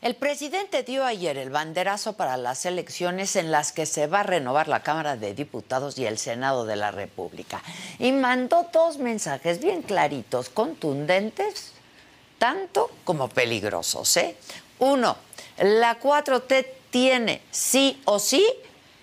El presidente dio ayer el banderazo para las elecciones en las que se va a renovar la Cámara de Diputados y el Senado de la República. Y mandó dos mensajes bien claritos, contundentes, tanto como peligrosos. ¿eh? Uno, la 4T tiene sí o sí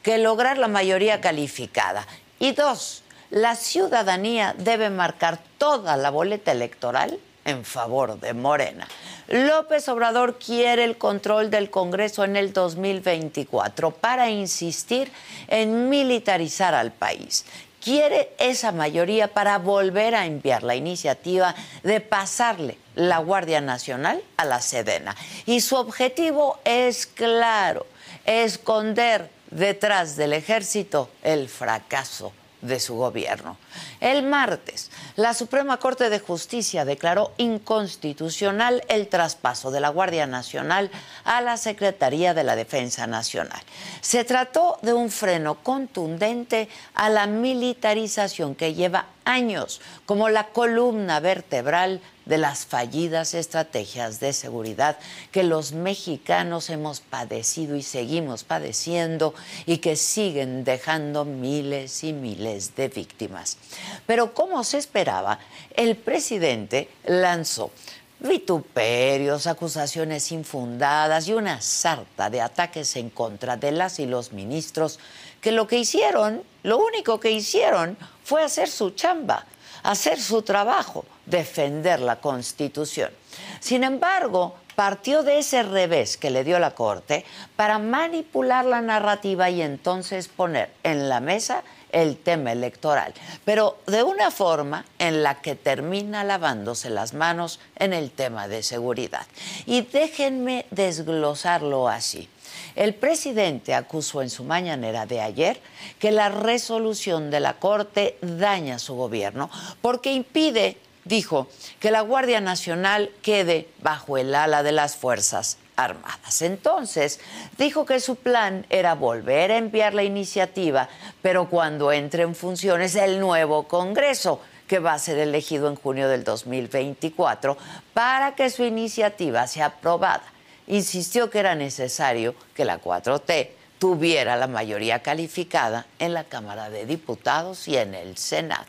que lograr la mayoría calificada. Y dos, la ciudadanía debe marcar toda la boleta electoral en favor de Morena. López Obrador quiere el control del Congreso en el 2024 para insistir en militarizar al país. Quiere esa mayoría para volver a enviar la iniciativa de pasarle la Guardia Nacional a la Sedena. Y su objetivo es claro, esconder detrás del ejército el fracaso de su gobierno. El martes, la Suprema Corte de Justicia declaró inconstitucional el traspaso de la Guardia Nacional a la Secretaría de la Defensa Nacional. Se trató de un freno contundente a la militarización que lleva años como la columna vertebral de las fallidas estrategias de seguridad que los mexicanos hemos padecido y seguimos padeciendo y que siguen dejando miles y miles de víctimas. Pero como se esperaba, el presidente lanzó vituperios, acusaciones infundadas y una sarta de ataques en contra de las y los ministros que lo que hicieron, lo único que hicieron fue hacer su chamba, hacer su trabajo, defender la Constitución. Sin embargo, partió de ese revés que le dio la Corte para manipular la narrativa y entonces poner en la mesa el tema electoral, pero de una forma en la que termina lavándose las manos en el tema de seguridad. Y déjenme desglosarlo así. El presidente acusó en su mañanera de ayer que la resolución de la Corte daña su gobierno porque impide, dijo, que la Guardia Nacional quede bajo el ala de las Fuerzas Armadas. Entonces, dijo que su plan era volver a enviar la iniciativa, pero cuando entre en funciones el nuevo Congreso, que va a ser elegido en junio del 2024, para que su iniciativa sea aprobada. Insistió que era necesario que la 4T tuviera la mayoría calificada en la Cámara de Diputados y en el Senado.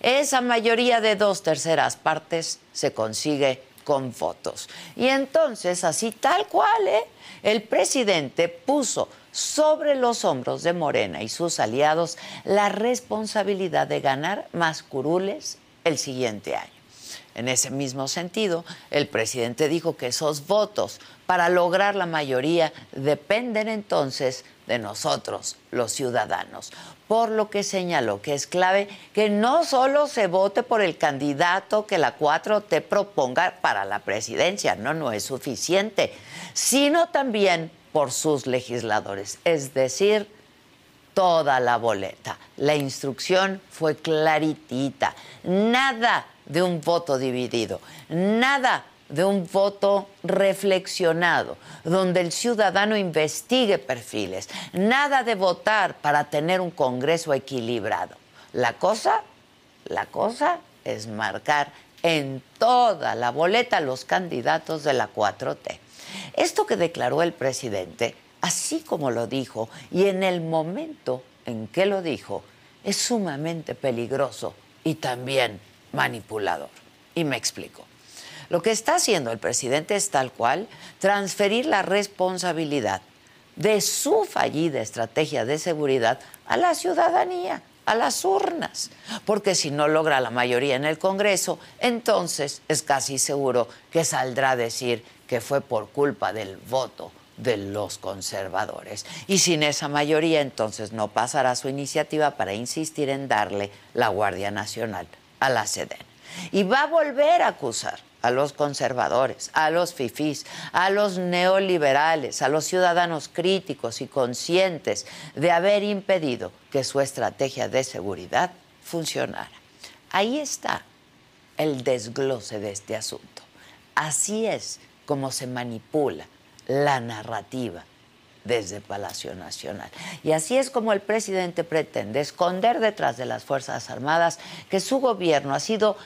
Esa mayoría de dos terceras partes se consigue con votos. Y entonces, así tal cual, ¿eh? el presidente puso sobre los hombros de Morena y sus aliados la responsabilidad de ganar más curules el siguiente año. En ese mismo sentido, el presidente dijo que esos votos para lograr la mayoría dependen entonces de nosotros, los ciudadanos, por lo que señaló que es clave que no solo se vote por el candidato que la 4T proponga para la presidencia, no, no es suficiente, sino también por sus legisladores, es decir, toda la boleta. La instrucción fue claritita, nada de un voto dividido, nada de un voto reflexionado, donde el ciudadano investigue perfiles, nada de votar para tener un Congreso equilibrado. La cosa, la cosa es marcar en toda la boleta los candidatos de la 4T. Esto que declaró el presidente, así como lo dijo y en el momento en que lo dijo, es sumamente peligroso y también manipulador. Y me explico. Lo que está haciendo el presidente es tal cual transferir la responsabilidad de su fallida estrategia de seguridad a la ciudadanía, a las urnas, porque si no logra la mayoría en el Congreso, entonces es casi seguro que saldrá a decir que fue por culpa del voto de los conservadores. Y sin esa mayoría, entonces no pasará su iniciativa para insistir en darle la Guardia Nacional a la SEDEN. Y va a volver a acusar a los conservadores, a los fifís, a los neoliberales, a los ciudadanos críticos y conscientes de haber impedido que su estrategia de seguridad funcionara. Ahí está el desglose de este asunto. Así es como se manipula la narrativa desde Palacio Nacional. Y así es como el presidente pretende esconder detrás de las Fuerzas Armadas que su gobierno ha sido,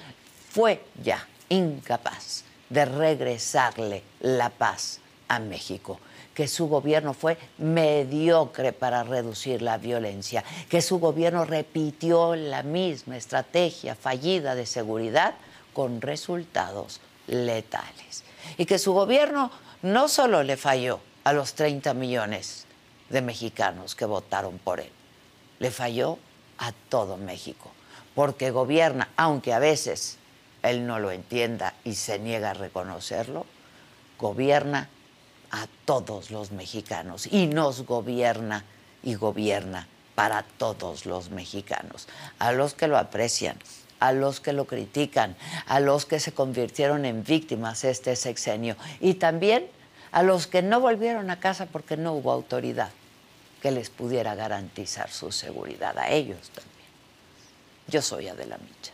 fue ya incapaz de regresarle la paz a México. Que su gobierno fue mediocre para reducir la violencia, que su gobierno repitió la misma estrategia fallida de seguridad con resultados letales, y que su gobierno no solo le falló a los 30 millones de mexicanos que votaron por él, le falló a todo México, porque gobierna, aunque a veces él no lo entienda y se niega a reconocerlo, gobierna a todos los mexicanos y nos gobierna y gobierna para todos los mexicanos, a los que lo aprecian, a los que lo critican, a los que se convirtieron en víctimas este sexenio y también a los que no volvieron a casa porque no hubo autoridad que les pudiera garantizar su seguridad, a ellos también. Yo soy Adela Micha.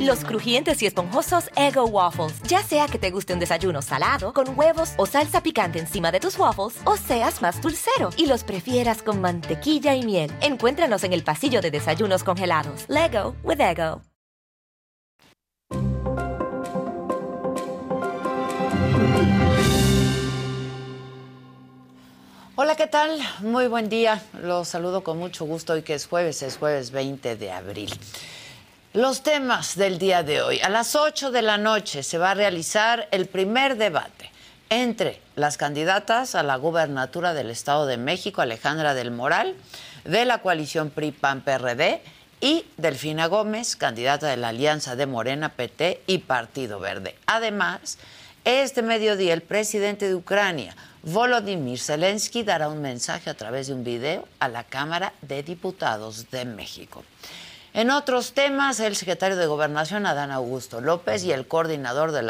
Los crujientes y esponjosos Ego Waffles. Ya sea que te guste un desayuno salado, con huevos o salsa picante encima de tus waffles, o seas más dulcero y los prefieras con mantequilla y miel. Encuéntranos en el pasillo de desayunos congelados. Lego with Ego. Hola, ¿qué tal? Muy buen día. Los saludo con mucho gusto hoy que es jueves, es jueves 20 de abril. Los temas del día de hoy. A las 8 de la noche se va a realizar el primer debate entre las candidatas a la gubernatura del Estado de México, Alejandra del Moral, de la coalición PRI-PAN-PRD, y Delfina Gómez, candidata de la Alianza de Morena, PT y Partido Verde. Además, este mediodía el presidente de Ucrania, Volodymyr Zelensky, dará un mensaje a través de un video a la Cámara de Diputados de México. En otros temas, el secretario de Gobernación, Adán Augusto López, y el coordinador de,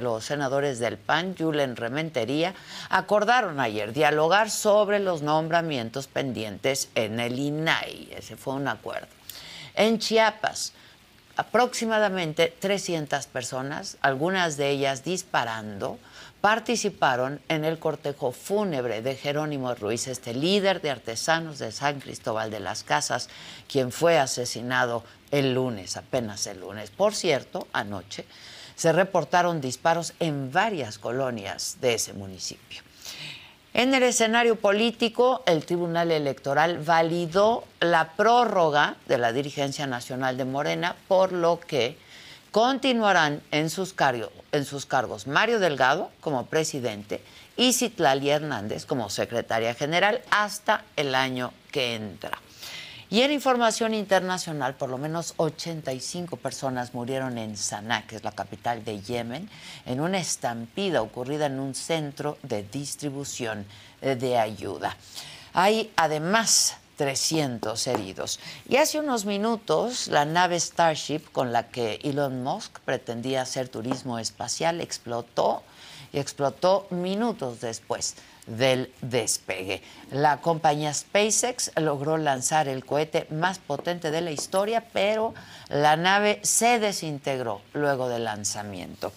los senadores del PAN, Julen Rementería, acordaron ayer dialogar sobre los nombramientos pendientes en el INAI. Ese fue un acuerdo. En Chiapas, aproximadamente 300 personas, algunas de ellas disparando, participaron en el cortejo fúnebre de Jerónimo Ruiz, este líder de artesanos de San Cristóbal de las Casas, quien fue asesinado el lunes, apenas el lunes. Por cierto, anoche se reportaron disparos en varias colonias de ese municipio. En el escenario político, el Tribunal Electoral validó la prórroga de la dirigencia nacional de Morena, por lo que continuarán en sus, cargos Mario Delgado como presidente y Citlali Hernández como secretaria general hasta el año que entra. Y en información internacional, por lo menos 85 personas murieron en Sanaa, que es la capital de Yemen, en una estampida ocurrida en un centro de distribución eh, de ayuda. Hay además 300 heridos. Y hace unos minutos, la nave Starship con la que Elon Musk pretendía hacer turismo espacial explotó y explotó minutos después del despegue. La compañía SpaceX logró lanzar el cohete más potente de la historia, pero la nave se desintegró luego del lanzamiento.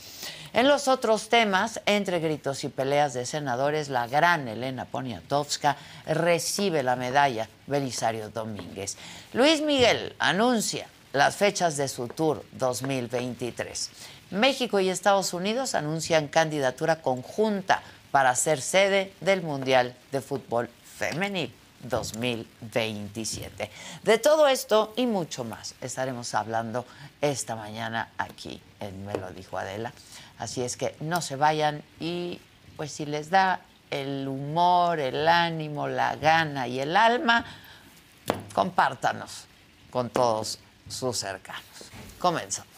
En los otros temas, entre gritos y peleas de senadores, la gran Elena Poniatowska recibe la medalla Belisario Domínguez. Luis Miguel anuncia las fechas de su tour 2023. México y Estados Unidos anuncian candidatura conjunta para ser sede del Mundial de Fútbol Femenil 2027. De todo esto y mucho más estaremos hablando esta mañana aquí en Me lo dijo Adela. Así es que no se vayan y pues si les da el humor, el ánimo, la gana y el alma, compártanos con todos sus cercanos. Comenzamos.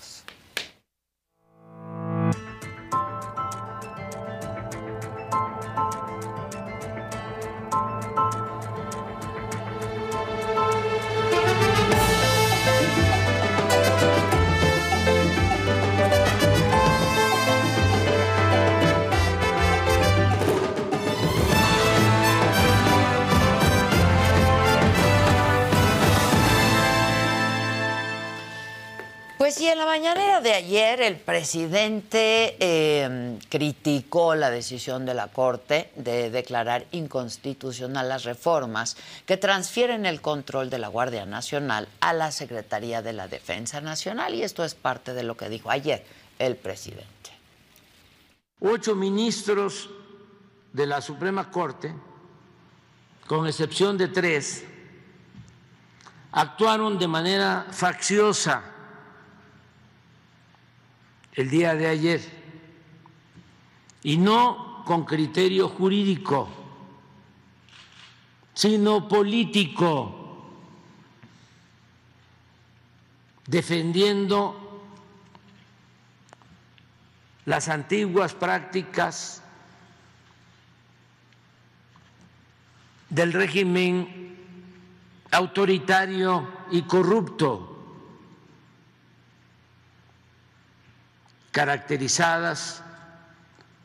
Pues sí, en la mañanera de ayer el presidente eh, criticó la decisión de la Corte de declarar inconstitucional las reformas que transfieren el control de la Guardia Nacional a la Secretaría de la Defensa Nacional y esto es parte de lo que dijo ayer el presidente. Ocho ministros de la Suprema Corte, con excepción de tres, actuaron de manera facciosa el día de ayer y no con criterio jurídico, sino político, defendiendo las antiguas prácticas del régimen autoritario y corrupto caracterizadas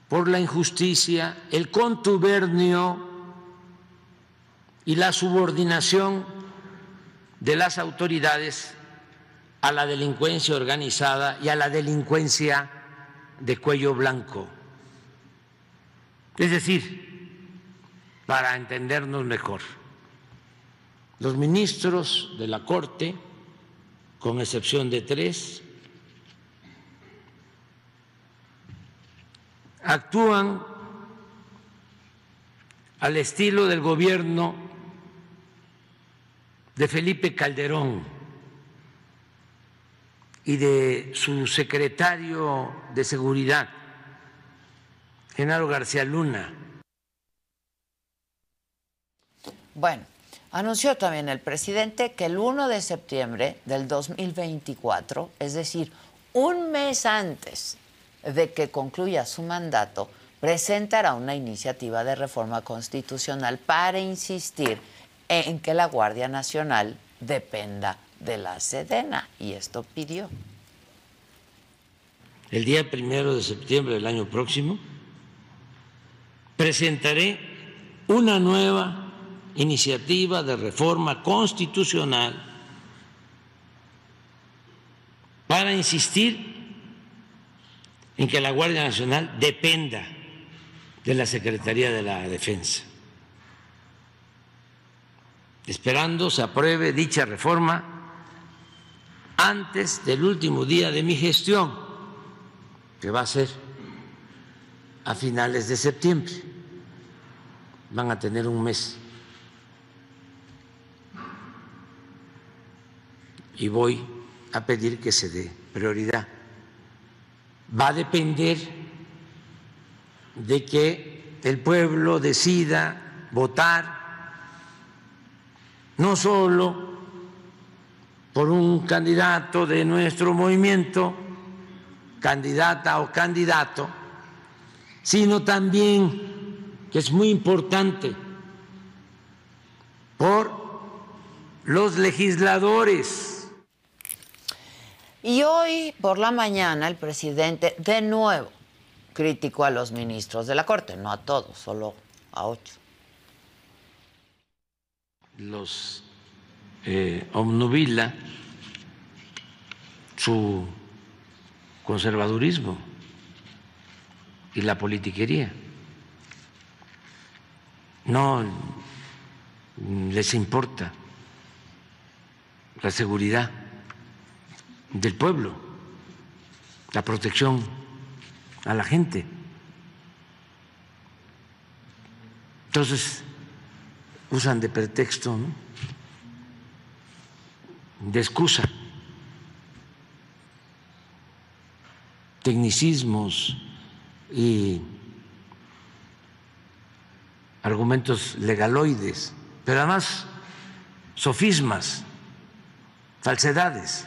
por la injusticia, el contubernio y la subordinación de las autoridades a la delincuencia organizada y a la delincuencia de cuello blanco. Es decir, para entendernos mejor, los ministros de la Corte, con excepción de tres, actúan al estilo del gobierno de Felipe Calderón y de su secretario de Seguridad, Genaro García Luna. Bueno, anunció también el presidente que el 1 de septiembre del 2024, es decir, un mes antes de que concluya su mandato, presentará una iniciativa de reforma constitucional para insistir en que la Guardia Nacional dependa de la Sedena. Y esto pidió. El día primero de septiembre del año próximo presentaré una nueva iniciativa de reforma constitucional para insistir en que la Guardia Nacional dependa de la Secretaría de la Defensa, esperando se apruebe dicha reforma antes del último día de mi gestión, que va a ser a finales de septiembre. Van a tener un mes. Y voy a pedir que se dé prioridad va a depender de que el pueblo decida votar no solo por un candidato de nuestro movimiento, candidata o candidato, sino también, que es muy importante, por los legisladores. Y hoy por la mañana el presidente de nuevo criticó a los ministros de la Corte, no a todos, solo a ocho. Los eh, obnubila su conservadurismo y la politiquería. No les importa la seguridad del pueblo, la protección a la gente. Entonces, usan de pretexto, de excusa, tecnicismos y argumentos legaloides, pero además sofismas, falsedades.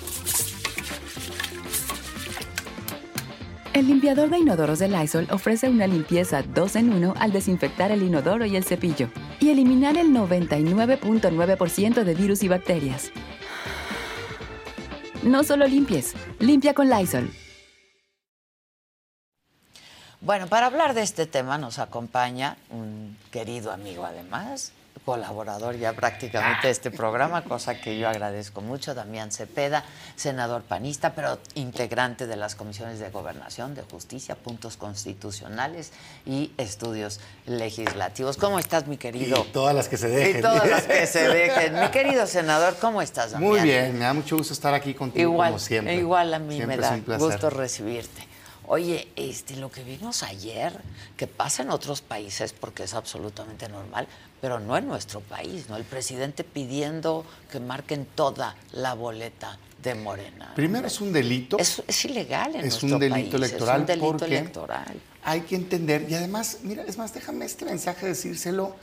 El limpiador de inodoros de Lysol ofrece una limpieza 2 en 1 al desinfectar el inodoro y el cepillo y eliminar el 99.9% de virus y bacterias. No solo limpies, limpia con Lysol. Bueno, para hablar de este tema nos acompaña un querido amigo además, colaborador ya prácticamente de este programa, cosa que yo agradezco mucho, Damián Cepeda, senador panista, pero integrante de las comisiones de gobernación, de justicia, puntos constitucionales y estudios legislativos. ¿Cómo estás, mi querido? Y todas las que se dejen. Y todas las que se dejen. Mi querido senador, ¿cómo estás, Damián? Muy bien, me da mucho gusto estar aquí contigo igual, como siempre. Igual a mí Siempre me da gusto recibirte. Oye, este, lo que vimos ayer, que pasa en otros países porque es absolutamente normal, pero no en nuestro país, ¿no? El presidente pidiendo que marquen toda la boleta de Morena. Primero es un delito. Es, es ilegal en Es nuestro un delito país, electoral Es un delito porque electoral. Hay que entender, y además, mira, es más, déjame este mensaje decírselo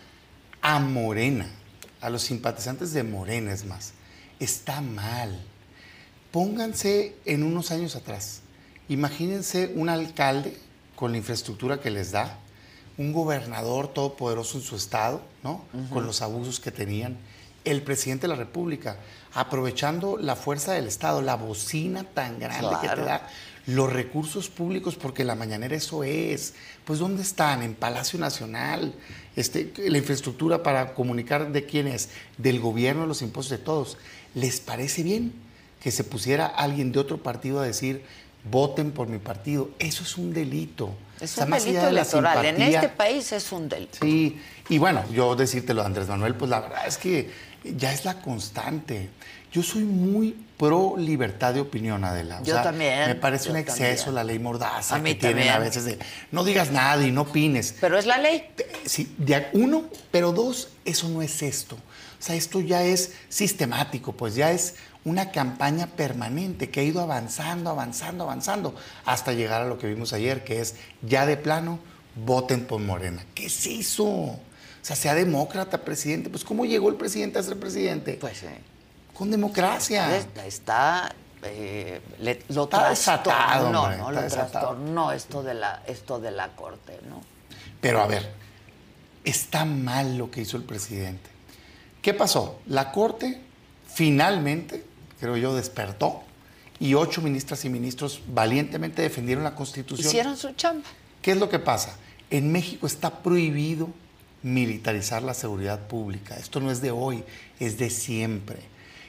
a Morena, a los simpatizantes de Morena, es más. Está mal. Pónganse en unos años atrás. Imagínense un alcalde con la infraestructura que les da, un gobernador todopoderoso en su estado, ¿no? Con los abusos que tenían, el presidente de la República, aprovechando la fuerza del Estado, la bocina tan grande que te da, los recursos públicos, porque la mañanera eso es. Pues ¿dónde están? En Palacio Nacional. Este, la infraestructura para comunicar de quién es, del gobierno, los impuestos de todos. ¿Les parece bien que se pusiera alguien de otro partido a decir, voten por mi partido? Eso es un delito. Es un delito de electoral. En simpatía- este país es un delito. Sí, y bueno, yo decírtelo, Andrés Manuel, pues la verdad es que ya es la constante. Yo soy muy pro libertad de opinión, Adela. O Yo sea, también, Me parece un exceso también. la ley mordaza A mí que tienen a también. veces de no digas nada y no opines. Pero es la ley. Sí, de uno, pero dos, eso no es esto. O sea, esto ya es sistemático, pues ya es una campaña permanente que ha ido avanzando, avanzando, avanzando, hasta llegar a lo que vimos ayer, que es ya de plano, voten por Morena. ¿Qué es eso? O sea, sea demócrata, presidente. Pues, ¿cómo llegó el presidente a ser presidente? Pues sí. Con democracia. Está, está, eh, le- lo Está desatado, hombre, ¿no? está Lo trastornó esto de la, esto de la corte, ¿no? Pero a ver, está mal lo que hizo el presidente. ¿Qué pasó? La Corte finalmente, creo yo, despertó y ocho ministras y ministros valientemente defendieron la Constitución. Hicieron su chamba. ¿Qué es lo que pasa? En México está prohibido militarizar la seguridad pública. Esto no es de hoy, es de siempre.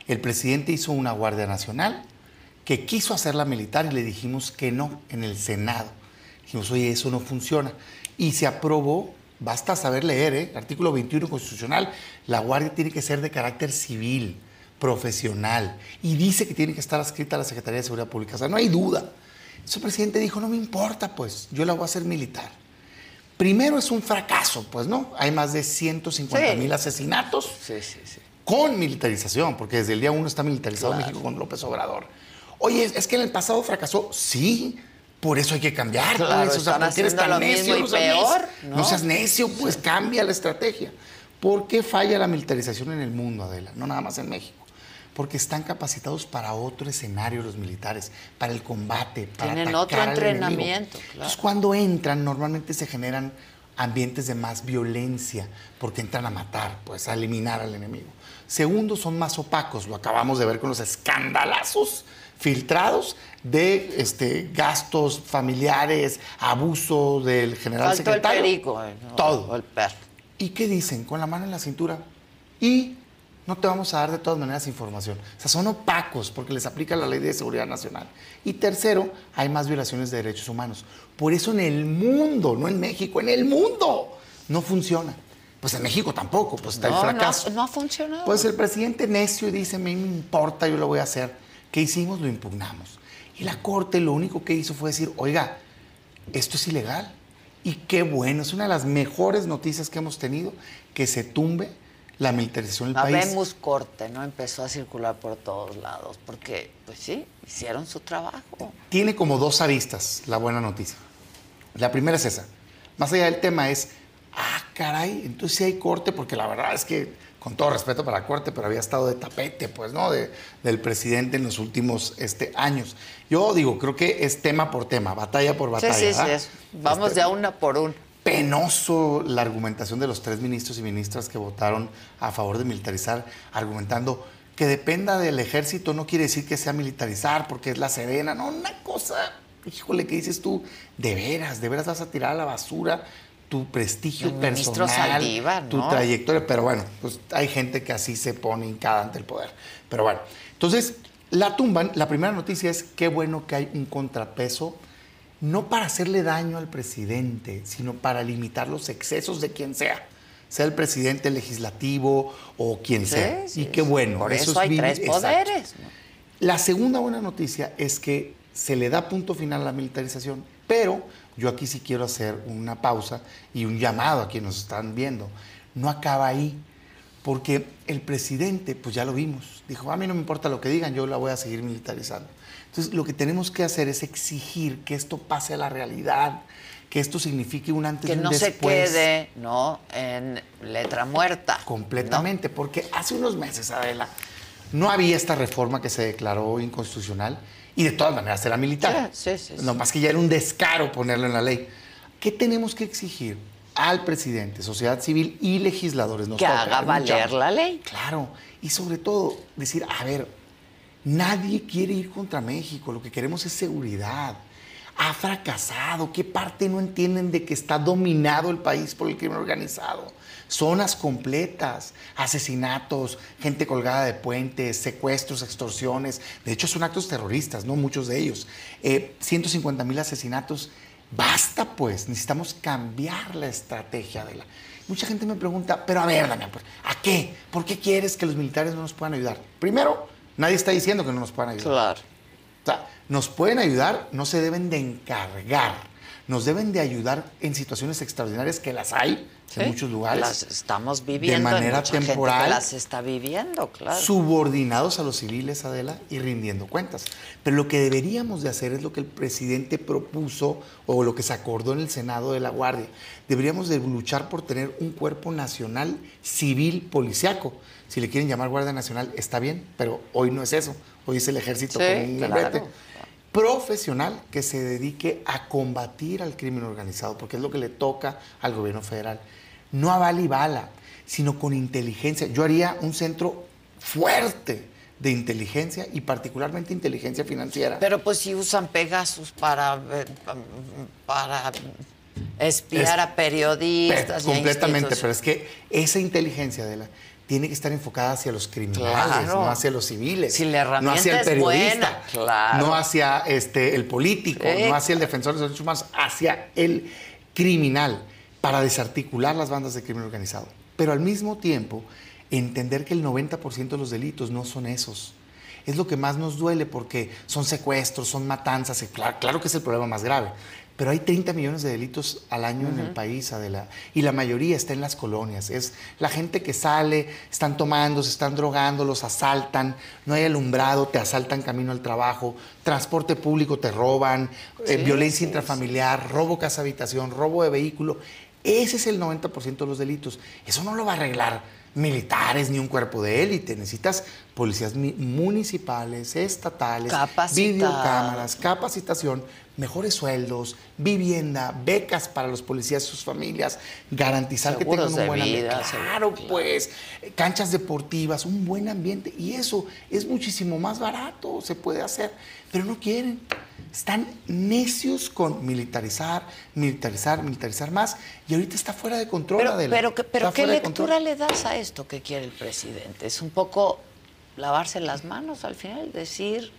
El presidente hizo una Guardia Nacional que quiso hacerla militar y le dijimos que no en el Senado. Dijimos, oye, eso no funciona. Y se aprobó, basta saber leer, ¿eh? artículo 21 constitucional, la Guardia tiene que ser de carácter civil, profesional, y dice que tiene que estar adscrita a la Secretaría de Seguridad Pública. O sea, no hay duda. Su presidente dijo, no me importa, pues, yo la voy a hacer militar. Primero es un fracaso, pues, ¿no? Hay más de 150 mil asesinatos Sí, sí, sí. con militarización, porque desde el día uno está militarizado México con López Obrador. Oye, es- que en el pasado fracasó, sí, por eso hay que cambiar. Claro, pues, o sea, están ¿por qué eres haciendo tan necio? y No seas peor, necio. ¿no? No seas necio, pues cambia la estrategia. ¿Por qué falla la militarización en el mundo, Adela? No nada más en México. Porque están capacitados para otro escenario los militares, para el combate, para Tienen atacar otro al entrenamiento, claro. Entonces, cuando entran, normalmente se generan ambientes de más violencia, porque entran a matar, pues a eliminar al enemigo. Segundo, son más opacos, lo acabamos de ver con los escandalazos filtrados de este, gastos familiares, abuso del general Faltó el secretario. perico. eh. Todo. O el perro. ¿Y qué dicen? Con la mano en la cintura. Y no te vamos a dar de todas maneras información. O sea, son opacos porque les aplica la ley de seguridad nacional. Y tercero, hay más violaciones de derechos humanos. Por eso en el mundo, no en México, en el mundo, no funciona. Pues en México tampoco, pues está No, el no, fracaso. no ha funcionado. Pues el presidente necio dice, me importa, yo lo voy a hacer. ¿Qué hicimos? Lo impugnamos. Y la Corte lo único que hizo fue decir, oiga, esto es ilegal. Y qué bueno, es una de las mejores noticias que hemos tenido, que se tumbe la militarización del país. Habemos corte, ¿no? Empezó a circular por todos lados, porque, pues sí, hicieron su trabajo. Tiene como dos aristas la buena noticia. La primera es esa. Más allá del tema es, ah, caray, entonces sí hay corte, porque la verdad es que, con todo respeto para la corte, pero había estado de tapete, pues, ¿no? De- del presidente en los últimos este, años. Yo digo, creo que es tema por tema, batalla por batalla. sí, sí, sí. es- Vamos Este, de a una por una. Penoso la argumentación de los tres ministros y ministras que votaron a favor de militarizar, argumentando que dependa del ejército no quiere decir que sea militarizar porque es la serena, no, una cosa, híjole, ¿qué dices tú? De veras, de veras vas a tirar a la basura tu prestigio personal, Saldívar, tu trayectoria, pero bueno, pues hay gente que así se pone hincada ante el poder. Pero bueno, entonces la tumban, la primera noticia es qué bueno que hay un contrapeso no para hacerle daño al presidente, sino para limitar los excesos de quien sea, sea el presidente legislativo o quien Sí, sea. sí, y qué bueno. Por eso, es hay bien- tres poderes. La segunda buena noticia es que se le da punto final a la militarización, pero yo aquí sí quiero hacer una pausa y un llamado a quienes nos están viendo. No acaba ahí, porque el presidente, pues ya lo vimos, dijo, a mí no me importa lo que digan, yo la voy a seguir militarizando. Entonces, lo que tenemos que hacer es exigir que esto pase a la realidad, que esto signifique un antes Que y un no se después. quede, ¿no? En letra muerta. Completamente, porque hace unos meses, Adela, no había esta reforma que se declaró inconstitucional y de todas maneras era militar. Sí, sí, sí. No más que ya era un descaro ponerlo en la ley. ¿Qué tenemos que exigir al presidente, sociedad civil y legisladores? Nos Que toca, haga mucha- valer la ley. Claro, y sobre todo decir, a ver, nadie quiere ir contra México, lo que queremos es seguridad. Ha fracasado, ¿qué parte no entienden de que está dominado el país por el crimen organizado? Zonas completas, asesinatos, gente colgada de puentes, secuestros, extorsiones. De hecho, son actos terroristas, ¿no? Muchos de ellos. Eh, 150 mil asesinatos. Basta, pues, necesitamos cambiar la estrategia de la... Mucha gente me pregunta, pero a ver, Damián, pues, ¿a qué? ¿Por qué quieres que los militares no nos puedan ayudar? Primero, nadie está diciendo que no nos puedan ayudar. Claro. O sea, nos pueden ayudar, no se deben de encargar. Nos deben de ayudar en situaciones extraordinarias que las hay Sí, en muchos lugares. Las estamos viviendo. de manera temporal, las está viviendo, claro. subordinados a los civiles, Adela, y rindiendo cuentas. Pero lo que deberíamos de hacer es lo que el presidente propuso o lo que se acordó en el Senado de la Guardia. Deberíamos de luchar por tener un cuerpo nacional civil policiaco. Si le quieren llamar Guardia Nacional, está bien, pero hoy no es eso. Hoy es el ejército Sí, con un claro. Profesional que se dedique a combatir al crimen organizado, porque es lo que le toca al gobierno federal. No a bala y bala, sino con inteligencia. Yo haría un centro fuerte de inteligencia y particularmente inteligencia financiera. Pero pues si usan Pegasus para, eh, para espiar Es- a periodistas. y completamente, pero es que esa inteligencia de la tiene que estar enfocada hacia los criminales, Claro. no hacia los civiles, Si la no hacia el periodista, buena, claro. no hacia este, el político, Sí. no hacia el defensor de los derechos humanos, hacia el criminal, para desarticular las bandas de crimen organizado. Pero al mismo tiempo, entender que el 90% de los delitos no son esos. Es lo que más nos duele porque son secuestros, son matanzas, claro, claro que es el problema más grave. Pero hay 30 millones de delitos al año en el país, Adela, y la mayoría está en las colonias. Es la gente que sale, están tomando, se están drogando, los asaltan, no hay alumbrado, te asaltan camino al trabajo, transporte público te roban, eh, violencia intrafamiliar, robo casa habitación, robo de vehículo. Ese es el 90% de los delitos. Eso no lo va a arreglar militares ni un cuerpo de élite. Necesitas policías municipales, estatales, videocámaras, capacitación, mejores sueldos, vivienda, becas para los policías y sus familias, garantizar que tengan un buen ambiente. Claro, pues, canchas deportivas, un buen ambiente. Y eso es muchísimo más barato, se puede hacer, pero no quieren. Están necios con militarizar, militarizar, militarizar más, y ahorita está fuera de control. Pero, Adela. pero, ¿qué lectura le das a esto que quiere el presidente? Es un poco lavarse las manos al final, decir,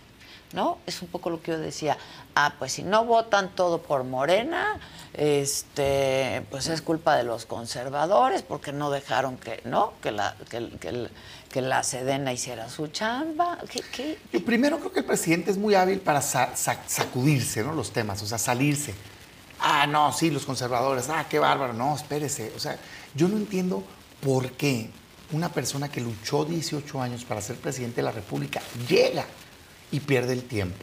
¿no? Es un poco lo que yo decía. Ah, pues si no votan todo por Morena, este, pues es culpa de los conservadores porque no dejaron que, ¿no? Que la, que, la Sedena hiciera su chamba. ¿Qué? Yo primero creo que el presidente es muy hábil para sa- sa- sacudirse ¿no? los temas, o sea, salirse. Ah, no, sí, los conservadores, ah, qué bárbaro, no, espérese. O sea, yo no entiendo por qué una persona que luchó 18 años para ser presidente de la República llega y pierde el tiempo.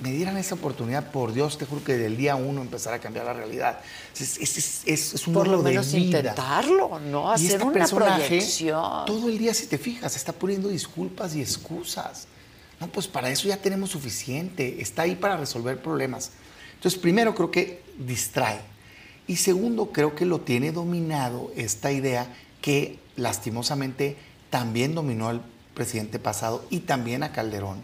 Me dieran esa oportunidad, por Dios, te juro que del día uno empezar a cambiar la realidad. Es, es- es- es- un Por lo logro de menos vida. intentarlo, ¿no? Y Hacer este una personaje, proyección. Todo el día, si te fijas, está poniendo disculpas y excusas. No, pues para eso ya tenemos suficiente. Está ahí para resolver problemas. Entonces, primero creo que distrae. Y segundo, creo que lo tiene dominado esta idea que lastimosamente también dominó al presidente pasado y también a Calderón,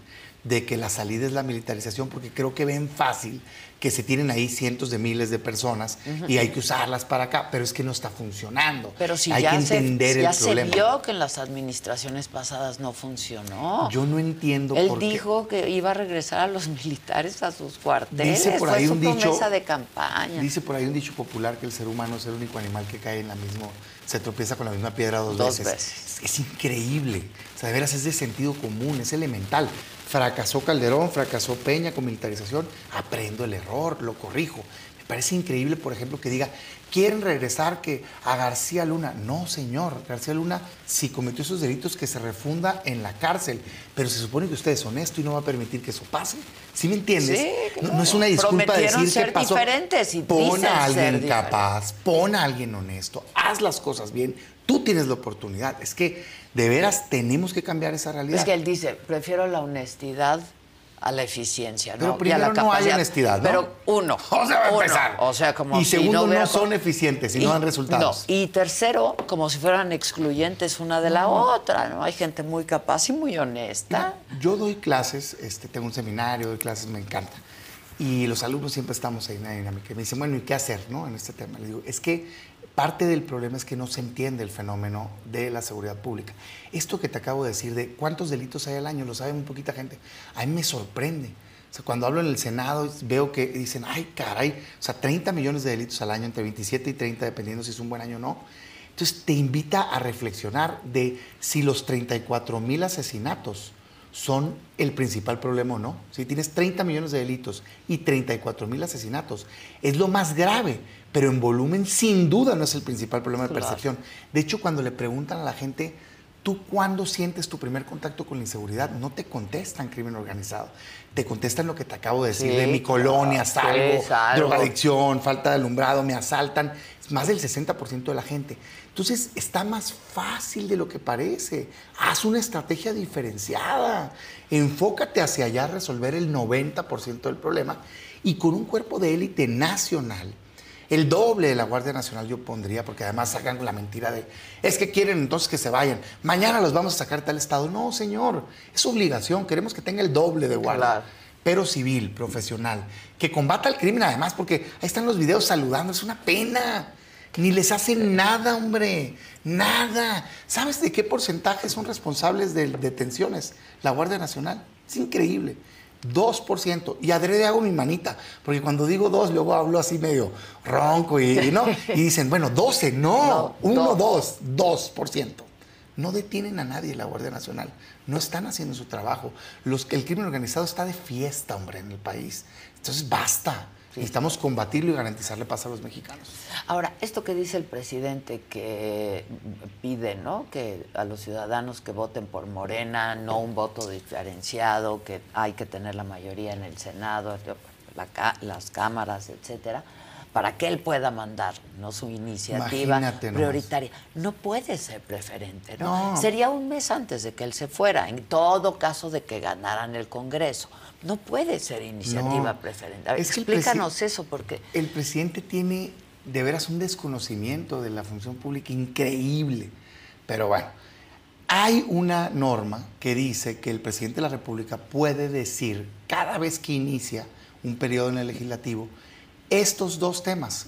de que la salida es la militarización, porque creo que ven fácil que se tienen ahí cientos de miles de personas y hay que usarlas para acá, pero es que no está funcionando. Pero si hay ya, que entender se, el ya se problema. vio que en las administraciones pasadas no funcionó. Yo no entiendo Él por qué. dijo que iba a regresar a los militares a sus cuarteles. Dice por Fue ahí su un dicho. promesa de campaña. Dice por ahí un dicho popular que el ser humano es el único animal que cae en la misma, se tropieza con la misma piedra dos, Dos veces. veces. Es, es increíble. O sea, de veras es de sentido común, es elemental. Fracasó Calderón, fracasó Peña con militarización. Aprendo el error, lo corrijo. Me parece increíble, por ejemplo, que diga, quieren regresar que a García Luna. No, señor. García Luna, si cometió esos delitos, que se refunda en la cárcel. Pero se supone que usted es honesto y no va a permitir que eso pase. ¿Sí me entiendes? Sí, no, claro. no es una disculpa decir ser que pasó. diferentes y Pon a alguien capaz, pon a alguien honesto, haz las cosas bien. Tú tienes la oportunidad. Es que de veras tenemos que cambiar esa realidad. Es que él dice, prefiero la honestidad a la eficiencia, ¿no? Pero Y a primero la no hay honestidad, ¿no? Pero uno. O sea, va a uno. empezar. O sea, como Y si segundo, no son eficientes y no dan resultados. No. Y tercero, como si fueran excluyentes una de la otra, ¿no? Hay gente muy capaz y muy honesta. Mira, yo doy clases, este, tengo un seminario, doy clases, me encanta. Y los alumnos siempre estamos ahí en la dinámica. Me dicen, bueno, ¿y qué hacer no? en este tema? Le digo, es que parte del problema es que no se entiende el fenómeno de la seguridad pública. Esto que te acabo de decir de cuántos delitos hay al año, lo sabe muy poquita gente. A mí me sorprende. Cuando hablo en el Senado veo que dicen, ay, caray, o sea, 30 millones de delitos al año, entre 27 y 30, dependiendo si es un buen año o no. Entonces te invita a reflexionar de si los 34 mil asesinatos son el principal problema o no. Si tienes 30 millones de delitos y 34 mil asesinatos, es lo más grave, pero en volumen sin duda no es el principal problema de percepción. De hecho, cuando le preguntan a la gente, ¿tú cuándo sientes tu primer contacto con la inseguridad? No te contestan crimen organizado, te contestan lo que te acabo de decir, Sí, de mi colonia, claro, salgo, salgo. drogadicción, falta de alumbrado, me asaltan. Es más del 60% de la gente. Entonces está más fácil de lo que parece. Haz una estrategia diferenciada. Enfócate hacia allá a resolver el 90% del problema y con un cuerpo de élite nacional. El doble de la Guardia Nacional yo pondría, porque además sacan la mentira de, es que quieren entonces que se vayan. Mañana los vamos a sacar de tal estado. No, señor, es obligación. Queremos que tenga el doble de guardia Claro. pero civil, profesional, que combata el crimen además, porque ahí están los videos saludando, es una pena. Ni les hacen nada, hombre. Nada. ¿Sabes de qué porcentaje son responsables de detenciones? La Guardia Nacional. Es increíble. 2%. Y adrede hago mi manita, porque cuando digo 2, luego hablo así medio ronco y, no. Y dicen, bueno, 12, no, 1, 2, 2%. No detienen a nadie la Guardia Nacional. No están haciendo su trabajo. Los, el crimen organizado está de fiesta, hombre, en el país. Entonces, basta. Necesitamos combatirlo y garantizarle paz a los mexicanos. Ahora, esto que dice el presidente que pide, ¿no? Que a los ciudadanos que voten por Morena, no un voto diferenciado, que hay que tener la mayoría en el Senado, las cámaras, etcétera, para que él pueda mandar no su iniciativa prioritaria. No puede ser preferente, ¿no? Sería un mes antes de que él se fuera, en todo caso de que ganaran el Congreso. No puede ser iniciativa preferente. explícanos eso, porque... El presidente tiene de veras un desconocimiento de la función pública increíble. Pero bueno, hay una norma que dice que el presidente de la República puede decir cada vez que inicia un periodo en el legislativo, estos dos temas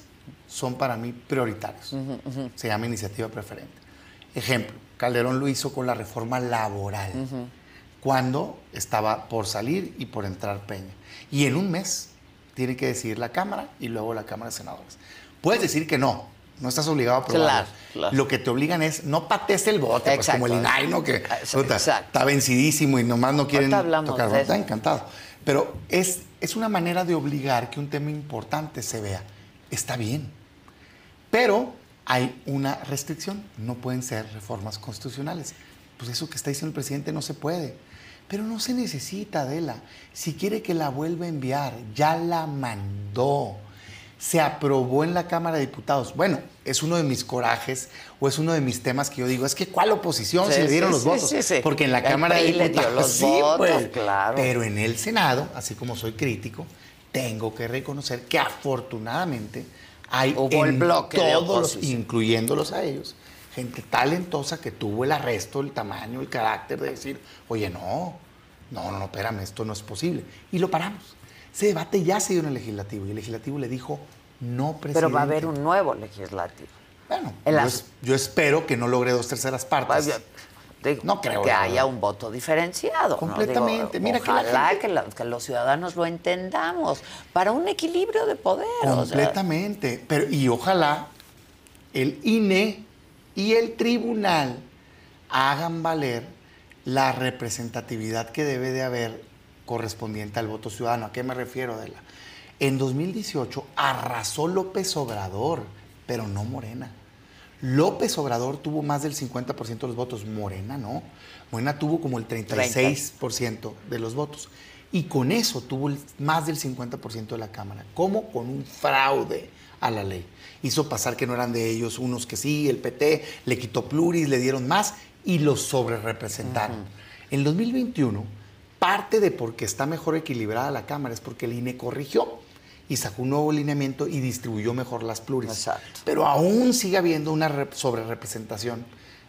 son para mí prioritarios. Se llama iniciativa preferente. Ejemplo, Calderón lo hizo con la reforma laboral cuando estaba por salir y por entrar Peña. Y en un mes tiene que decidir la Cámara y luego la Cámara de Senadores. Puedes decir que no, no estás obligado a aprobarlo. Lo que te obligan es no patees el bote, pues como el INAI, ¿no? Que está vencidísimo y nomás no quieren tocar. Está encantado. Pero es, es una manera de obligar que un tema importante se vea. Está bien. Pero hay una restricción. No pueden ser reformas constitucionales. Pues eso que está diciendo el presidente no se puede. Pero no se necesita, Adela. Si quiere que la vuelva a enviar, ya la mandó. Se aprobó en la Cámara de Diputados. Bueno, es uno de mis corajes o es uno de mis temas que yo digo, es que ¿cuál oposición se le dieron los votos? Porque en la Cámara de Diputados los sí, pues, claro. Pero en el Senado, así como soy crítico, tengo que reconocer que afortunadamente hay en todos, incluyéndolos a ellos, gente talentosa que tuvo el arresto, el tamaño, el carácter de decir, oye, no, no, no, no, espérame, esto no es posible. Y lo paramos. Ese debate ya se dio en el legislativo y el legislativo le dijo, no, presidente. Pero va a haber un nuevo legislativo. Bueno, yo, espero que no logre dos terceras partes. no creo. Que haya un voto diferenciado. Completamente. Mira ojalá que, que, los ciudadanos lo entendamos para un equilibrio de poder. Completamente. Pero, y ojalá el INE y el tribunal hagan valer la representatividad que debe de haber correspondiente al voto ciudadano. ¿A qué me refiero, Adela? En 2018 arrasó López Obrador, pero no Morena. López Obrador tuvo más del 50% de los votos, Morena no. Morena tuvo como el 36% de los votos. Y con eso tuvo más del 50% de la Cámara. ¿Cómo? Con un fraude a la ley hizo pasar que no eran de ellos, unos que sí, el PT le quitó pluris, le dieron más y los sobre representaron. En 2021, parte de por qué está mejor equilibrada la Cámara es porque el INE corrigió y sacó un nuevo lineamiento y distribuyó mejor las pluris. Pero aún sigue habiendo una sobre representación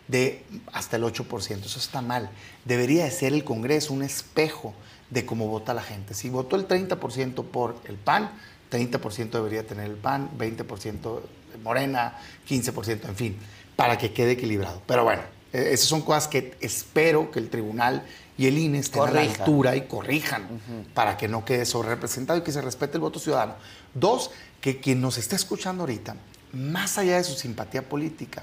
de hasta el 8%. Eso está mal. Debería de ser el Congreso un espejo de cómo vota la gente. Si votó el 30% por el PAN, 30% debería tener el PAN, 20% Morena, 15%, en fin, para que quede equilibrado. Pero bueno, e, esas son cosas que espero que el tribunal y el INE estén a la altura y corrijan para que no quede sobre representado y que se respete el voto ciudadano. Dos, que quien nos está escuchando ahorita, más allá de su simpatía política,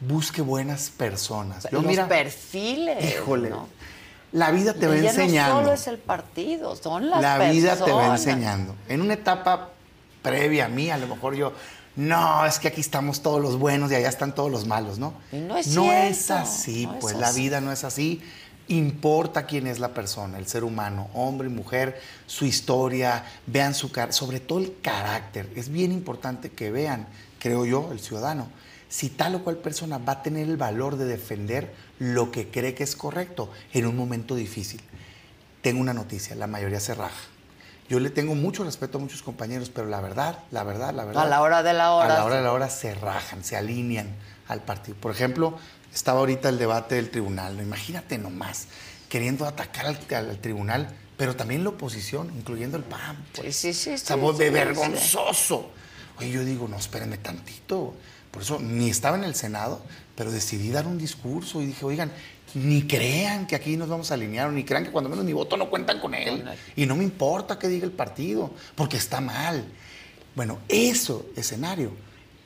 busque buenas personas. Los perfiles. Híjole. La vida te va enseñando. No solo es el partido, son las La vida te va enseñando. En una etapa previa a mí, a lo mejor yo, no, es que aquí estamos todos los buenos y allá están todos los malos, ¿no? no es, no es así, pues la vida no es así. Importa quién es la persona, el ser humano, hombre y mujer, su historia, vean su cara, sobre todo el carácter. Es bien importante que vean, creo yo, el ciudadano, si tal o cual persona va a tener el valor de defender lo que cree que es correcto en un momento difícil. Tengo una noticia, la mayoría se raja. Yo le tengo mucho respeto a muchos compañeros, pero la verdad, la verdad, la verdad. A la hora de la hora. A la hora de la hora se rajan, se alinean al partido. Por ejemplo, estaba ahorita el debate del tribunal. Imagínate nomás, queriendo atacar al, tribunal, pero también la oposición, incluyendo el PAN. Pues. Sí, sí, sí. Estamos de vergonzoso. Oye, yo digo, no, espérenme tantito. Por eso ni estaba en el Senado, pero decidí dar un discurso y dije, oigan, ni crean que aquí nos vamos a alinear, ni crean que cuando menos mi voto no cuentan con él. Y no me importa que diga el partido, porque está mal. Bueno, eso, escenario,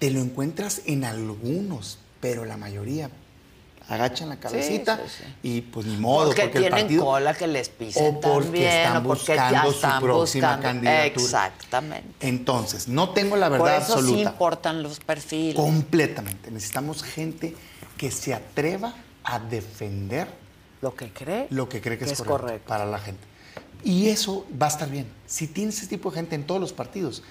te lo encuentras en algunos, pero la mayoría agachan la cabecita y pues ni modo porque, porque, tienen el partido cola que les pisen o porque también, están o porque ya buscando están su próxima buscando- candidatura. Exactamente. Entonces, no tengo la Por verdad eso sí absoluta. importan los perfiles. Completamente. Necesitamos gente que se atreva a defender Lo que cree. lo que cree que, es, correcto, correcto. para la gente. Y eso va a estar bien. Si tienes ese tipo de gente en todos los partidos,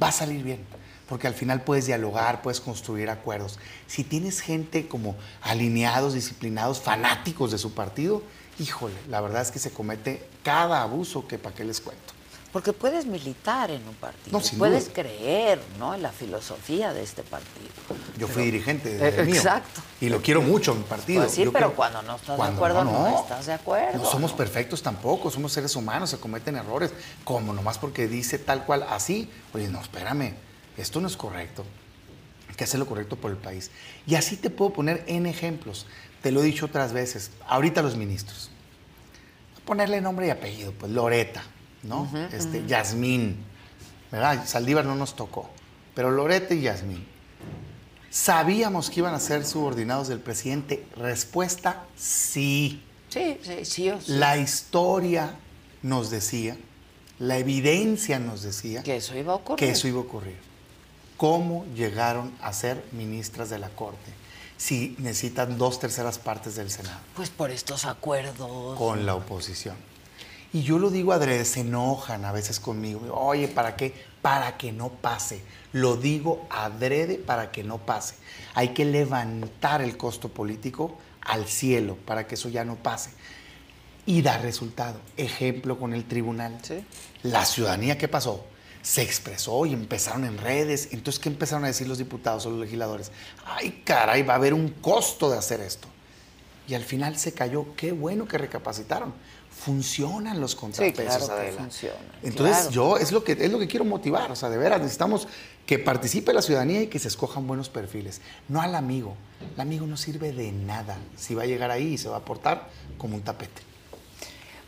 va a salir bien. Porque al final puedes dialogar, puedes construir acuerdos. Si tienes gente como alineados, disciplinados, fanáticos de su partido, híjole, la verdad es que se comete cada abuso que para qué les cuento. Porque puedes militar en un partido, No, puedes duda. creer ¿no? en la filosofía de este partido. Yo fui dirigente Eh, del mío. exacto. Y lo quiero mucho, mi partido. Pues sí, Yo pero creo- cuando no estás de cuando acuerdo, no estás de acuerdo, No somos ¿no? perfectos tampoco, somos seres humanos, se cometen errores. Como nomás porque dice tal cual así. Oye, no, espérame, esto no es correcto. Hay que hacer lo correcto por el país. Y así te puedo poner en ejemplos. Te lo he dicho otras veces. Ahorita los ministros. Ponerle nombre y apellido, pues Loreta, ¿no? este, Yasmín, ¿verdad? Saldívar no nos tocó, pero Loreta y Yasmín. ¿Sabíamos que iban a ser subordinados del presidente? Respuesta, sí. Sí, sí, sí o sí. La historia nos decía, la evidencia nos decía Que eso iba a ocurrir. que eso iba a ocurrir. ¿Cómo llegaron a ser ministras de la Corte si necesitan dos terceras partes del Senado? Pues por estos acuerdos. con la oposición. Y yo lo digo adrede, se enojan a veces conmigo. Oye, ¿para qué? Para que no pase. Lo digo adrede para que no pase. Hay que levantar el costo político al cielo para que eso ya no pase. Y da resultado. Ejemplo con el tribunal. Sí. La ciudadanía, ¿qué pasó? Se expresó y empezaron en redes. Entonces, ¿qué empezaron a decir los diputados o los legisladores? Ay, caray, va a haber un costo de hacer esto. Y al final se cayó. Qué bueno que recapacitaron. Funcionan los contrapesos, claro que Adela. funcionan, Entonces, claro. yo es lo, que, es lo que quiero motivar. O sea, de veras, necesitamos que participe la ciudadanía y que se escojan buenos perfiles. No al amigo. El amigo no sirve de nada. Si va a llegar ahí y se va a portar como un tapete.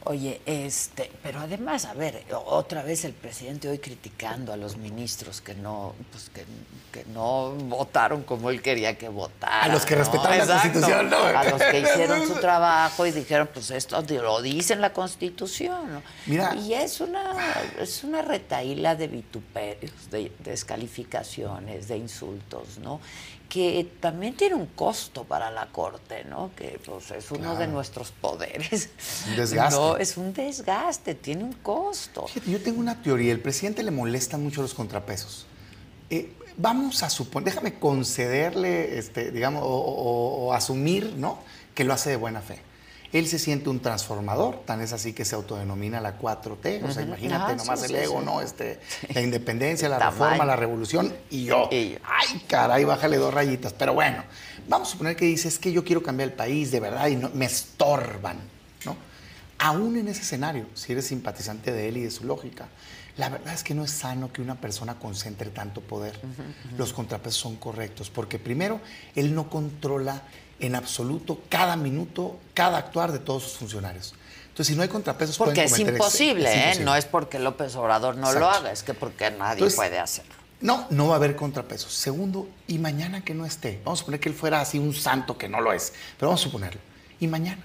Oye, este, pero además, a ver, otra vez el presidente hoy criticando a los ministros que no, pues que, que no votaron como él quería que votaran. A los que ¿no? respetaron la. Constitución, ¿no? A los que hicieron su trabajo y dijeron, pues esto lo dice en la Constitución, ¿no? Mira. Y es una, es una retaíla de vituperios, de descalificaciones, de insultos, ¿no? Que también tiene un costo para la Corte, ¿no? Que pues es uno de nuestros poderes. Un desgaste. No, es un desgaste, tiene un costo. Fíjate, yo tengo una teoría. El presidente le molestan mucho los contrapesos. Eh, vamos a suponer, déjame concederle, este, digamos, o, o- o asumir, ¿no? Que lo hace de buena fe. Él se siente un transformador, tan es así que se autodenomina la 4T. O sea, imagínate Ajá, nomás sí, el ego, sí. ¿no? Este, La independencia, la Tamaño. reforma, la revolución y yo. Y yo. Ay, caray, bájale dos rayitas. Pero bueno, vamos a suponer que dices que yo quiero cambiar el país de verdad y no, me estorban, ¿no? Aún en ese escenario, si eres simpatizante de él y de su lógica, la verdad es que no es sano que una persona concentre tanto poder. Los contrapesos son correctos, porque primero, él no controla en absoluto cada minuto, cada actuar de todos sus funcionarios. Entonces, si no hay contrapesos, Porque pueden es ex- imposible, es ¿eh? imposible. No es porque López Obrador no lo haga, es que porque nadie Entonces, puede hacerlo. No, no va a haber contrapesos. Segundo, y mañana que no esté. Vamos a suponer que él fuera así un santo que no lo es, pero vamos a suponerlo. Y mañana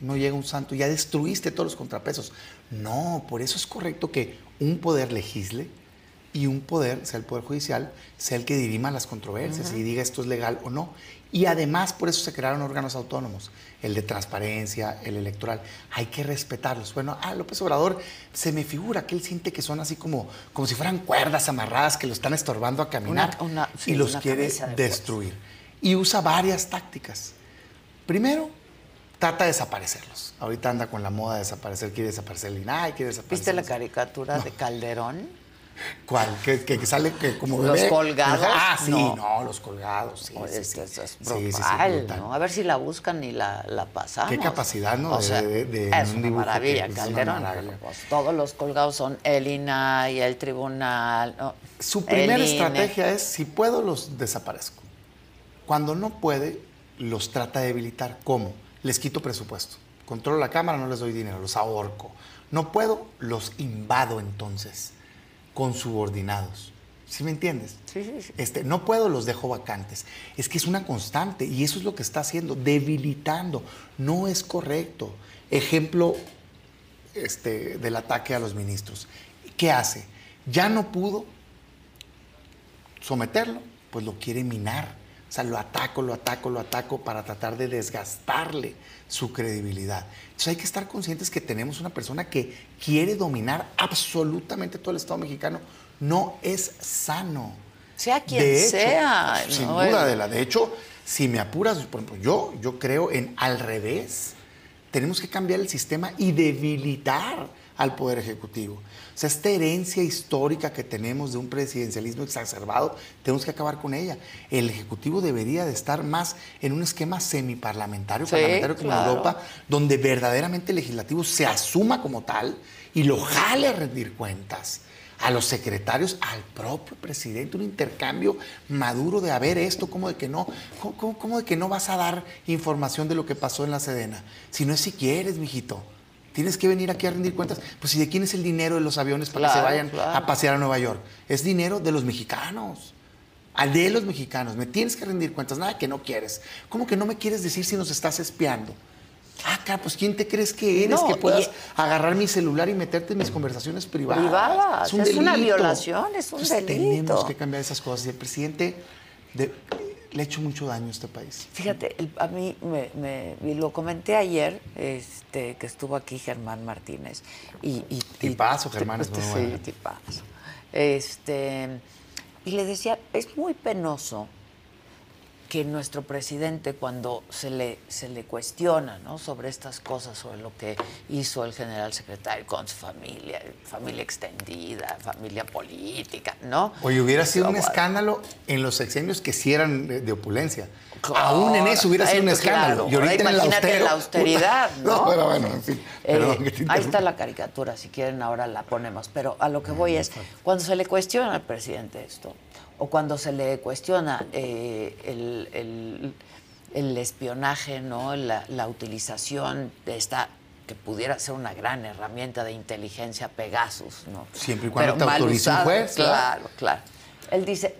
no llega un santo, ya destruiste todos los contrapesos. No, por eso es correcto que un poder legisle y un poder, sea el poder judicial, sea el que dirima las controversias y diga esto es legal o no. Y además por eso se crearon órganos autónomos, el de transparencia, el electoral. Hay que respetarlos. Bueno, a López Obrador se me figura que él siente que son así como, como si fueran cuerdas amarradas que lo están estorbando a caminar Una- una- sí, y los quiere de destruir. Y usa varias tácticas. Primero, trata de desaparecerlos. Ahorita anda con la moda de desaparecer, quiere desaparecer el INAI, quiere desaparecer... ¿Viste la caricatura de Calderón? ¿Cuál? Que, sale que como ¿Los colgados? Ah, sí, No. no, los colgados. Sí, Oye, sí, es sí. eso es Sí, sí, sí, brutal, brutal. ¿no? A ver si la buscan y la, la pasamos. Qué capacidad, ¿no? O de- sea, de- de- es un una maravilla, que es una Calderón. maravilla. pero, pues, todos los colgados son el INAI, el tribunal. ¿no? Su primera INE. estrategia es, si puedo, los desaparezco. Cuando no puede, los trata de debilitar. ¿Cómo? Les quito presupuesto. Controlo la Cámara, no les doy dinero, los ahorco. No puedo, los invado entonces, con subordinados. ¿Sí me entiendes? Sí, sí, sí. Este, no puedo, los dejo vacantes. Es que es una constante y eso es lo que está haciendo, debilitando. No es correcto. Ejemplo este, del ataque a los ministros. ¿Qué hace? Ya no pudo someterlo, pues lo quiere minar. O sea, lo ataco, lo ataco, lo ataco para tratar de desgastarle su credibilidad. Entonces hay que estar conscientes que tenemos una persona que quiere dominar absolutamente todo el Estado mexicano. No es sano. Sea quien De hecho, sea, Sin ¿no? duda, de la. De hecho, si me apuras, por ejemplo, yo, yo creo en al revés. Tenemos que cambiar el sistema y debilitar al Poder Ejecutivo. O sea, esta herencia histórica que tenemos de un presidencialismo exacerbado, tenemos que acabar con ella. El Ejecutivo debería de estar más en un esquema semiparlamentario, Sí, parlamentario como claro. Europa, donde verdaderamente el legislativo se asuma como tal y lo jale a rendir cuentas a los secretarios, al propio presidente, un intercambio maduro de a ver esto, como de que no, cómo de que no vas a dar información de lo que pasó en la Sedena. Si no es si quieres, mijito. Tienes que venir aquí a rendir cuentas. Pues, ¿y de quién es el dinero de los aviones para que se vayan claro. a pasear a Nueva York? Es dinero de los mexicanos. Al de los mexicanos. Me tienes que rendir cuentas. Nada que no quieres. ¿Cómo que no me quieres decir si nos estás espiando? Ah, cara, pues ¿quién te crees que eres No, que puedas y- agarrar mi celular y meterte en mis conversaciones privadas? Privadas, Es, un es una violación, es un delito. Tenemos que cambiar esas cosas. Y el presidente de- le ha hecho mucho daño a este país. Fíjate, el- a mí me, me- y lo comenté ayer, este, que estuvo aquí Germán Martínez. Y, y, y- Tipazo, Germán, es muy sí, bueno. tipazo. Este, y le decía, es muy penoso que nuestro presidente cuando se le, se le cuestiona ¿no? sobre estas cosas, sobre lo que hizo el general secretario con su familia, familia extendida, familia política, ¿no? Oye, hubiera sido un escándalo en los sexenios que sí eran de, opulencia. Claro, Aún en eso hubiera sido un escándalo. claro. y ahorita en el Imagínate austero, la austeridad. ¿no? pero bueno, en fin. Eh, Perdón ahí está la caricatura, si quieren ahora la ponemos. Pero a lo que voy es, cuando se le cuestiona al presidente esto, o cuando se le cuestiona eh, el, el- el espionaje, ¿no? La, la utilización de esta que pudiera ser una gran herramienta de inteligencia Pegasus, ¿no? Siempre y cuando Pero te autorice un juez, claro. Claro. Él dice,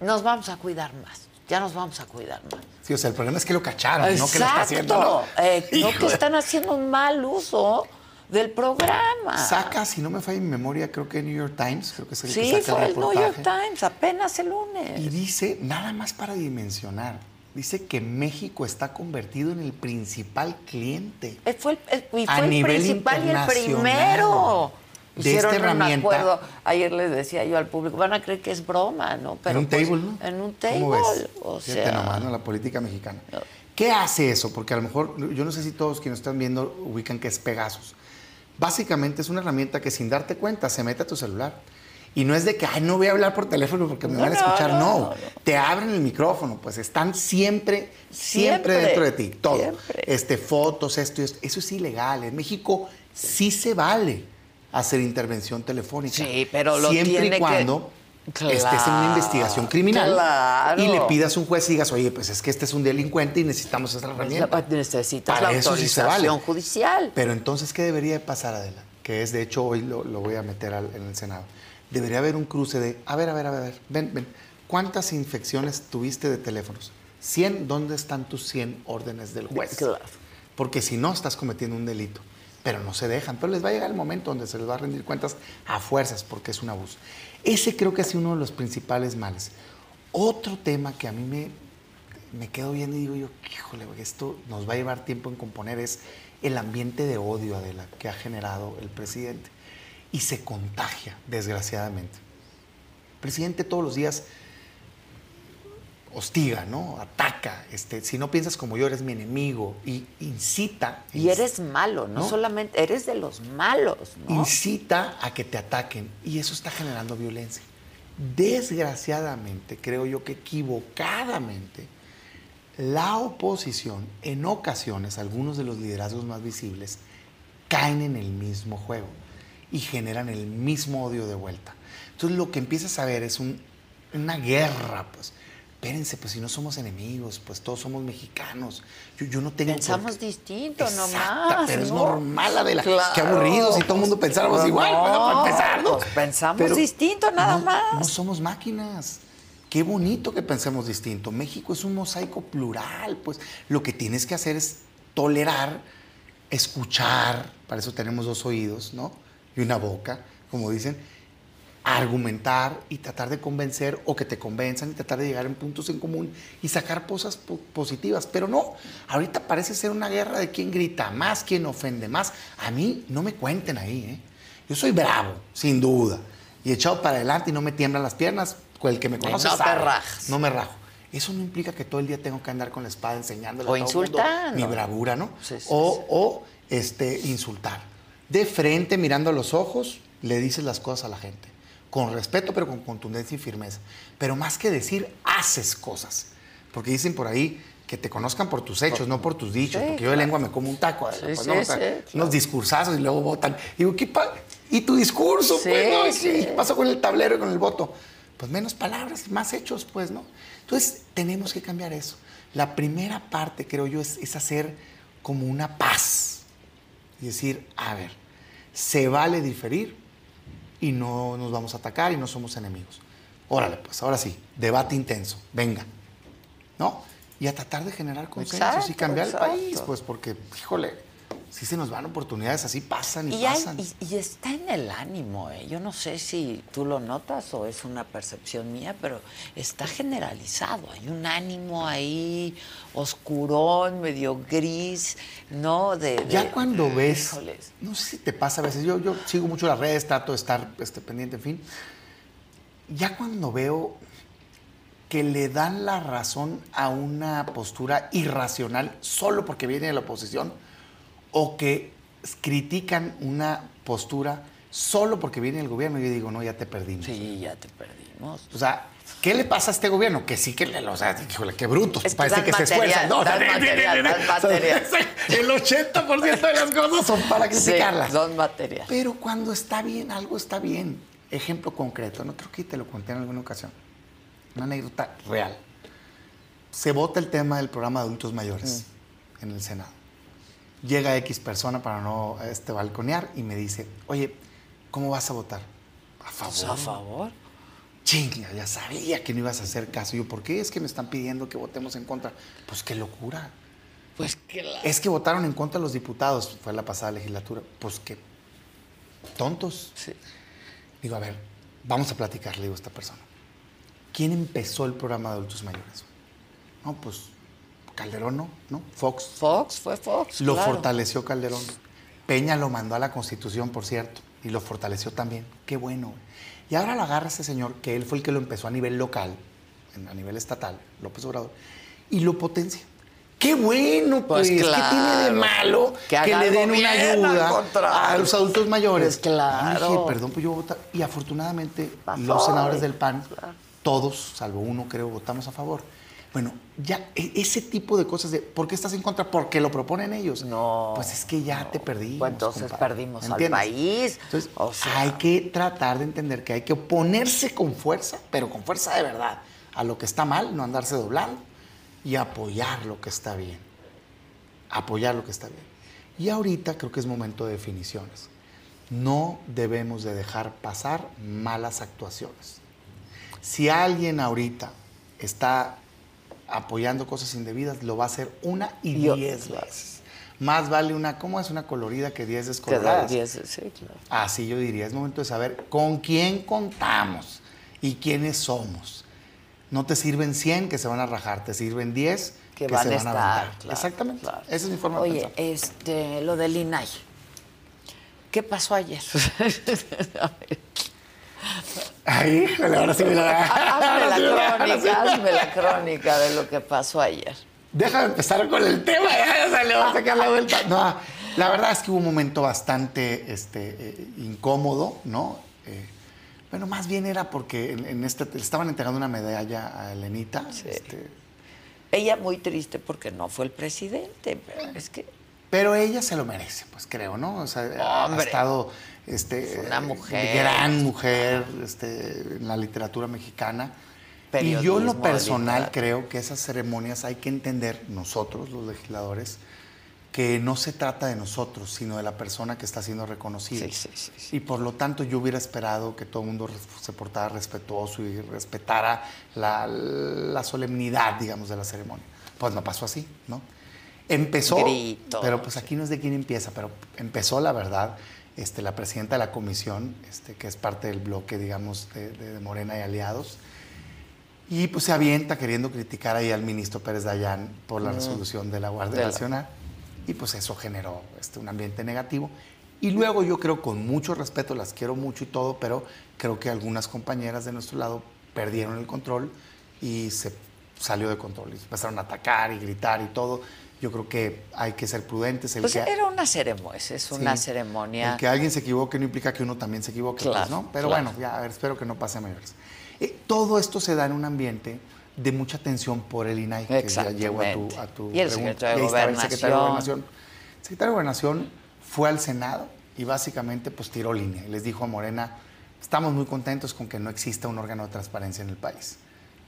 nos vamos a cuidar más, ya nos vamos a cuidar más. Sí, o sea, el problema es que lo cacharon, no que lo está haciendo. Eh, no que están haciendo un mal uso del programa. Saca, si no me falla mi memoria, creo que New York Times, creo que es el que Sí, saca fue el el New. York Times, apenas el lunes. Y dice, nada más para dimensionar, dice que México está convertido en el principal cliente Eh, Fue el, el- y A fue el nivel principal y el primero. de Hicieron esta un herramienta. acuerdo. Ayer les decía yo al público, van a creer que es broma, ¿no? Pero en un pues, table, ¿no? En un ¿Cómo table. ves? O sea, nomás, ¿no? La política mexicana. ¿Qué hace eso? Porque a lo mejor, yo no sé si todos quienes están viendo ubican que es Pegasus. Básicamente es una herramienta que sin darte cuenta se mete a tu celular. Y no es de que, ay, no voy a hablar por teléfono porque me No, van a escuchar. no, No, no, no. te abren el micrófono, pues están siempre, Siempre, siempre, dentro de ti. Todo. siempre. Este, fotos, esto y esto. Eso es ilegal. En México sí se vale hacer intervención telefónica. Sí, pero lo Siempre tiene y que- estés en una investigación criminal claro. y le pidas a un juez y digas, oye, pues es que este es un delincuente y necesitamos esa herramienta. Necesitas Para la eso sí se autorización vale. judicial. Pero entonces, ¿qué debería de pasar, Adela? Que es, de hecho, hoy lo, lo voy a meter al- en el Senado. Debería haber un cruce de, a ver, a ver, a ver, a ver, ven, ven, ¿cuántas infecciones tuviste de teléfonos? 100, ¿dónde están tus 100 órdenes del juez? Claro. Porque si no, estás cometiendo un delito. Pero no se dejan. Pero les va a llegar el momento donde se les va a rendir cuentas a fuerzas porque es un abuso. Ese creo que ha sido uno de los principales males. Otro tema que a mí me, me quedo viendo y digo yo, híjole, esto nos va a llevar tiempo en componer es el ambiente de odio, Adela, que ha generado el presidente. Y se contagia, desgraciadamente. El presidente todos los días hostiga, ¿no? Ataca. Este, si no piensas como yo, eres mi enemigo. Y incita. Y eres malo, no, ¿no? solamente, eres de los malos, ¿no? incita a que te ataquen y eso está generando violencia. Desgraciadamente, creo yo que equivocadamente, la oposición, en ocasiones, algunos de los liderazgos más visibles, caen en el mismo juego y generan el mismo odio de vuelta. Entonces lo que empiezas a ver es un- una guerra, pues. Espérense, pues si no somos enemigos, pues todos somos mexicanos. Yo, yo no tengo... por Pensamos qué- distinto Exacta, nomás. Pero es ¿no? normal, Adela. Claro. Qué aburrido si todo el mundo pensáramos igual. no, bueno, para empezar, ¿no? pues pensamos distinto, nada no- más. No somos máquinas. Qué bonito que pensemos distinto. México es un mosaico plural. Pues lo que tienes que hacer es tolerar, escuchar. Para eso tenemos dos oídos, ¿no? Y una boca, como dicen. Argumentar y tratar de convencer o que te convenzan y tratar de llegar en puntos en común y sacar cosas po- positivas. Pero no, ahorita parece ser una guerra de quién grita más, quién ofende más. A mí no me cuenten ahí, ¿eh? Yo soy bravo, sin duda. Y echado para adelante y no me tiemblan las piernas. El que me conoce no te sabe. rajas. No me rajo. Eso no implica que todo el día tengo que andar con la espada enseñándole O a todo mundo mi bravura, ¿no? Sí, sí, o sí. o, este, insultar. De frente, mirando a los ojos, le dices las cosas a la gente. Con respeto, pero con contundencia y firmeza. Pero más que decir, haces cosas. Porque dicen por ahí que te conozcan por tus hechos, no por tus dichos. Sí, porque yo de lengua me como un taco. Sí, pues, sí, ¿no? O sea, claro. Unos discursazos y luego votan. Digo, ¿qué ¿Y tu discurso? Pues, ¿no? ¿Qué pasó con el tablero y con el voto? Pues menos palabras, más hechos, pues, ¿no? Entonces, tenemos que cambiar eso. La primera parte, creo yo, es, es hacer como una paz. Y decir, a ver, se vale diferir y no nos vamos a atacar y no somos enemigos. Órale, pues, ahora sí, debate intenso, venga. ¿No? Y a tratar de generar consensos y cambiar exacto. el país, pues, porque, híjole, si se nos van oportunidades, así pasan y, Y, hay- pasan. y- y está en el ánimo, ¿eh? yo no sé si tú lo notas o es una percepción mía, pero está generalizado. Hay un ánimo ahí oscurón, medio gris, ¿no? De, de- Ya cuando ves, Híjoles. no sé si te pasa a veces, yo, yo sigo mucho las redes, trato de estar este, pendiente, en fin. Ya cuando veo que le dan la razón a una postura irracional solo porque viene de la oposición o que critican una postura solo porque viene del gobierno, yo digo, no, ya te perdimos. Sí, ya te perdimos. O sea, ¿qué le pasa a este gobierno? Que sí que le, o sea, híjole, qué brutos. Es que Parece que se material, esfuerzan. No, dan material, dan material. El 80% de las cosas son para criticarlas. Sí, don material. Pero cuando está bien, algo está bien. Ejemplo concreto, no creo que te lo conté en alguna ocasión. Una anécdota real. Se vota el tema del programa de adultos mayores Mm. en el Senado. Llega X persona para no este, balconear y me dice, oye, ¿cómo vas a votar? A favor. Pues, a favor. Chinga, ya sabía que no ibas a hacer caso. Yo, ¿por qué es que me están pidiendo que votemos en contra? Pues qué locura. Pues que la... Es que votaron en contra los diputados, fue la pasada legislatura. Pues qué tontos. Sí. Digo, a ver, vamos a platicar, le digo a esta persona. ¿Quién empezó el programa de adultos mayores? No, pues Calderón, ¿no? ¿no? Fox. Fox, fue Fox. Lo claro. fortaleció Calderón. Peña lo mandó a la Constitución, por cierto, y lo fortaleció también. Qué bueno. Y ahora lo agarra ese señor, que él fue el que lo empezó a nivel local, a nivel estatal, López Obrador, y lo potencia. Qué bueno, Pues pues. ¿Qué tiene de claro. malo Que le den una ayuda a los adultos mayores? Pues claro. Y dije, perdón, pues yo voy a votar. Y afortunadamente, los senadores del PAN, todos, salvo uno, creo, votamos a favor. Bueno, ya e- ese tipo de cosas de ¿por qué estás en contra? Porque lo proponen ellos. No, Pues es que ya te perdimos. Pues entonces compadre. perdimos al país. Entonces, O sea- hay que tratar de entender que hay que oponerse con fuerza, pero con fuerza de verdad, a lo que está mal, no andarse doblando y apoyar lo que está bien. Apoyar lo que está bien. Y ahorita creo que es momento de definiciones. No debemos de dejar pasar malas actuaciones. Si alguien ahorita está apoyando cosas indebidas, lo va a hacer una y diez veces. Más vale una, ¿cómo es una colorida que diez Que da descoloradas? 10, sí, claro. Así yo diría, es momento de saber con quién contamos y quiénes somos. No te sirven 100 que se van a rajar, te sirven 10 Que que, van se a van a estar, claro, Exactamente. claro. Esa es mi forma de Oye, este, lo del INAI. ¿Qué pasó ayer? A ver. Ay, ahora sí me la... Hazme la crónica, hazme la crónica de lo que pasó ayer. Déjame empezar con el tema, ya, ya se le va a sacar la vuelta. No, la verdad es que hubo un momento bastante este, eh, incómodo, ¿no? Eh, bueno, más bien era porque en, en este, le estaban entregando una medalla a Elenita. este, Ella muy triste porque no fue el presidente, pero es que pero ella se lo merece, pues creo, ¿no? O sea, ha estado este, es una mujer. gran mujer este, en la literatura mexicana. Y yo en lo personal creo que esas ceremonias hay que entender, nosotros los legisladores, que no se trata de nosotros, sino de la persona que está siendo reconocida. Sí, sí, sí. Y por lo tanto yo hubiera esperado que todo el mundo se portara respetuoso y respetara la, la solemnidad, digamos, de la ceremonia. Pues no pasó así, ¿no? Empezó, Gritos, pero pues aquí no es de quién empieza, pero empezó la verdad, este, la presidenta de la comisión, este, que es parte del bloque, digamos, de, de- Morena y aliados, y pues se avienta queriendo criticar ahí al ministro Pérez Dayán por la resolución de la Guardia De la- Nacional. Y pues eso generó este, un ambiente negativo. Y luego yo creo, con mucho respeto, las quiero mucho y todo, pero creo que algunas compañeras de nuestro lado perdieron el control y se salió de control. Y empezaron a atacar y gritar y todo. Yo creo que hay que ser prudentes. El Pues que, era una ceremonia, es una Sí. ceremonia. El que alguien se equivoque no implica que uno también se equivoque, pues, Claro, ¿no? Pero claro. bueno, ya, a ver, espero que no pase a mayores. Eh, todo esto se da en un ambiente de mucha tensión por el INAI, que ya llevo a tu, a tu Y el pregunta. secretario de estaba el secretario de Gobernación. Gobernación. El secretario de Gobernación fue al Senado y básicamente pues tiró línea y les dijo a Morena, estamos muy contentos con que no exista un órgano de transparencia en el país.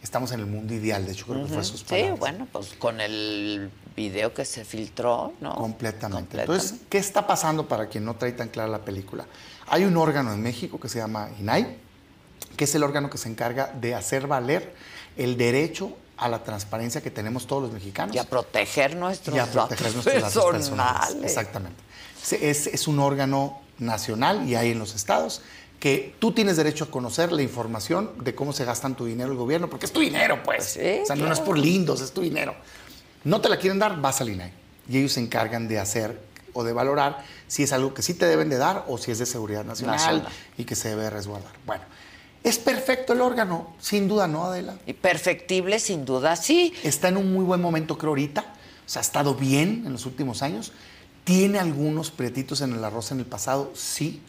Estamos en el mundo ideal, de hecho creo que fue sus Sí, palabras. bueno, pues con el video que se filtró, ¿no? Completamente. Completamente. Entonces, ¿qué está pasando para quien no trae tan clara la película? Hay un órgano en México que se llama INAI, que es el órgano que se encarga de hacer valer el derecho a la transparencia que tenemos todos los mexicanos. y a proteger nuestros y a proteger datos nuestros datos personales. personales. Exactamente. Es, es un órgano nacional y hay en los estados que tú tienes derecho a conocer la información de cómo se gastan tu dinero el gobierno, porque es tu dinero, pues. Sí, o sea, no es por lindos, es tu dinero. No te la quieren dar, vas al INAI. Y ellos se encargan de hacer o de valorar si es algo que sí te deben de dar o si es de seguridad nacional, Nacional. y que se debe resguardar. Bueno, ¿es perfecto el órgano? Sin duda no, Adela Y perfectible, sin duda, sí. está en un muy buen momento, creo, ahorita. O sea, ha estado bien en los últimos años. Tiene algunos prietitos en el arroz en el pasado, sí.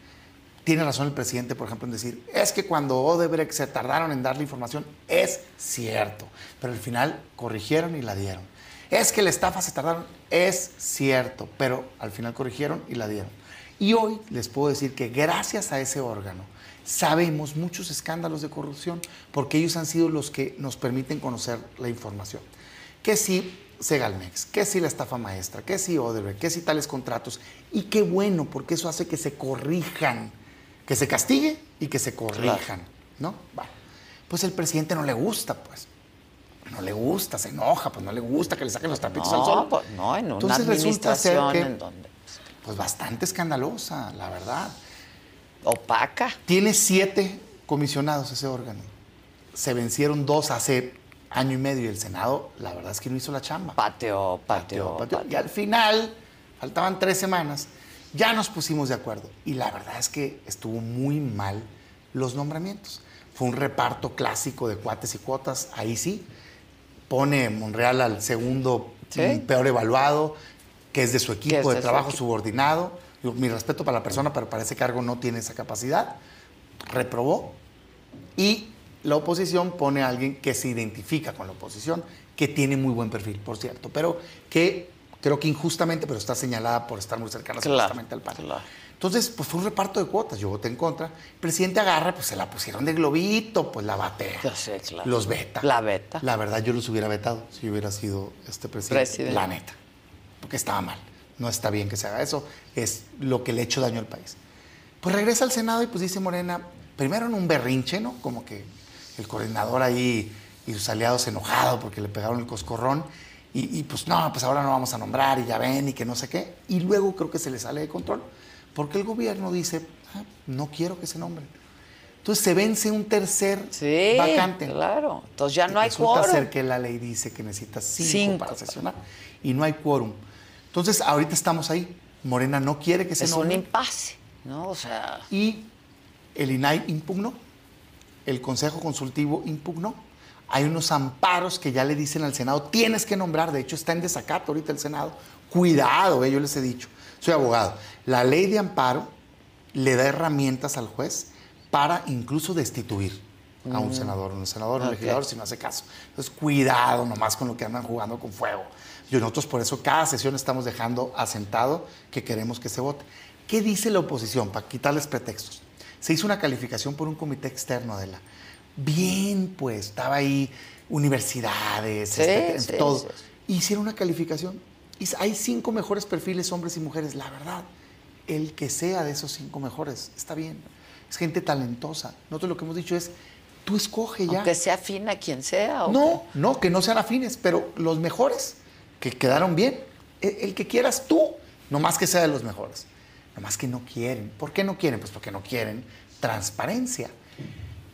Tiene razón el presidente, por ejemplo, en decir, es que cuando Odebrecht se tardaron en darle información, es cierto. Pero al final corrigieron y la dieron. Es que la estafa se tardaron, es cierto. Pero al final corrigieron y la dieron. Y hoy les puedo decir que gracias a ese órgano sabemos muchos escándalos de corrupción porque ellos han sido los que nos permiten conocer la información. Que si Segalmex, que si la estafa maestra, que si Odebrecht, que si tales contratos. Y qué bueno, porque eso hace que se corrijan, que se castigue y que se corrijan, ¿no? Bueno, pues el presidente no le gusta, pues. No le gusta, se enoja, pues no le gusta que le saquen los trapitos al No, sol. pues, no, en una Entonces resulta ser que, en donde pues bastante escandalosa, la verdad. opaca. Tiene siete comisionados ese órgano. Se vencieron dos hace año y medio y el Senado, la verdad es que no hizo la chamba. Pateó, Pateó, pateó, pateó. Y al final, faltaban tres semanas, ya nos pusimos de acuerdo. Y la verdad es que estuvo muy mal los nombramientos. Fue un reparto clásico de cuates y cuotas, ahí sí. Pone Monreal al segundo Sí. mm, peor evaluado, que es de su equipo de trabajo subordinado. Mi respeto para la persona, pero para ese cargo no tiene esa capacidad. Reprobó. Y la oposición pone a alguien que se identifica con la oposición, que tiene muy buen perfil, por cierto, pero que creo que injustamente, pero está señalada por estar muy cercana Claro, supuestamente al PAN. claro. Entonces, pues fue un reparto de cuotas, yo voté en contra. El presidente agarra, pues se la pusieron de globito, pues la batea. Ya sé, claro. Los veta. La veta. La verdad, yo los hubiera vetado si yo hubiera sido este presidente. Presidente. La neta. Porque estaba mal. No está bien que se haga eso. Es lo que le ha hecho daño al país. Pues regresa al Senado y pues dice Morena, primero en un berrinche, ¿no? Como que el coordinador ahí y sus aliados enojados porque le pegaron el coscorrón. Y, y, pues no, pues ahora no vamos a nombrar y ya ven y que no sé qué. Y luego creo que se le sale de control porque el gobierno dice, "Ah, no quiero que se nombren. Entonces se vence un tercer Sí, vacante. claro. Entonces ya no hay Resulta quórum. ser que la ley dice que necesita cinco, Cinco. para sesionar y no hay quórum. Entonces, ahorita estamos ahí. Morena no quiere que se Es un nombre impasse, ¿no? O sea, y el INAI impugnó. el Consejo Consultivo impugnó. Hay unos amparos que ya le dicen al Senado, tienes que nombrar, de hecho está en desacato ahorita el Senado. Cuidado, eh, yo les he dicho, soy abogado. La ley de amparo le da herramientas al juez para incluso destituir a un senador, un senador, un legislador, si no hace caso. Entonces, cuidado nomás con lo que andan jugando con fuego. Y nosotros por eso cada sesión estamos dejando asentado que queremos que se vote. ¿Qué dice la oposición? Para quitarles pretextos. Se hizo una calificación por un comité externo, Adela. Bien, pues, estaba ahí universidades, Sí, etcétera, sí, todo. sí, Hicieron una calificación. Y hay cinco mejores perfiles, hombres y mujeres. La verdad, el que sea de esos cinco mejores, está bien. Es gente talentosa. Nosotros lo que hemos dicho es, tú escoge ya. Aunque sea afín a quien sea. ¿o No, no, que no sean afines, pero los mejores, que quedaron bien. El, el que quieras tú, no más que sea de los mejores. No más que no quieren. ¿Por qué no quieren? Pues porque no quieren transparencia.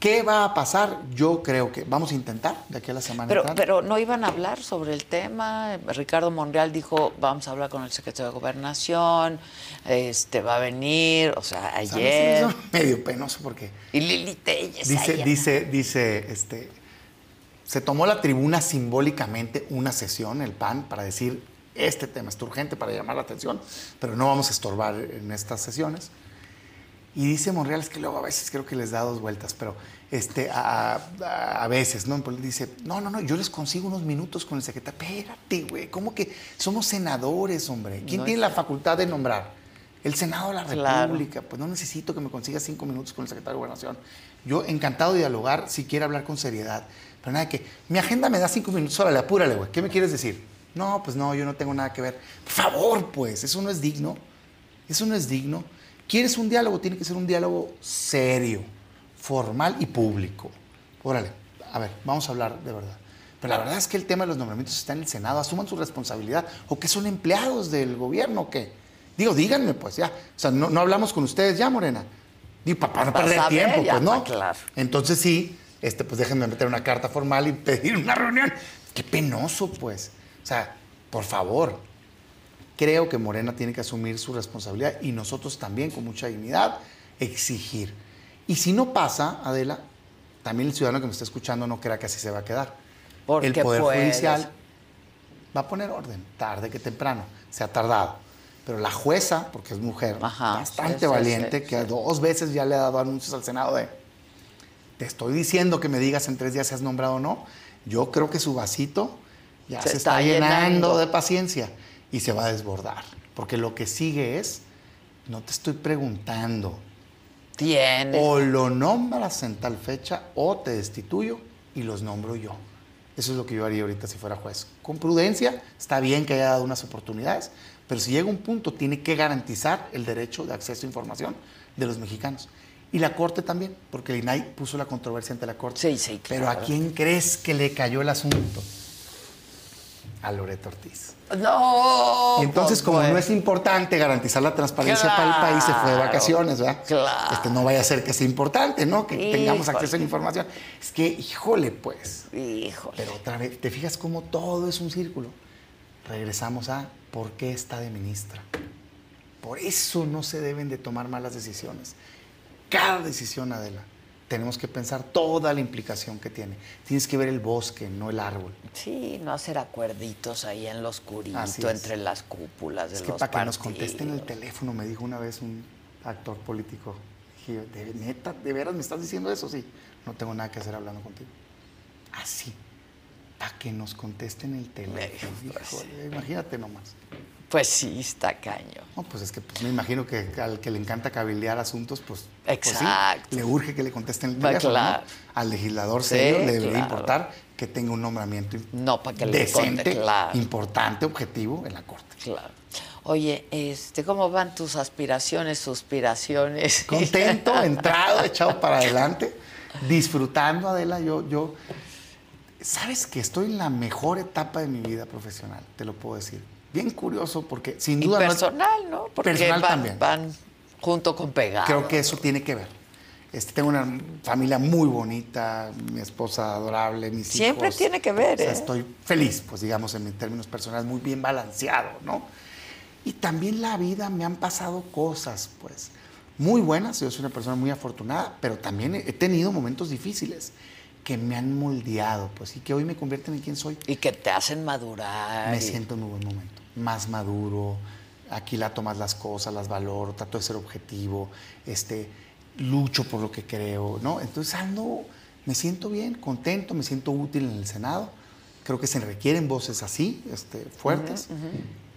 ¿Qué va a pasar? Yo creo que vamos a intentar de aquí a la semana. Pero, entrante. pero no iban a hablar sobre el tema. Ricardo Monreal dijo, vamos a hablar con el secretario de Gobernación, este va a venir, o sea, ayer. hizo medio penoso porque Y Lili Telles dice, dice, dice, este, se tomó la tribuna simbólicamente una sesión, el PAN, para decir, este tema es urgente para llamar la atención, pero no vamos a estorbar en estas sesiones. Y dice Monreal, es que luego a veces creo que les da dos vueltas, pero este, a, a- a veces, ¿no? Pues dice, no, no, no, yo les consigo unos minutos con el secretario. Espérate, güey, ¿cómo que somos senadores, hombre? ¿Quién No tiene la facultad de nombrar? El Senado de la Claro. República. Pues no necesito que me consiga cinco minutos con el secretario de Gobernación. Yo encantado de dialogar si quiere hablar con seriedad. Pero nada que, mi agenda me da cinco minutos, órale, apúrale, güey. ¿Qué me quieres decir? No, pues no, yo no tengo nada que ver. Por favor, pues, eso no es digno. Eso no es digno. ¿Quieres un diálogo? Tiene que ser un diálogo serio, formal y público. Órale, a ver, vamos a hablar de verdad. Pero la verdad es que el tema de los nombramientos está en el Senado. Asuman su responsabilidad. ¿O que son empleados del gobierno o qué? Digo, díganme, pues ya. O sea, no, no hablamos con ustedes ya, Morena. Digo, para no perder tiempo, pues no. claro. Entonces sí, este, pues déjenme meter una carta formal y pedir una reunión. Qué penoso, pues. O sea, por favor, creo que Morena tiene que asumir su responsabilidad y nosotros también, con mucha dignidad, exigir. Y si no pasa, Adela, también el ciudadano que me está escuchando no crea que así se va a quedar. Porque el Poder puedes. Judicial va a poner orden, tarde que temprano, se ha tardado. Pero la jueza, porque es mujer, Ajá, bastante sí, valiente, sí, que dos veces ya le ha dado anuncios al Senado de, te estoy diciendo que me digas en tres días si has nombrado o no, yo creo que su vasito ya Se se, está está, llenando. llenando. de paciencia y se va a desbordar. Porque lo que sigue es, no te estoy preguntando, Tienes. o lo nombras en tal fecha o te destituyo y los nombro yo. Eso es lo que yo haría ahorita si fuera juez. Con prudencia, está bien que haya dado unas oportunidades, pero si llega un punto, tiene que garantizar el derecho de acceso a información de los mexicanos. Y la Corte también, porque el INAI puso la controversia ante la Corte. Sí, sí, Pero ¿a quién crees que le cayó el asunto? A Loreto Ortiz. No. Y entonces, pues, como no es importante garantizar la transparencia para el país, se fue de vacaciones, ¿verdad? claro. Este, no vaya a ser que sea importante, ¿no? Que tengamos acceso a la información. Es que, híjole, pues. Híjole. Pero otra vez, ¿te fijas cómo todo es un círculo? Regresamos a por qué está de ministra. Por eso no se deben de tomar malas decisiones. Cada decisión, Adela, tenemos que pensar toda la implicación que tiene. Tienes que ver el bosque, no el árbol. Sí, no hacer acuerditos ahí en lo oscurito, entre las cúpulas de Es que los para que nos contesten el teléfono, me dijo una vez un actor político. Dije, ¿de neta, de veras me estás diciendo eso? Sí, no tengo nada que hacer hablando contigo. Así, para que nos contesten el teléfono. Híjole, imagínate nomás. Pues sí, está caño. No, pues es que pues, me imagino que al que le encanta cabildear asuntos, pues, pues sí, Exacto. le urge que le contesten el Va, teléfono. ¿no? claro. Al legislador Sí, serio le debería claro. importar que tenga un nombramiento No, para que le decente, conte, claro. importante, objetivo en la Corte. Claro. Oye, este, ¿cómo van tus aspiraciones, suspiraciones? contento, entrado, echado para adelante, disfrutando, Adela. Yo, yo, sabes que estoy en la mejor etapa de mi vida profesional, te lo puedo decir. Bien curioso porque sin Y duda es- personal, ¿no? Porque Personal van, también. van junto con pegado. creo que eso tiene que ver. Este, tengo una familia muy bonita, mi esposa adorable, mis Siempre hijos. tiene que ver, O sea, ¿eh? Estoy feliz, pues digamos, en mis términos personales, muy bien balanceado, ¿no? Y también la vida me han pasado cosas, pues. muy buenas, yo soy una persona muy afortunada, pero también he tenido momentos difíciles que me han moldeado, pues, y que hoy me convierten en quien soy. Y que te hacen madurar. Me y- siento en un buen momento, más maduro, aquí la tomas las cosas, las valoro, trato de ser objetivo, este, lucho por lo que creo, ¿no? Entonces ando, me siento bien, contento, me siento útil en el Senado, creo que se requieren voces así, este, fuertes,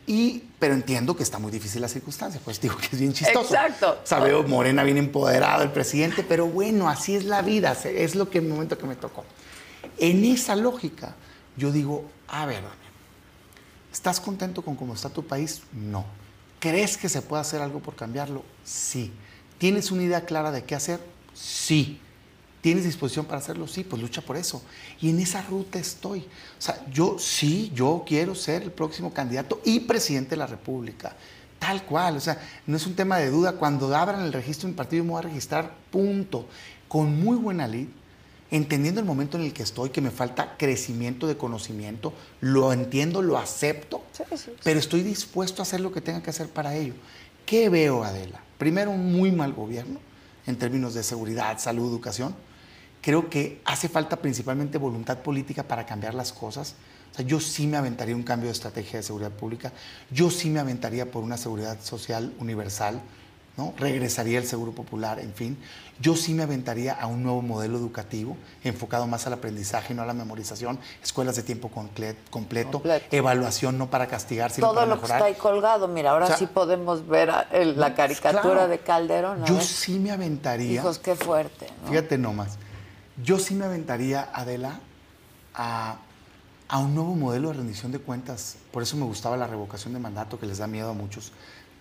y, pero entiendo que está muy difícil la circunstancia, pues digo que es bien chistoso. Exacto. O sea, veo Morena bien empoderado, el presidente, pero bueno, así es la vida, es lo que el momento que me tocó. En esa lógica, yo digo, a ver, ¿estás contento con cómo está tu país? No. ¿Crees que se puede hacer algo por cambiarlo? Sí. ¿Tienes una idea clara de qué hacer? Sí. ¿Tienes disposición para hacerlo? Sí, pues lucha por eso. Y en esa ruta estoy. O sea, yo sí, yo quiero ser el próximo candidato y presidente de la República. Tal cual. O sea, no es un tema de duda. Cuando abran el registro de mi partido, me voy a registrar, punto. Con muy buena lid, entendiendo el momento en el que estoy, que me falta crecimiento de conocimiento, lo entiendo, lo acepto, pero estoy dispuesto a hacer lo que tenga que hacer para ello. ¿Qué veo, Adela? Primero, un muy mal gobierno en términos de seguridad, salud, educación. Creo que hace falta principalmente voluntad política para cambiar las cosas. O sea, yo sí me aventaría un cambio de estrategia de seguridad pública. Yo sí me aventaría por una seguridad social universal. ¿No? Regresaría el seguro popular, en fin. Yo sí me aventaría a un nuevo modelo educativo, enfocado más al aprendizaje y no a la memorización, escuelas de tiempo comple- completo, Completo. evaluación no para castigar, sino Todo para lo que mejorar. está ahí colgado. Mira, ahora O sea, sí podemos ver el- la caricatura Claro. de Calderón. Yo sí me aventaría. Hijos, qué fuerte. ¿no? Fíjate nomás. Yo sí me aventaría, Adela, a, a un nuevo modelo de rendición de cuentas. Por eso me gustaba la revocación de mandato, que les da miedo a muchos.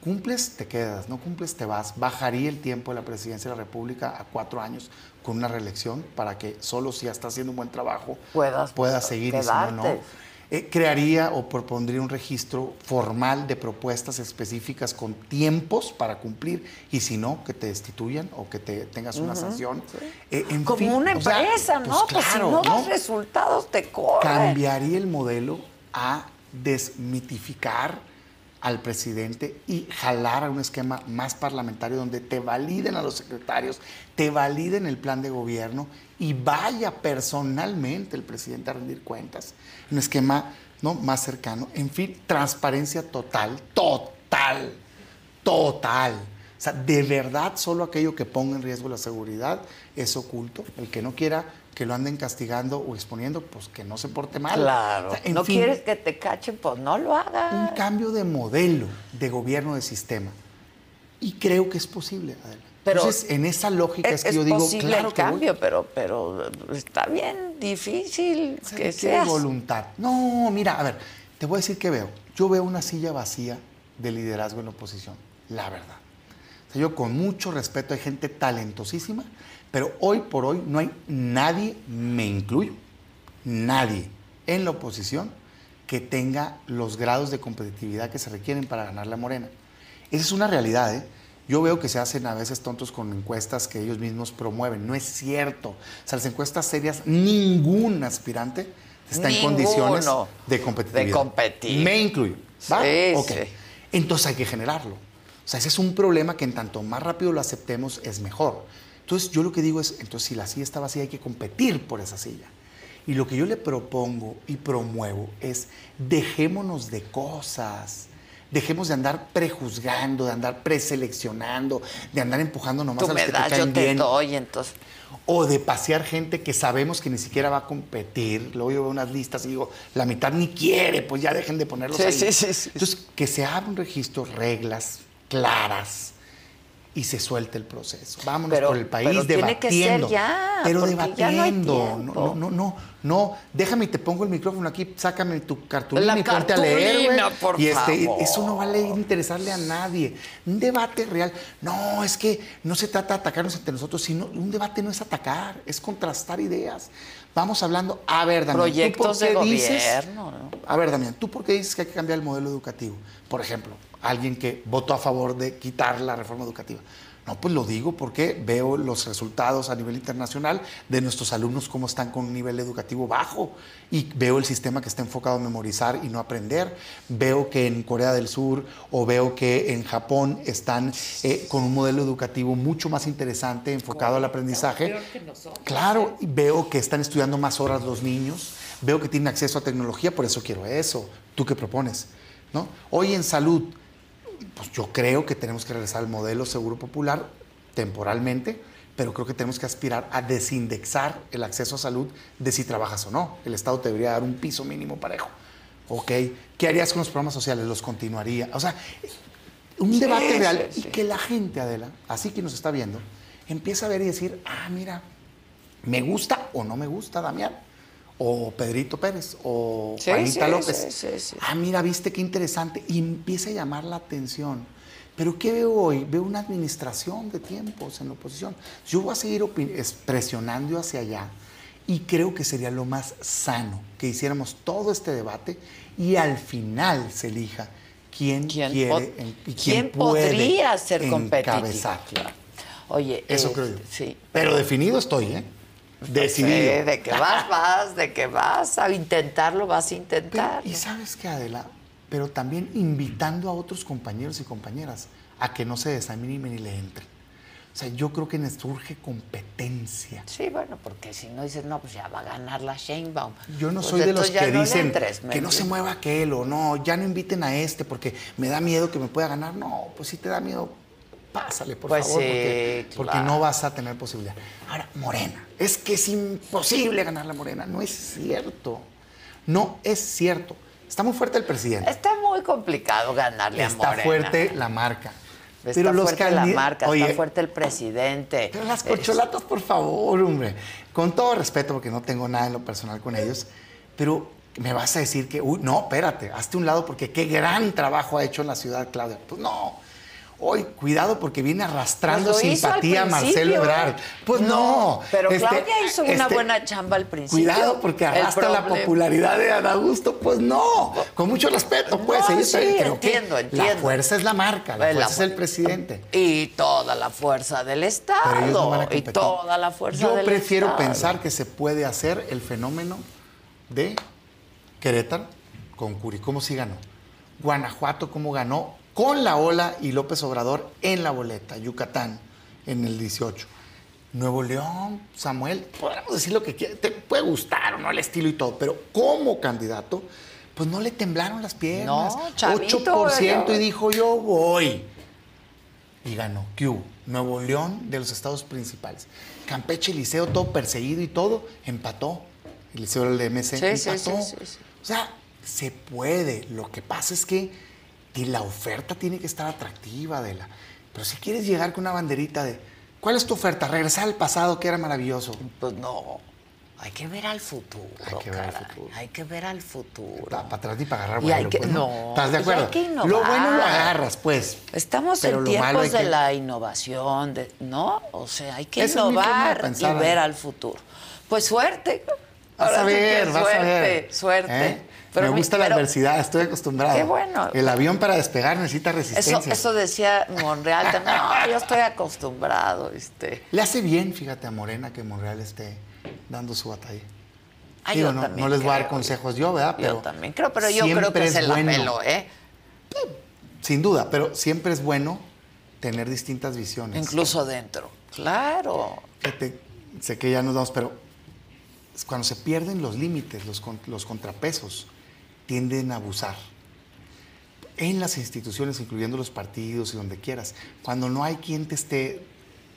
Cumples, te quedas, no cumples, te vas. Bajaría el tiempo de la presidencia de la República a cuatro años con una reelección para que solo si ya está haciendo un buen trabajo Puedas puedas seguir y si no. Eh, crearía o propondría un registro formal de propuestas específicas con tiempos para cumplir y si no, que te destituyan o que te tengas una sanción. Eh, en Como fin, una o sea, empresa, pues ¿no? Pues, claro, si no ¿no? das resultados, te corren. Cambiaría el modelo a desmitificar al presidente y jalar a un esquema más parlamentario donde te validen a los secretarios, te validen el plan de gobierno y vaya personalmente el presidente a rendir cuentas. Un esquema ¿no? más cercano. En fin, transparencia total, total, total. O sea, de verdad, solo aquello que ponga en riesgo la seguridad es oculto. El que no quiera que lo anden castigando o exponiendo, pues que no se porte mal. Claro. O sea, en no fin, quieres que te cachen, pues no lo hagas. un cambio de modelo de gobierno de sistema. Y creo que es posible, Adela. Pero Entonces, en esa lógica es, Es, que yo digo, claro el que voy. cambio, pero, pero está bien difícil Se que requiere seas. voluntad. No, mira, a ver, te voy a decir qué veo. Yo veo una silla vacía de liderazgo en la oposición, la verdad. O sea, yo con mucho respeto, hay gente talentosísima, pero hoy por hoy no hay nadie, me incluyo, nadie en la oposición que tenga los grados de competitividad que se requieren para ganar la morena. Esa es una realidad, ¿eh? Yo veo que se hacen a veces tontos con encuestas que ellos mismos promueven. No es cierto. O sea, las encuestas serias, ningún aspirante está en Ninguno. condiciones de competitividad. De competir. Me incluyo. ¿Va? Sí, Ok. sí. Entonces hay que generarlo. O sea, ese es un problema que en tanto más rápido lo aceptemos es mejor. Entonces yo lo que digo es, entonces si la silla está vacía hay que competir por esa silla. Y lo que yo le propongo y promuevo es dejémonos de cosas. Dejemos de andar prejuzgando, de andar preseleccionando, de andar empujando nomás Tú a los me que das, te yo te bien. doy, entonces. O de pasear gente que sabemos que ni siquiera va a competir. Luego yo veo unas listas y digo, la mitad ni quiere, pues ya dejen de ponerlos Sí, ahí. sí, sí, sí. Entonces, que se abra un registro, reglas claras y se suelte el proceso. Vámonos Pero- por el país pero tiene que ser debatiendo. ya, pero ya no debatiendo. tiempo. no, no, no, no. Déjame y te pongo el micrófono aquí, sácame tu cartulina La y ponte a leer, por y este, favor. eso no vale interesarle a nadie. Un debate real. No, es que no se trata de atacarnos entre nosotros, sino un debate no es atacar, es contrastar ideas. Vamos hablando, a ver, Damián, ¿tú por qué de dices- gobierno, ¿no? A ver, Damián, ¿tú por qué dices que hay que cambiar el modelo educativo? Por ejemplo, alguien que votó a favor de quitar la reforma educativa. No, pues lo digo porque veo los resultados a nivel internacional de nuestros alumnos, cómo están con un nivel educativo bajo. Y veo el sistema que está enfocado a memorizar y no aprender. Veo que en Corea del Sur o veo que en Japón están eh, con un modelo educativo mucho más interesante, enfocado al aprendizaje. Claro, y veo que están estudiando más horas los niños. Veo que tienen acceso a tecnología, por eso quiero eso. ¿Tú qué propones? ¿No? Hoy en salud, pues yo creo que tenemos que regresar al modelo seguro popular temporalmente, pero creo que tenemos que aspirar a desindexar el acceso a salud de si trabajas o no. El Estado te debería dar un piso mínimo parejo. ¿Ok? ¿Qué harías con los programas sociales? ¿Los continuaría? O sea, un debate real y que la gente, Adela, así que nos está viendo, empieza a ver y decir, ah, mira, me gusta o no me gusta, Damián o Pedrito Pérez o Juanita López. ah, mira, viste qué interesante. Y empieza a llamar la atención. Pero ¿qué veo hoy? Veo una administración de tiempos en la oposición. Yo voy a seguir presionando hacia allá y creo que sería lo más sano que hiciéramos todo este debate y al final se elija quién, quiere y quién, podría ser competitivo. Oye, eso creo yo. Sí. Pero definido estoy, ¿eh? Decidido. de que vas, vas, de que vas a intentarlo, vas a intentar. y sabes qué, Adela, pero también invitando a otros compañeros y compañeras a que no se desanimen y le entren. O sea, yo creo que nos surge competencia. Sí, bueno, porque si no dices, no, pues ya va a ganar la Sheinbaum. Yo no pues soy de los que dicen que no se mueva aquel o no, ya no inviten a este porque me da miedo que me pueda ganar. No, pues si te da miedo, pásale, por pues favor, porque, no vas a tener posibilidad. Ahora, Morena, es que es imposible ganar la Morena. No es cierto. No es cierto. Está muy fuerte el presidente. Está muy complicado ganarle a Morena. Está fuerte la marca. Está pero fuerte la marca, está fuerte el presidente. Pero las corcholatas, por favor, hombre. Con todo respeto, porque no tengo nada en lo personal con ellos, pero me vas a decir que, uy, no, espérate, hazte un lado porque qué gran trabajo ha hecho en la ciudad, Claudia. Pues no, Hoy, cuidado porque viene arrastrando pues simpatía a Marcelo Ebrard. Pues no. pero este, Claudia hizo una este, buena chamba al principio. Cuidado porque arrastra la popularidad de Ana Augusto. Pues no. Con mucho respeto, pues. No, sí, entiendo, entiendo. La fuerza es la marca, la fuerza es el presidente. Y toda la fuerza del Estado. y toda la fuerza Yo del prefiero pensar que se puede hacer el fenómeno de Querétaro con Curi. ¿Cómo sí ganó? Guanajuato, ¿cómo ganó? Con la ola y López Obrador en la boleta, Yucatán, en el 18. Nuevo León, Samuel, podríamos decir lo que quiera, te puede gustar o no el estilo y todo, pero como candidato, pues no le temblaron las piernas. No, chavito, 8% y dijo yo voy. Y ganó. ¿Qué Nuevo León de los estados principales. Campeche, Liceo, todo perseguido y todo, empató. El Liceo del MC empató. o sea, se puede. Lo que pasa es que y la oferta tiene que estar atractiva, Adela. Pero si quieres llegar con una banderita de, ¿cuál es tu oferta? Regresar al pasado, que era maravilloso. Pues no. Hay que ver al futuro. Hay que ver al futuro. Hay que ver al futuro. Para, atrás y para agarrar bueno, pues, no. ¿Estás de acuerdo? Lo bueno lo agarras, pues. Estamos en tiempos de la innovación, ¿no? O sea, hay que innovar y ver al futuro. Pues suerte. Vas a ver, vas suerte, a ver. Suerte. ¿Eh? Me gusta la adversidad, estoy acostumbrado. Qué bueno. El avión para despegar necesita resistencia. Eso, decía Monreal también. No, yo estoy acostumbrado. Este. Le hace bien, fíjate, a Morena que Monreal esté dando su batalla. no, les voy a dar consejos yo, ¿verdad? Pero yo también creo, pero yo creo que es el bueno. ¿eh? Sin duda, pero siempre es bueno tener distintas visiones. Incluso dentro. Claro. sé que ya nos vamos, pero cuando se pierden los límites, los, los contrapesos, tienden a abusar. En las instituciones, incluyendo los partidos y donde quieras, cuando no hay quien te esté,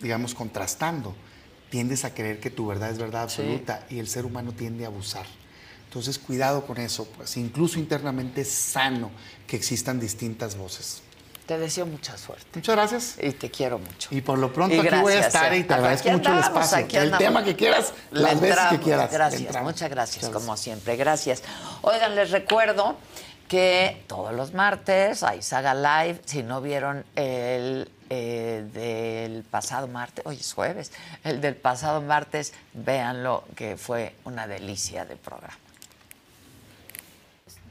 digamos, contrastando, tiendes a creer que tu verdad es verdad absoluta y el ser humano tiende a abusar. Entonces, cuidado con eso, pues incluso internamente es sano que existan distintas voces. Te deseo mucha suerte. Muchas gracias. Y te quiero mucho. Y por lo pronto aquí voy a estar y te agradezco mucho el espacio. El tema que quieras, las veces que quieras. Gracias, muchas gracias, como siempre. Gracias. Oigan, les recuerdo que todos los martes hay Saga Live. Si no vieron el eh, del pasado martes, hoy es jueves, el del pasado martes, véanlo, que fue una delicia de programa.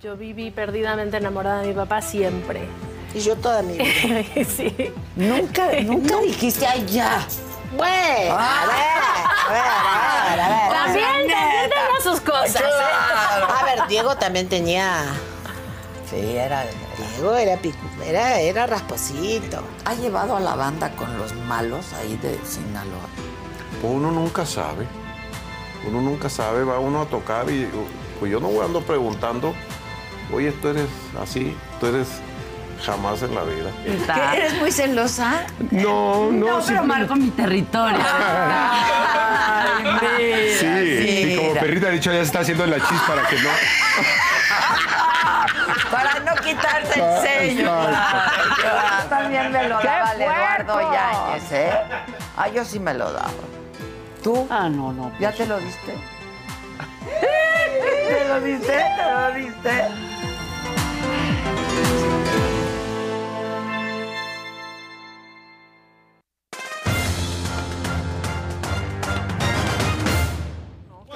Yo viví perdidamente enamorada de mi papá siempre. Y yo toda mi vida. sí. Nunca, nunca dijiste, ay, ya. Bueno, a ver, a ver, a ver, a ver. También, también tenía sus cosas. ¿eh? A ver, Diego también tenía. Sí, era. Diego era, era, era rasposito. ¿Ha llevado a la banda con los malos ahí de Sinaloa? Uno nunca sabe. Uno nunca sabe, va uno a tocar y pues yo no voy ando preguntando, oye, tú eres así, tú eres jamás en la vida. ¿Qué, ¿Eres muy celosa? No, no, No, pero marco mi territorio. Sí, y como perrita ha dicho, ya se está haciendo la chis para que no. Para no quitarse el sello. También me lo ¡Qué daba el Eduardo! Yáñez, ¿eh? Ah, yo sí me lo daba. ¿Tú? Ah, no, no. ¿Ya te lo diste? ¿Te lo diste? ¿Te lo diste?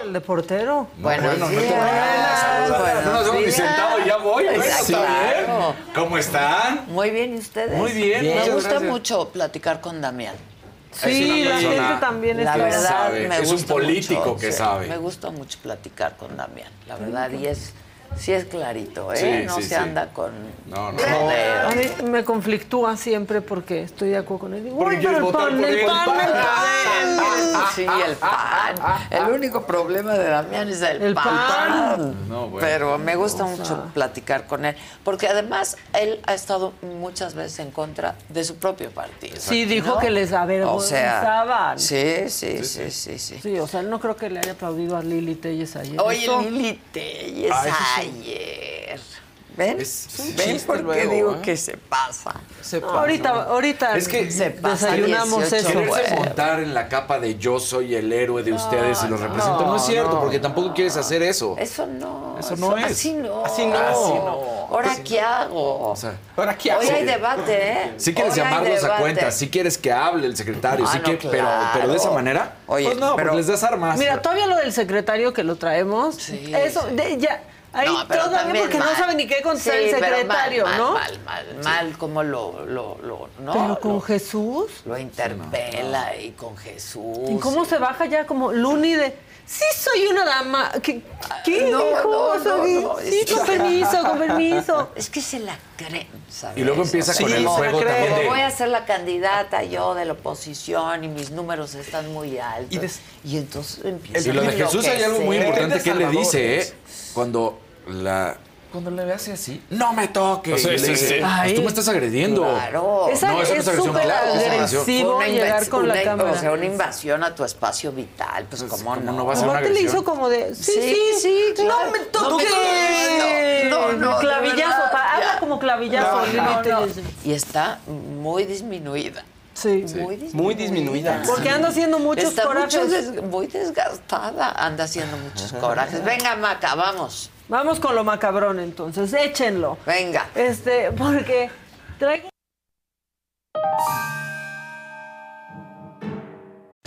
El de portero. Buenos bueno, no te días. vayas. No nos hemos ni sentado y ya voy. Bueno, está bien. Claro. ¿Cómo están? Muy bien, ¿y ustedes? Muy bien, Me muchas gusta gracias. mucho platicar con Damián. Sí, la gente también es La que verdad, sabe, me es un gusta político mucho, que sí, sabe. Me gusta mucho platicar con Damián, la verdad, y es, sí es clarito, ¿eh? Sí, no sí, se sí. anda con No. A mí me conflictúa siempre porque estoy de acuerdo con él. Digo, Porque "Ay, pero el pan, el él". pan, el El pan. Sí, el pan. El único problema de Damián es el, El pan. pan. No, bueno. Pero me gusta mucho platicar con él, porque además él ha estado muchas veces en contra de su propio partido. Sí, dijo que les O sea, avergonzaban. sí, sí, sí, sí, sí. Sí, o sea, no creo que le haya aplaudido a Lili Telles ayer. Oye, Lili Telles Ah. Ayer. ¿Ven? Es un ¿Ven chiste por qué luego, digo ¿eh? que se pasa? No, ahorita, ahorita Es que se pasa desayunamos 18 eso. Quererse montar en la capa de yo soy el héroe de ustedes y los represento no, es cierto, no. porque tampoco quieres hacer eso. Eso no. Eso no es. Así no. Así no. Así no. ¿Ahora qué hago? O sea, ¿ahora qué Hoy hago? hay debate, ¿eh? Si quieres Hoy hay llamarlos a cuenta, si quieres que hable el secretario, Ah, sí no, que, pero, pero de esa claro. manera, Oye, pues no, pero- porque les das armas. Mira, todavía lo del secretario que lo traemos, Sí, eso, sí. de- ya, ahí No, pero todavía también porque no mal. sabe ni qué contestar Sí, el mal, secretario, mal, ¿no? Mal, mal, mal, como lo, lo, lo, no, Pero con lo, Jesús. lo interpela y con Jesús. ¿Y cómo se baja ya como Luni de sí soy una dama? ¿Qué, qué No, dijo? sí, con que- permiso, con permiso. Es que se la creen, ¿sabes? Y luego empieza sea, con el juego también de- voy a ser la candidata yo de la oposición y mis números están muy altos. Y des- Y entonces empieza Y lo de Jesús hay algo muy importante que él le dice, ¿eh? Cuando la cuando le ve así así, no me toques. O sea, sí, dice, sí. "Pues Ay. tú me estás agrediendo. Claro. Esa No, eso no es es agresión, súper claro, es agresión. agresivo Una llegar con la una- cámara. O sea, una invasión a tu espacio vital, pues cómo ¿cómo no. no va a ser una Aparte le hizo como de, sí, Sí, sí, sí, claro. no me No toques. me toques. No, no, no, clavillazo, verdad, pa- habla como clavillazo. No, Lili no, no. Telles. Y está muy disminuida. Sí. Muy disminuida. Muy disminuida. Porque anda haciendo muchos Está corajes. mucho des- muy desgastada, anda haciendo muchos corajes. Venga, Maca, vamos. Vamos con lo macabrón entonces, échenlo. Venga. Este, porque traigo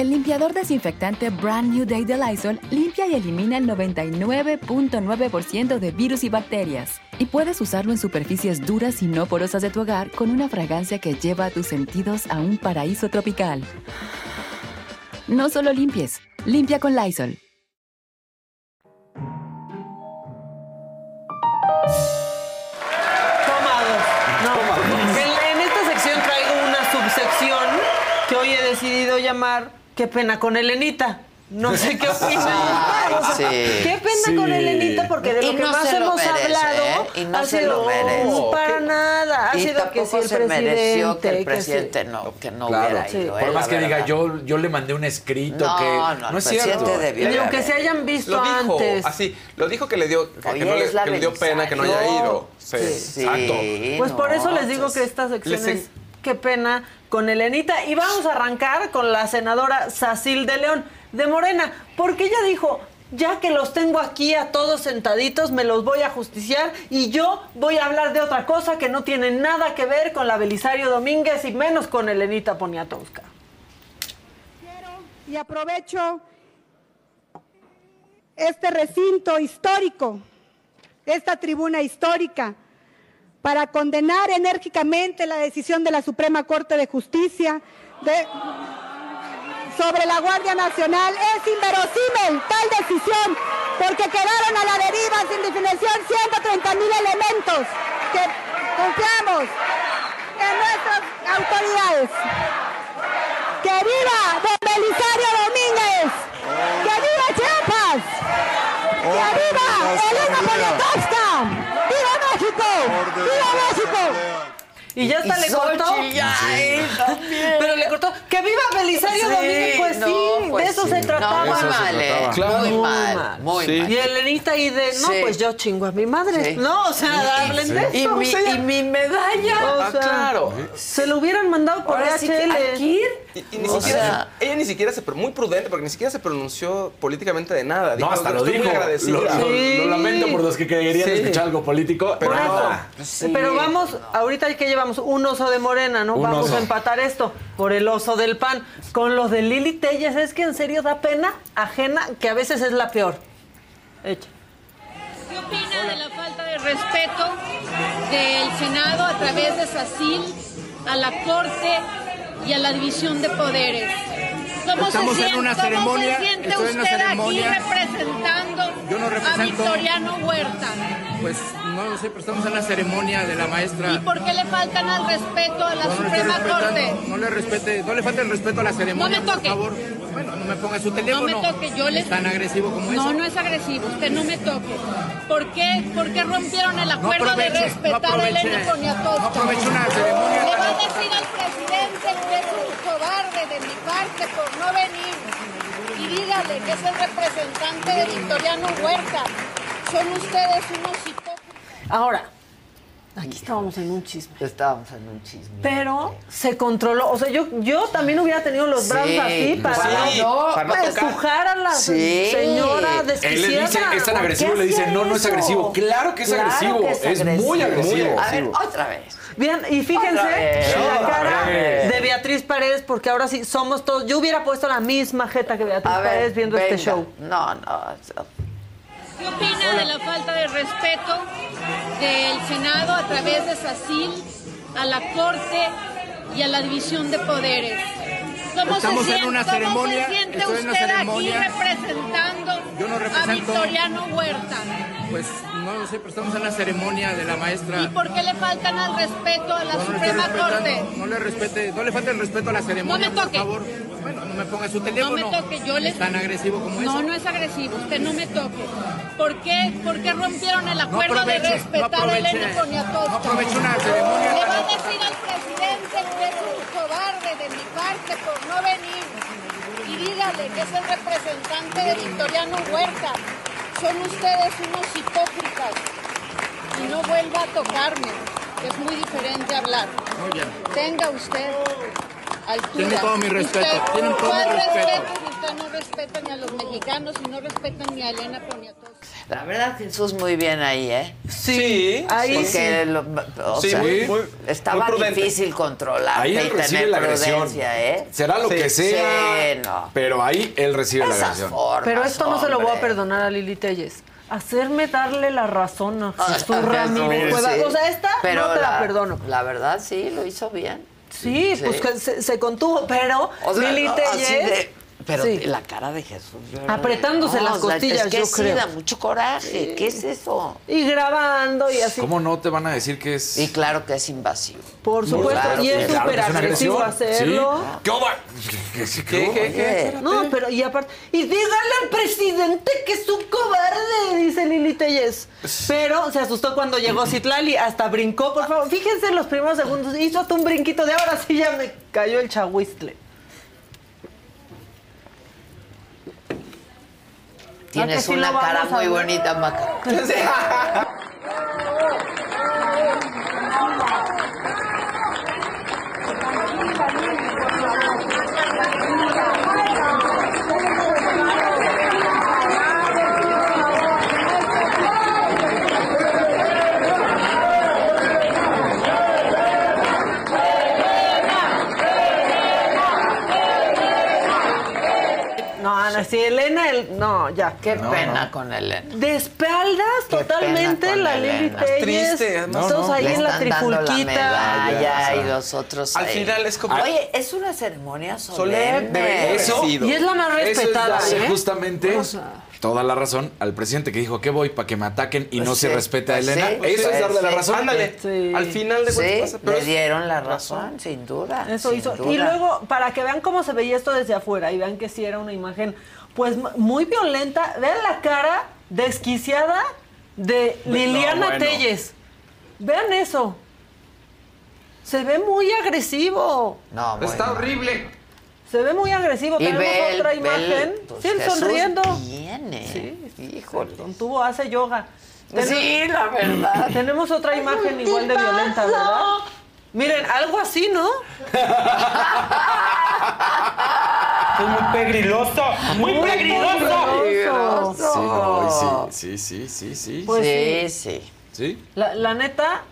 El limpiador desinfectante Brand New Day de Lysol limpia y elimina el 99.9% de virus y bacterias. Y puedes usarlo en superficies duras y no porosas de tu hogar con una fragancia que lleva a tus sentidos a un paraíso tropical. No solo limpies, limpia con Lysol. tomados. No. En, en esta sección traigo una subsección que hoy he decidido llamar Qué pena con Elenita. No sé qué opinan. Ay, O sea, sí. Qué pena Sí. con Elenita, porque de Y lo que no más lo hemos merece, hablado ¿eh? Y no ha se sido lo merece. "Oh, para nada. Ha y sido que si tampoco el se presidente. mereció que el sí. presidente no, que no Claro. hubiera ido. Por eh, más la que diga, yo, yo le mandé un escrito No, que. no, No, es cierto. debió Ni de aunque se hayan visto Lo dijo antes. así, lo dijo que le dio, que, Oye, no le, que dio pena que no haya ido. Sí, Sí, exacto. Pues por eso les digo que estas les secciones, qué pena con Elenita. Y vamos a arrancar con la senadora Sacil de León, de Morena, porque ella dijo, ya que los tengo aquí a todos sentaditos, me los voy a justiciar y yo voy a hablar de otra cosa que no tiene nada que ver con la Belisario Domínguez y menos con Elenita Poniatowska. y aprovecho este recinto histórico, esta tribuna histórica, para condenar enérgicamente la decisión de la Suprema Corte de Justicia de- sobre la Guardia Nacional. Es inverosímil tal decisión, porque quedaron a la deriva sin definición 130 mil elementos que confiamos en nuestras autoridades. ¡Que viva Don Belisario Domínguez! ¡Que viva Chiapas! ¡Que viva Elena Poniatowska! ¡Viva México! ¡Viva México! Y ya hasta Y le cortó. Xochitl, ay, también. Pero le cortó. ¡Que viva Belisario Sí, Domínguez! Pues no, sí, pues de eso sí. se trataba. No, muy Eso mal, eh. trataba. Claro. Muy Muy mal, muy Sí. mal. Y Elenita y de, no, Sí. pues yo chingo a mi madre. Sí. No, o sea, hablen de Y esto. mi, o sea, y mi medalla. o Ah, sea, claro. Se lo hubieran mandado por Ahora que ir. Y, y ni O siquiera, sea- ella ni siquiera se, muy prudente, porque ni siquiera se pronunció políticamente de nada. No, hasta lo "Estoy dijo. muy Lo, agradecida". lo- Sí. lo lamento por los que querían Sí. escuchar algo político, pero eso. no. Pero vamos, ahorita hay que llevamos un oso de morena, ¿no? Un vamos oso. a empatar esto por el oso del pan. Con los de Lili Telles, es que en serio da pena ajena, que a veces es la peor. Echa. ¿Qué opina de la falta de respeto del Senado a través de SACIL a la Corte y a la división de poderes? ¿Cómo Estamos se en una cómo ceremonia, se siente estoy en una usted ceremonia. aquí representando Yo no a represento- Victoriano Huerta? Pues no lo sé, pero estamos en la ceremonia de la maestra. ¿Y por qué le faltan al respeto a la No, no estoy Suprema respetando, Corte? No le respete, no le falta el respeto a la ceremonia, No me toque. por favor. Bueno, no me ponga su No teléfono. me toque, yo le... Tan agresivo como eso. No, no es agresivo, usted no me toque. ¿Por qué, por qué rompieron el acuerdo de aproveche, no respetar a aproveche, Elena Poniatowska? no aproveche una ceremonia Le tan va a decir al presidente que es un cobarde de mi parte por no venir. Y dígale que es el representante de Victoriano Huerta. Son ustedes unos hipócritas. Ahora, aquí estábamos en un chisme. Estábamos en un chisme. Pero se controló. O sea, yo, yo también hubiera tenido los brazos Sí, así para, sí, para no empujar a la Sí. señora Él le desquiciada. dice, es tan ¿Por agresivo, le dice, no, no es agresivo. Claro que es Claro agresivo, que es muy agresivo. A ver, otra vez. Bien, y fíjense la cara de Beatriz Paredes, porque ahora sí somos todos. Yo hubiera puesto la misma jeta que Beatriz ver, Paredes viendo venga. este show. No, no. ¿Qué opina de la falta de respeto del Senado a través de SACIL a la Corte y a la división de poderes? ¿Cómo Estamos se en una cómo ceremonia, se siente una usted ceremonia. aquí representando Yo no a Victoriano Huerta? Pues no lo sé, pero estamos en la ceremonia de la maestra. ¿Y por qué le faltan al respeto a la No, Suprema Corte? No le respete, no le falta el respeto a la ceremonia, No me toque. por favor. Bueno, no me ponga su No teléfono. me toque, yo le... Tan agresivo como eso. No, no es agresivo, usted no me toque. ¿Por qué, por qué rompieron el acuerdo de no respetar a aproveche, Elena Poniatowska? no aproveche una ceremonia Le tan va a decir al presidente que es un cobarde de mi parte por no venir. Y dígale que es el representante de Victoriano Huerta. Son ustedes unos hipócritas. Y no vuelva a tocarme, que es muy diferente hablar. No. Tenga usted altura. Tiene todo mi respeto, Usted- tienen todo mi ¿cuál respeto. si Usted no respeta ni a los mexicanos y no respeta ni a Elena Poniatowska. La verdad, Jesús, muy bien ahí, ¿eh? Sí, ahí Porque lo- o Sí, sea, muy- muy- estaba muy difícil controlarte Ahí y él recibe tener la agresión. prudencia, ¿eh? Será lo Sí. que sea, Sí, no. pero ahí él recibe la Esas agresión. formas, Pero esto no se lo voy a hombre. perdonar a Lili Telles. Hacerme darle la razón a Ah, Jesús Ramírez. sí. Cuevas. O sea, esta Pero no te la, perdono. La verdad, sí, lo hizo bien. Sí, Sí. pues que se, se contuvo, pero O sea, Lili Telles... Pero Sí. la cara de Jesús. Apretándose las o sea, costillas, es que yo sí creo. da mucho coraje. ¿Qué es eso? Y grabando y así. ¿Cómo no te van a decir que es.? Y claro que es invasivo. Por supuesto, Claro y es súper agresivo hacerlo. Sí. ¿Qué oba? ¿Qué, qué, ¿Qué, qué, qué? No, pero y aparte. Y dígale al presidente que es un cobarde, dice Lili Telles. Pero se asustó cuando llegó Citlali, hasta brincó, por favor. Fíjense en los primeros segundos, hizo hasta un brinquito de ahora sí ya me cayó el chahuistle. Tienes sí una cara muy bonita, Maca. si Elena, el, no, ya. Qué No, pena no. con Elena. De espaldas Qué totalmente la Lili. Triste, además. Todos No, ahí Le en la la trifulquita. medalla y los otros Al ahí. final es como- Oye, es una ceremonia Solemne. solemne. Eso- Y es la más eso es respetada, darle ¿eh? justamente toda la razón al presidente que dijo que voy para que me ataquen y Pues no se sí, respete a pues Elena. sí, eso pues es darle sí. la razón. Ándale. Sí. Al final de cuentas pasa, pero le dieron la razón, sin duda. Eso sin hizo. duda. Y luego, para que vean cómo se veía esto desde afuera y vean que sí era una imagen, pues muy violenta. Vean la cara desquiciada de Liliana bueno. Telles. Vean eso. Se ve muy agresivo. No, Está horrible. Se ve muy agresivo. Y Tenemos ve el- otra ve el- imagen. pues, sí, él sonriendo. Viene. Sí, Híjole. Con tubo hace yoga. Sí, la verdad. Tenemos otra imagen igual de violenta, ¿verdad? Miren, algo así, ¿no? Es muy pegriloso. Muy Muy pegriloso. peligroso. Sí, no, sí, sí, sí, sí, sí. Pues sí, sí. sí. Sí. La, la neta,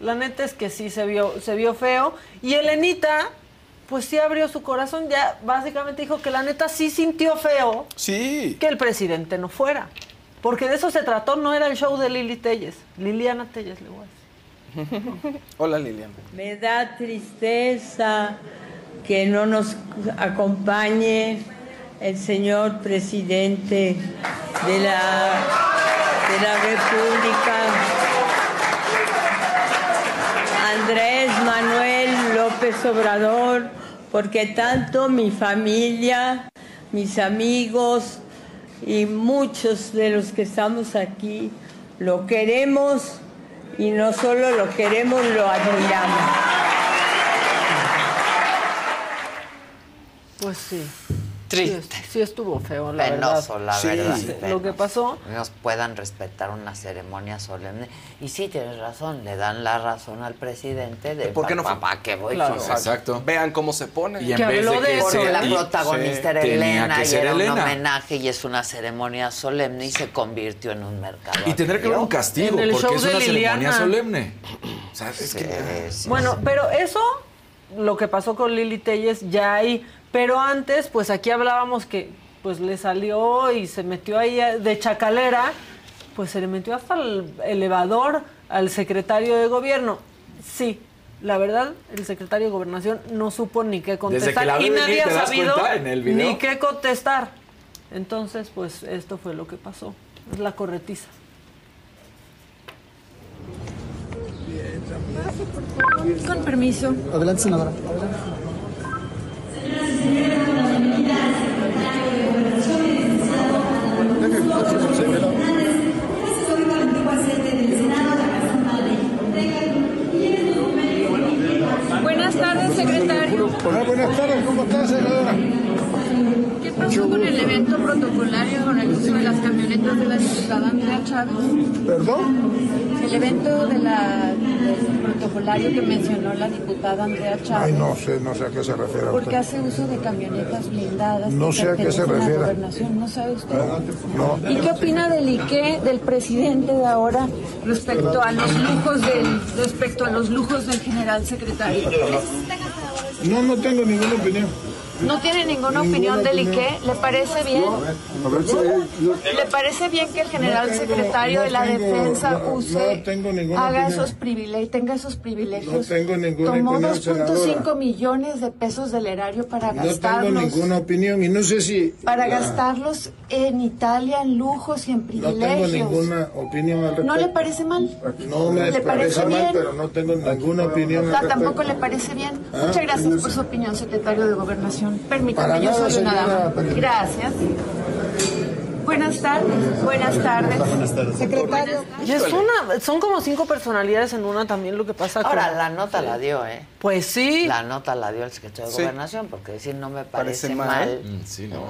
la neta es que sí se vio, se vio feo. Y Elenita, pues sí abrió su corazón, ya básicamente dijo que la neta sí sintió feo Sí. que el presidente no fuera. Porque de eso se trató, no era el show de Lili Telles. Liliana Telles, le voy a decir. Hola, Lilian. Me da tristeza que no nos acompañe el señor presidente de la, de la República, Andrés Manuel López Obrador, porque tanto mi familia, mis amigos y muchos de los que estamos aquí lo queremos y no solo lo queremos, lo admiramos. Pues sí. Triste. Sí, sí estuvo feo, la Penoso, verdad. la Sí. verdad. Sí. Lo que pasó, Nos puedan respetar una ceremonia solemne. Y sí, tienes razón, le dan la razón al presidente de ¿Por qué no fue? papá que voy Claro. con- Exacto. Vean cómo se pone. Y en Que vez habló de de que eso. Porque la protagonista era Elena que y era un Elena. homenaje y es una ceremonia solemne y se convirtió en un mercado. Y tendrá que haber un castigo, porque es una ceremonia solemne. O sea, es Sí, que... sí, Bueno, sí. pero eso, lo que pasó con Lili Telles, ya hay. Pero antes, pues aquí hablábamos que pues le salió y se metió ahí de chacalera, pues se le metió hasta el elevador al secretario de gobierno. Sí, la verdad, el secretario de gobernación no supo ni qué contestar y nadie ¿te ha sabido ni qué contestar. Entonces, pues esto fue lo que pasó. Es la corretiza. Con permiso. Adelante, senadora. Buenas tardes, secretario. Hola, buenas tardes, ¿cómo está, senadora? ¿Qué pasó con el evento protocolario con el uso de las camionetas de la diputada Andrea Chávez? ¿Perdón? El evento de la, del protocolario que mencionó la diputada Andrea Ay, Chávez. no sé, no sé a qué se refiere ¿Por qué usted. hace uso de camionetas blindadas? No sé a qué se refiere. gobernación? ¿No sabe usted? Favor. ¿Y qué opina del IQE del presidente de ahora respecto a los lujos del respecto a los lujos del general secretario? No, no tengo ninguna opinión. ¿No tiene ninguna opinión del IQE? ¿Le parece bien? ¿Le parece bien que el general secretario de la defensa use, no tengo ninguna haga opinión. esos privilegios, tenga esos privilegios? No tengo ninguna Tomó opinión, 2.5 senadora. millones de pesos del erario para No tengo gastarlos. ninguna opinión y no sé si... Para Ah, gastarlos en Italia en lujos y en No tengo privilegios. ninguna opinión al respecto. ¿No le parece mal? No me ¿Le parece parece mal, bien? pero no tengo ninguna opinión al Ah, respecto. tampoco le parece bien. Ah, Muchas gracias no por su opinión, secretario de Gobernación. Permítame, yo soy una dama. Gracias. Buenas tardes. Buenas tardes. Buenas tardes. Secretario. Y es una, son como cinco personalidades en una también lo que pasa Ahora, con- la nota la dio, ¿eh? Pues sí. La nota la dio el secretario de. Gobernación, porque decir no me parece, Parece mal. mal. Mm, sí, no.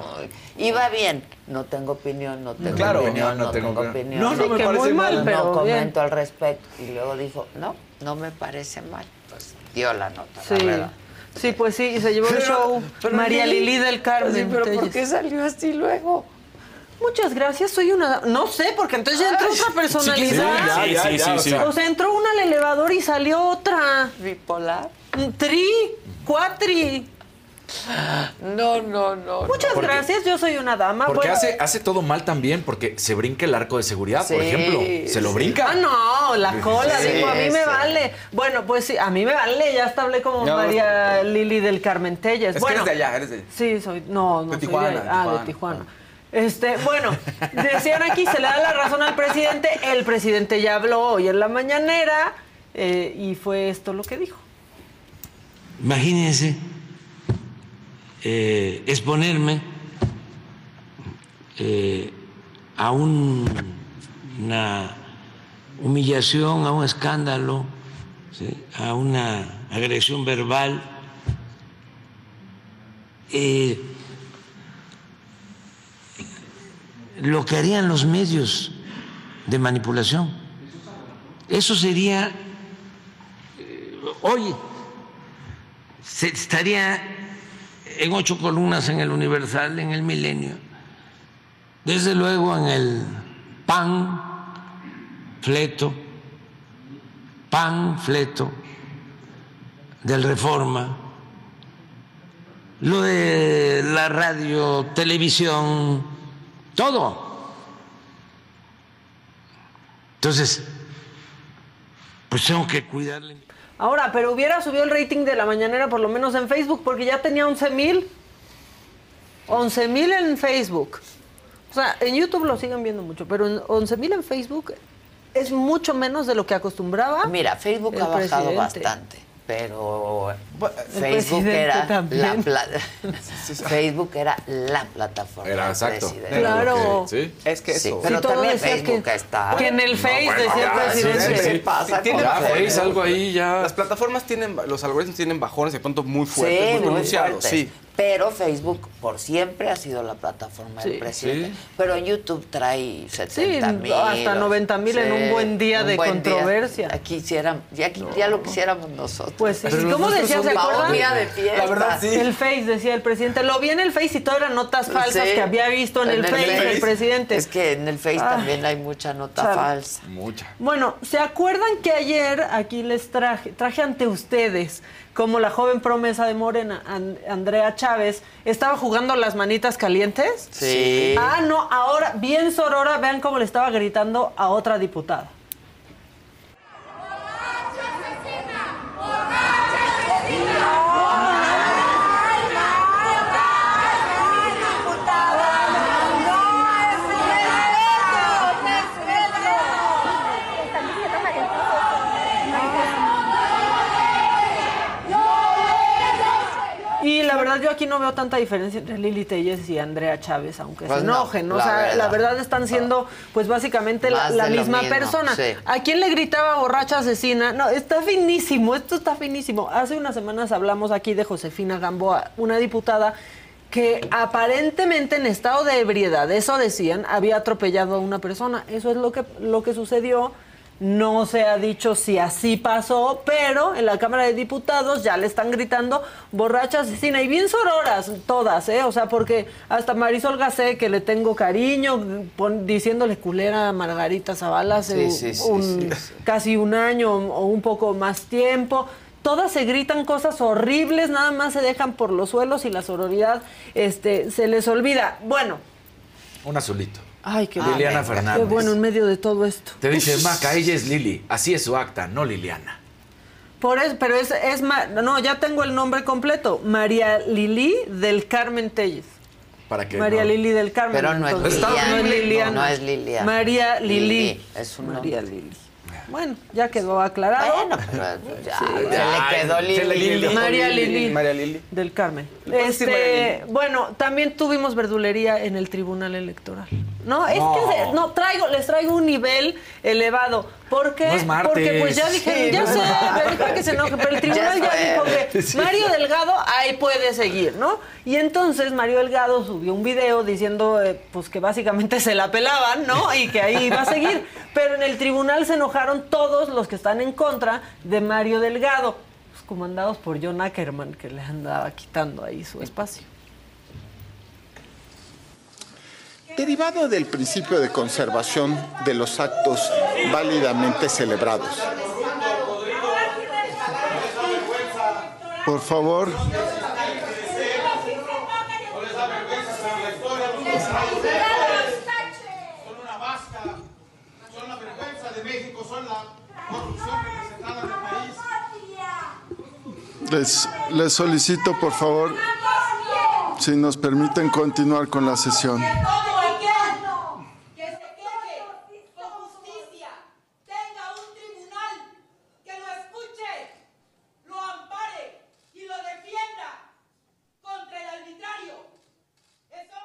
Iba bien, no tengo opinión, no tengo Claro. opinión, no, No tengo, tengo opinión. opinión. No, no Sí, me que parece muy mal, pero no bien. comento al respecto. Y luego dijo, no, no me parece mal. Pues dio la nota, Sí. la verdad. Sí, pues sí, y se llevó el Pero- show pero María Lili, Lili del Carmen. Sí, pero ¿por qué salió así luego? Muchas gracias, soy una... No sé, porque entonces ya entró otra personalidad. Sí, sí, sí, sí. O sea, entró una al elevador y salió otra. Bipolar. Tri, cuatri. No, no, no. Muchas Porque- gracias, yo soy una dama. Porque Bueno, hace, hace todo mal también, porque se brinca el arco de seguridad, por ejemplo. Se lo sí. brinca. Ah, no, la cola, Sí, digo, a mí me vale. Bueno, pues sí, a mí me vale, ya hasta hablé como No, María Lili del Carmen Telles. Es que eres de allá, eres de allá. Sí, soy, no, no De soy Tijuana, de, de ah, de Tijuana. Tijuana. Este, bueno, decían aquí, se le da la razón al presidente, el presidente ya habló hoy en la mañanera eh, y fue esto lo que dijo. Imagínense eh, exponerme eh, a un- una humillación, a un escándalo, a una agresión verbal. Eh, lo que harían los medios de manipulación. Eso sería, hoy se estaría en ocho columnas en el Universal, en el Milenio, desde luego en el PAN, fleto, PAN, fleto, del Reforma, lo de la radio, televisión, todo. Entonces, pues tengo que cuidarle. Ahora, pero hubiera subido el rating de la mañanera por lo menos en Facebook porque ya tenía 11 mil. 11 mil en Facebook. O sea, en YouTube lo siguen viendo mucho, pero en 11 mil en Facebook es mucho menos de lo que acostumbraba. Mira, Facebook ha bajado presidente. bastante, pero Facebook era la pla- Facebook era la plataforma Era exacto. presidente. Claro. Sí. Es que Sí, eso. pero Sí, también decía Facebook que- está. que en el Face decía el ya, sí, presidente. ¿Qué pasa Tiene ¿no? algo ahí ya. Las plataformas tienen, los algoritmos tienen bajones de pronto muy fuertes, Sí, muy muy pronunciados, fuertes. sí. Pero Facebook por siempre ha sido la plataforma Sí. del presidente. Sí. Pero YouTube trae 70 mil. hasta 90,000 en un buen día de buen controversia. Aquí hiciéramos, ya, lo quisiéramos nosotros. Pues sí. Pero ¿Cómo decía? ¿Se acuerdan? día de fiesta. La verdad, sí. El Face, decía el presidente. Lo vi en el Face y todas eran notas falsas Sí. que había visto en, el, Face, el presidente. Es que en el Face Ah. también hay mucha nota Sabe. falsa. Mucha. Bueno, ¿se acuerdan que ayer aquí les traje, traje ante ustedes como la joven promesa de Morena, An- Andrea Chávez, estaba jugando las manitas calientes? Sí. Ah, no, ahora, bien sorora, vean cómo le estaba gritando a otra diputada. Y la verdad yo aquí no veo tanta diferencia entre Lili Telles y Andrea Chávez, aunque Pues se no, enojen. o sea, verdad. la verdad están siendo pues básicamente la, misma mismo, persona. sí. ¿A quién le gritaba borracha asesina? No, está finísimo, esto está finísimo. Hace unas semanas hablamos aquí de Josefina Gamboa, una diputada que aparentemente en estado de ebriedad, eso decían, había atropellado a una persona. Eso es lo que, lo que sucedió. No se ha dicho si así pasó, pero en la Cámara de Diputados ya le están gritando borracha asesina y bien sororas todas, ¿eh? O sea, porque hasta Marisol Gacé, que le tengo cariño, pon- diciéndole culera a Margarita Zavala hace Sí, sí, sí, un- sí. casi un año o un poco más tiempo. todas se gritan cosas horribles, nada más se dejan por los suelos y la sororidad este, se les olvida. Bueno, Un azulito. Ay, qué Liliana bueno, Fernández. Qué bueno en medio de todo esto. Te dice, Maca, ella es Lili. Así es su acta, no Liliana. Por eso, pero es, es ma- no, ya tengo el nombre completo. María Lili del Carmen Telles. Para que María no- Lili del Carmen. Pero no es Liliana. No es Liliana. No es Liliana. María Lili. Lili, es un María nombre. Lili. Bueno, ya quedó aclarado. Bueno, pero ya, Sí. se le quedó se le Lili. María Lili. María Lili. Del Carmen. Este, bueno, también tuvimos verdulería en el Tribunal Electoral. No, es No. que se- no traigo, les traigo un nivel elevado. ¿Por qué? No es martes. Porque pues ya dijeron, Sí, ya no sé, me dijo que se enoje, pero el tribunal Ya dijo que Sí. Mario Delgado ahí puede seguir, ¿no? Y entonces Mario Delgado subió un video diciendo eh, pues que básicamente se la pelaban, ¿no? Y que ahí iba a seguir. Pero en el tribunal se enojaron todos los que están en contra de Mario Delgado, pues, comandados por John Ackerman, que le andaba quitando ahí su espacio. Derivado del principio de conservación de los actos válidamente celebrados. Por favor. Les, les solicito, por favor, si nos permiten continuar con la sesión. Todo aquel que se queje con justicia tenga un tribunal que lo escuche, lo ampare y lo defienda contra el arbitrario. Eso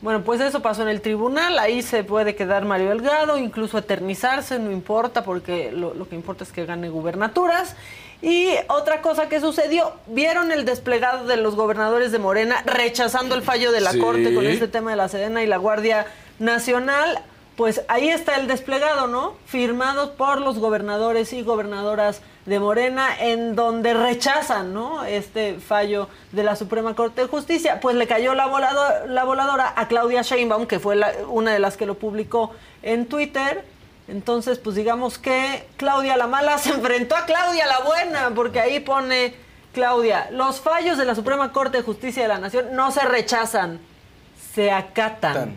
Bueno, pues eso pasó en el tribunal, ahí se puede quedar Mario Delgado, incluso eternizarse, no importa, porque lo, lo que importa es que gane gubernaturas. Y otra cosa que sucedió, ¿vieron el desplegado de los gobernadores de Morena rechazando el fallo de la Sí. Corte con este tema de la Sedena y la Guardia Nacional? Pues ahí está el desplegado, ¿no? Firmados por los gobernadores y gobernadoras de Morena, en donde rechazan, ¿no? Este fallo de la Suprema Corte de Justicia. Pues le cayó la, volado- la voladora a Claudia Sheinbaum, que fue la- una de las que lo publicó en Twitter. Entonces, pues digamos que Claudia la mala se enfrentó a Claudia la buena, porque ahí pone Claudia, los fallos de la Suprema Corte de Justicia de la Nación no se rechazan, se acatan.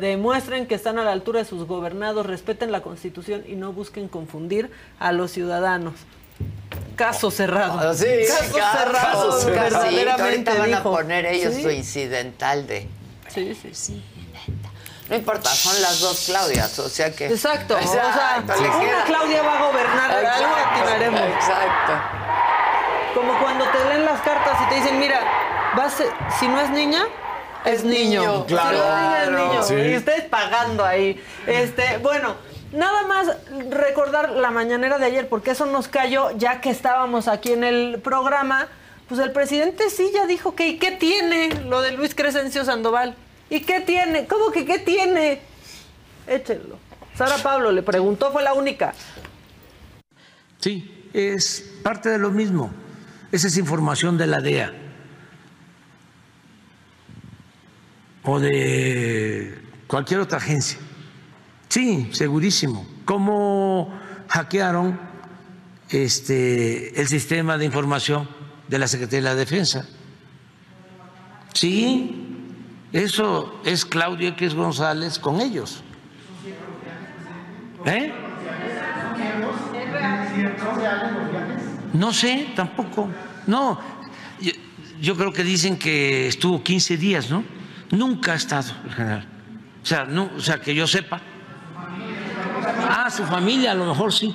Demuestren que están a la altura de sus gobernados, respeten la Constitución y no busquen confundir a los ciudadanos. Caso cerrado. Ah, sí, caso caso cerrado. cerrado. verdaderamente Ahorita van a poner ellos Sí. su incidental de. Sí, sí, sí. No importa, son las dos Claudias, o sea que. Exacto. o sea, Exacto, una queda- Claudia va a gobernar, algo Exacto, atinaremos. Exacto. Como cuando te leen las cartas y te dicen, mira, vas, a- si no es niña, es niño. niño, claro. Si no es niña, es niño. Sí. Y ustedes pagando ahí. Este, bueno, nada más recordar la mañanera de ayer, porque eso nos cayó ya que estábamos aquí en el programa. Pues el presidente sí ya dijo que, ¿y qué tiene lo de Luis Crescencio Sandoval? ¿Y qué tiene? ¿Cómo que qué tiene? Échenlo. Sara Pablo le preguntó, fue la única. Sí, es parte de lo mismo. Esa es información de la DEA o de cualquier otra agencia. Sí, segurísimo. ¿Cómo hackearon este, el sistema de información de la Secretaría de la Defensa? Sí, eso es Claudio X González con ellos. ¿Eh? No sé, tampoco. No, yo, yo creo que dicen que estuvo 15 días, ¿no? Nunca ha estado el general. O sea, no, o sea, que yo sepa. Ah, su familia, a lo mejor sí.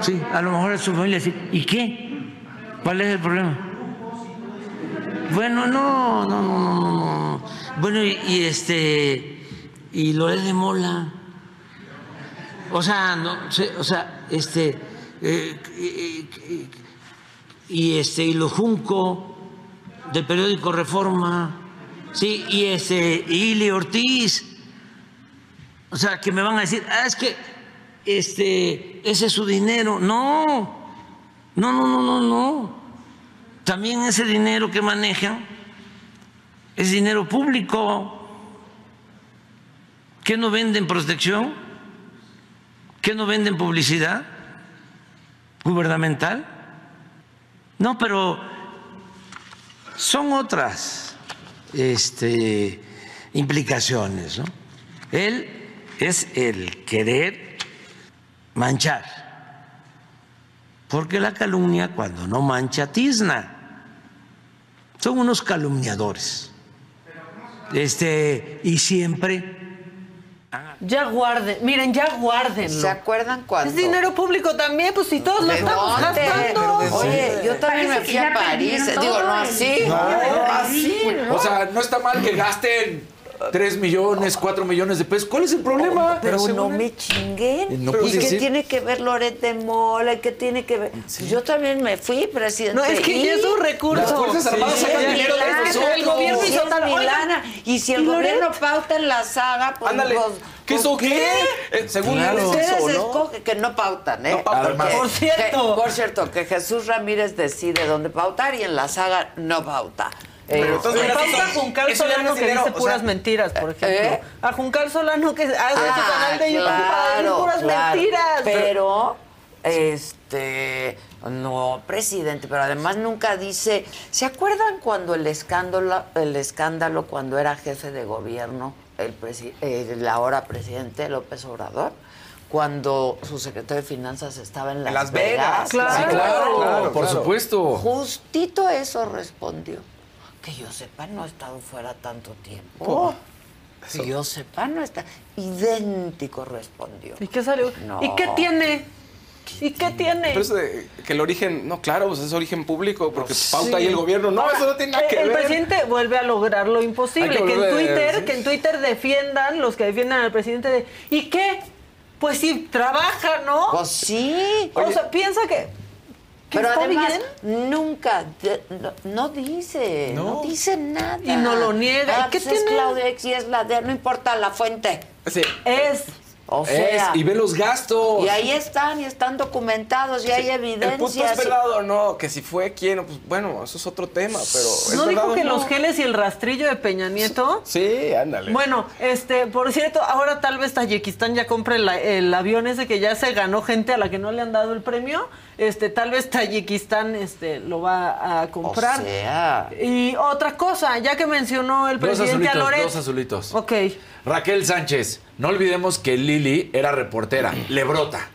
Sí, a lo mejor es su familia sí. ¿Y qué? ¿Cuál es el problema? Bueno, no, no, no, no, no, no. Bueno, y, este, y Loret de Mola. O sea, no, o sea, este, eh, y este, y lo Junco del periódico Reforma, sí, y este, y Ili Ortiz. O sea, que me van a decir, ah, es que este, ese es su dinero. No, no, no, no, no, no. También ese dinero que manejan es dinero público. ¿Qué no venden protección? ¿Qué no venden publicidad? gubernamental. No, pero son otras este, implicaciones. ¿no? Él es el querer manchar, porque la calumnia cuando no mancha tizna. Son unos calumniadores. Este, y siempre Ya guarden, miren, ya guárdenlo. ¿Se acuerdan cuando? Es dinero público también, pues si todos lo ¿De estamos dónde? gastando. Oye, yo también me Parece que fui a París. Digo, no así. No, no así. ¿no? O sea, no está mal que gasten 3 millones, 4 millones de pesos. ¿Cuál es el problema? Pero no me chinguen. No ¿Y puedes qué decir- tiene que ver Loret de Mola? ¿Y qué tiene que ver? Pues yo también me fui, presidente. No, es que ya es un recurso. Las Fuerzas Armadas Sí, sacan es dinero de nosotros. El gobierno hizo es tal- lana. Y si el ¿y gobierno pauta en la saga, pues... Ándale. pues, ¿Qué pues, hizo qué? Eh, según Claro. es Ustedes ¿no? escogen que no pautan, ¿eh? No pautan. Porque- Por cierto. que- por cierto, que Jesús Ramírez decide dónde pautar y en la saga no pauta. Pero Eh, entonces- pasa a Juncal Solano que dice o sea, puras mentiras, por ejemplo. ¿eh? A Juncal Solano que hace su Ah, canal de YouTube para decir claro, puras claro. mentiras. Pero, este, no, presidente, pero además nunca dice. ¿Se acuerdan cuando el escándalo, el escándalo cuando era jefe de gobierno, el, presi- el ahora presidente López Obrador? Cuando su secretario de Finanzas estaba en Las, En Las Vegas. Claro. Sí, claro, Claro, por claro. supuesto. Justito eso respondió. Que yo sepa, no ha estado fuera tanto tiempo. Que yo sepa, no está. Idéntico respondió. ¿Y qué salió? No. ¿Y qué tiene? ¿Y qué tiene? Pero de que el origen, no, claro, pues es origen público, porque pauta ahí el gobierno. No, Ahora, eso no tiene nada que el ver. presidente vuelve a lograr lo imposible, que que, en Twitter, sí. que en Twitter defiendan los que defiendan al presidente de ¿y qué? Pues sí, trabaja, ¿no? Pues sí. o sea, piensa que Pero está además, bien. nunca, de- no, no dice, no. No. dice nada. Y no lo niega. Ah, ¿Y qué pues es tiene? Claudia X y es la de, no importa la fuente. Sí. Es O Es, sea, y ve los gastos. y ahí están, y están documentados, y hay El punto es verdad o no, que si fue quién, pues bueno, eso es otro tema, pero ¿es ¿No dijo que no? los geles y el rastrillo de Peña Nieto? Sí, ándale. Bueno, este, por cierto, ahora tal vez Tayikistán ya compre la- el avión ese que ya se ganó gente a la que no le han dado el premio. Este, tal vez Tayikistán este, lo va a comprar. O sea. Y otra cosa, ya que mencionó el Dos presidente azulitos, Loret. dos azulitos. Ok. Raquel Sánchez, no olvidemos que Lili era reportera, le brota.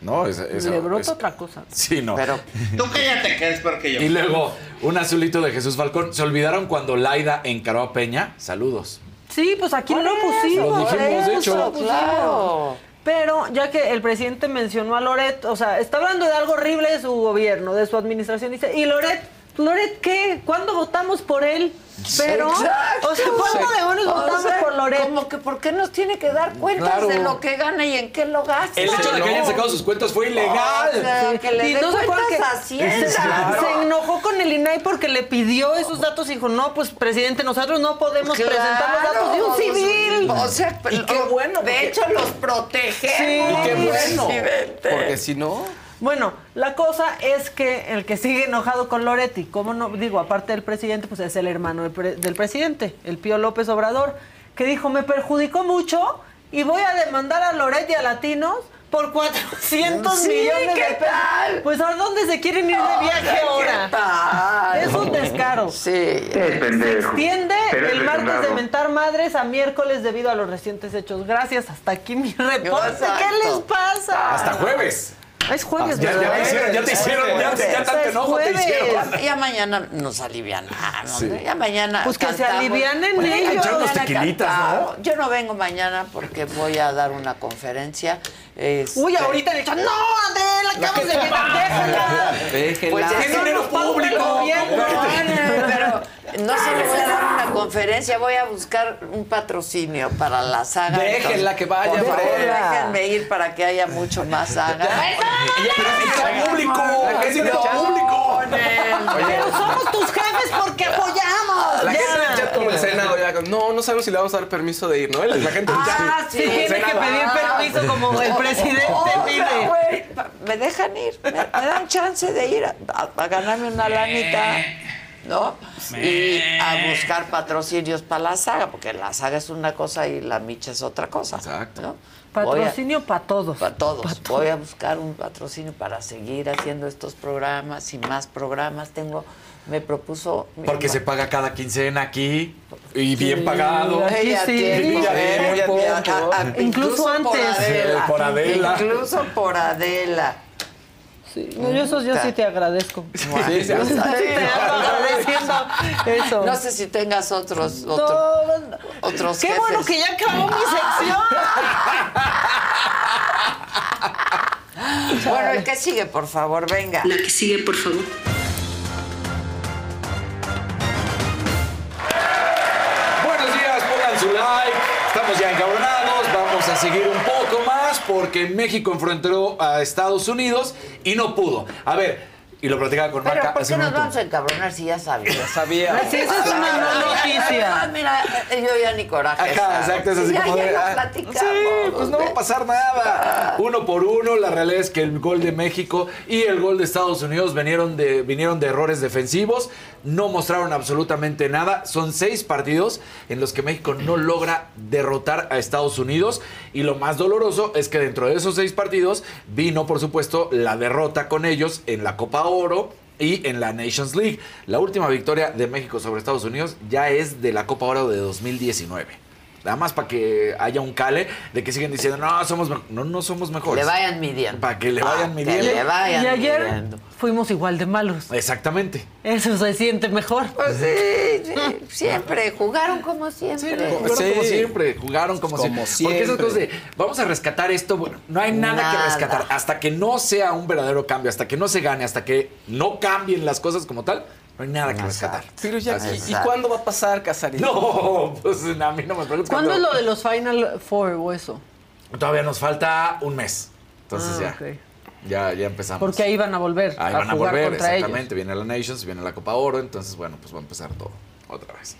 ¿No? Es- eso- Le brota es- otra cosa. Sí, no. Pero Tú cállate, que es porque yo. Y luego, un azulito de Jesús Falcón. ¿Se olvidaron cuando Laida encaró a Peña? Saludos. Sí, pues aquí Por lo pusimos. Lo dijimos, de hecho. Claro. Pero ya que el presidente mencionó a Loret, o sea, está hablando de algo horrible de su gobierno, de su administración, dice, ¿y Loret? ¿Loret qué? ¿Cuándo votamos por él? Pero, Exacto. o sea, ¿cuándo demonios O votamos sea, por Loret? Como que, ¿por qué nos tiene que dar cuentas Claro. de lo que gana y en qué lo gasta? El hecho de que hayan sacado sus cuentas fue ilegal. O sea, que le Y no cuentas que Hacienda. se, se enojó con el INAI porque le pidió esos datos y dijo, no, pues presidente, nosotros no podemos presentar los datos de un civil. O sea, Y qué bueno, De porque- hecho, los protegemos. Sí. Y qué bueno. presidente. Porque si no, Bueno, la cosa es que el que sigue enojado con Loretti, como no digo, aparte del presidente, pues es el hermano del, pre- del presidente, el Pío López Obrador, que dijo, me perjudicó mucho y voy a demandar a Loretti a Latinos por 400 Sí, millones ¿qué de pesos. tal? Pues ¿a dónde se quieren ir de viaje ¿Qué ahora? tal? Es un descaro. Sí. Se extiende Pero el martes de mentar madres a miércoles debido a los recientes hechos. Gracias, hasta aquí mi reporte. Exacto. ¿Qué les pasa? Hasta jueves. Es jueves, Ya, ya ¿verdad? te hicieron, ya te hicieron, ya, te- ya tanto enojo te hicieron. Ya, ya mañana nos alivianamos. Sí. Ya mañana. Pues que se cantamos. alivianen Pues ellos. cantamos. Yo no vengo mañana porque voy a dar una conferencia. Este, Uy, ahorita le echan, no, Adela, acabas de llegar, déjala. déjenla. Pues Que es no dinero público. Pero no se le voy a dar una conferencia, voy a buscar un patrocinio para la saga. Déjenla que vaya, Por favor, Fred. déjenme ir para que haya mucho más saga. Pero es público. Es dinero público. Pero somos tus jefes porque apoyamos. la ya. gente chat como el Senado ya, no, no sabemos si le vamos a dar permiso de ir, ¿no? La gente en el chat. Ah, Sí, tiene que pedir permiso como el presidente Otra, pide. me dejan ir, me, me dan chance de ir a, a- a ganarme una lanita. ¿no? Y a buscar patrocinios para la saga, porque la saga es una cosa y la micha es otra cosa. Exacto. Patrocinio para todos. Para todos. Voy a buscar un patrocinio para seguir haciendo estos programas y más programas. Tengo, me propuso. Porque se paga cada quincena aquí y bien Sí, pagado. a- a- tiene. Incluso por antes. Adela. Por Adela. Incluso por Adela. Sí, no, yo, eso, yo sí te agradezco. Sí, sí, sí, te sí. ando agradeciendo eso. No sé si tengas otros, otro- otros Qué bueno que ya acabó mi sección. Bueno, el que sigue, por favor, venga. La que sigue, por favor. Estamos ya encabronados. Vamos a seguir un poco más porque México enfrentó a Estados Unidos y no pudo. A ver, y lo platicaba con Pero Marca ¿por qué nos vamos a encabronar si ya sabía? Ya sabía. Sí, esa es una no noticia. Ah, mira, yo ya ni coraje. Ajá, exacto, es así ya, como ya de, lo ah, platicamos. Sí, pues no va a pasar nada. Uno por uno, la realidad es que el gol de México y el gol de Estados Unidos vinieron de, vinieron de errores defensivos, no mostraron absolutamente nada. Son seis partidos en los que México no logra derrotar a Estados Unidos y lo más doloroso es que dentro de esos seis partidos vino, por supuesto, la derrota con ellos en la Copa Oro y en la Nations League. La última victoria de México sobre Estados Unidos ya es de la Copa Oro de 2019. Nada más para que haya un cale de que siguen diciendo, no, somos no, no somos mejores. Le vayan midiendo. Para que le vayan Ah, midiendo. Que le vayan y ayer midiendo. Fuimos igual de malos. Exactamente. Eso se siente mejor. Pues sí, sí, siempre. Jugaron como siempre. Jugaron como siempre, jugaron como, Como siempre. Porque esas cosas de, vamos a rescatar esto, bueno, no hay nada, Nada. que rescatar. Hasta que no sea un verdadero cambio, hasta que no se gane, hasta que no cambien las cosas como tal, no hay nada que rescatar. Pero ya, ¿y, y cuándo va a pasar, Casarín? No, pues a mí no me preguntes. ¿Cuándo es lo de los Final Four o eso? Todavía nos falta un mes. Entonces Ah, ya, ok. Ya, ya empezamos. Porque ahí van a volver Ahí a van a jugar volver, contra exactamente. Viene la Nations, viene la Copa Oro, entonces bueno, pues va a empezar todo otra vez.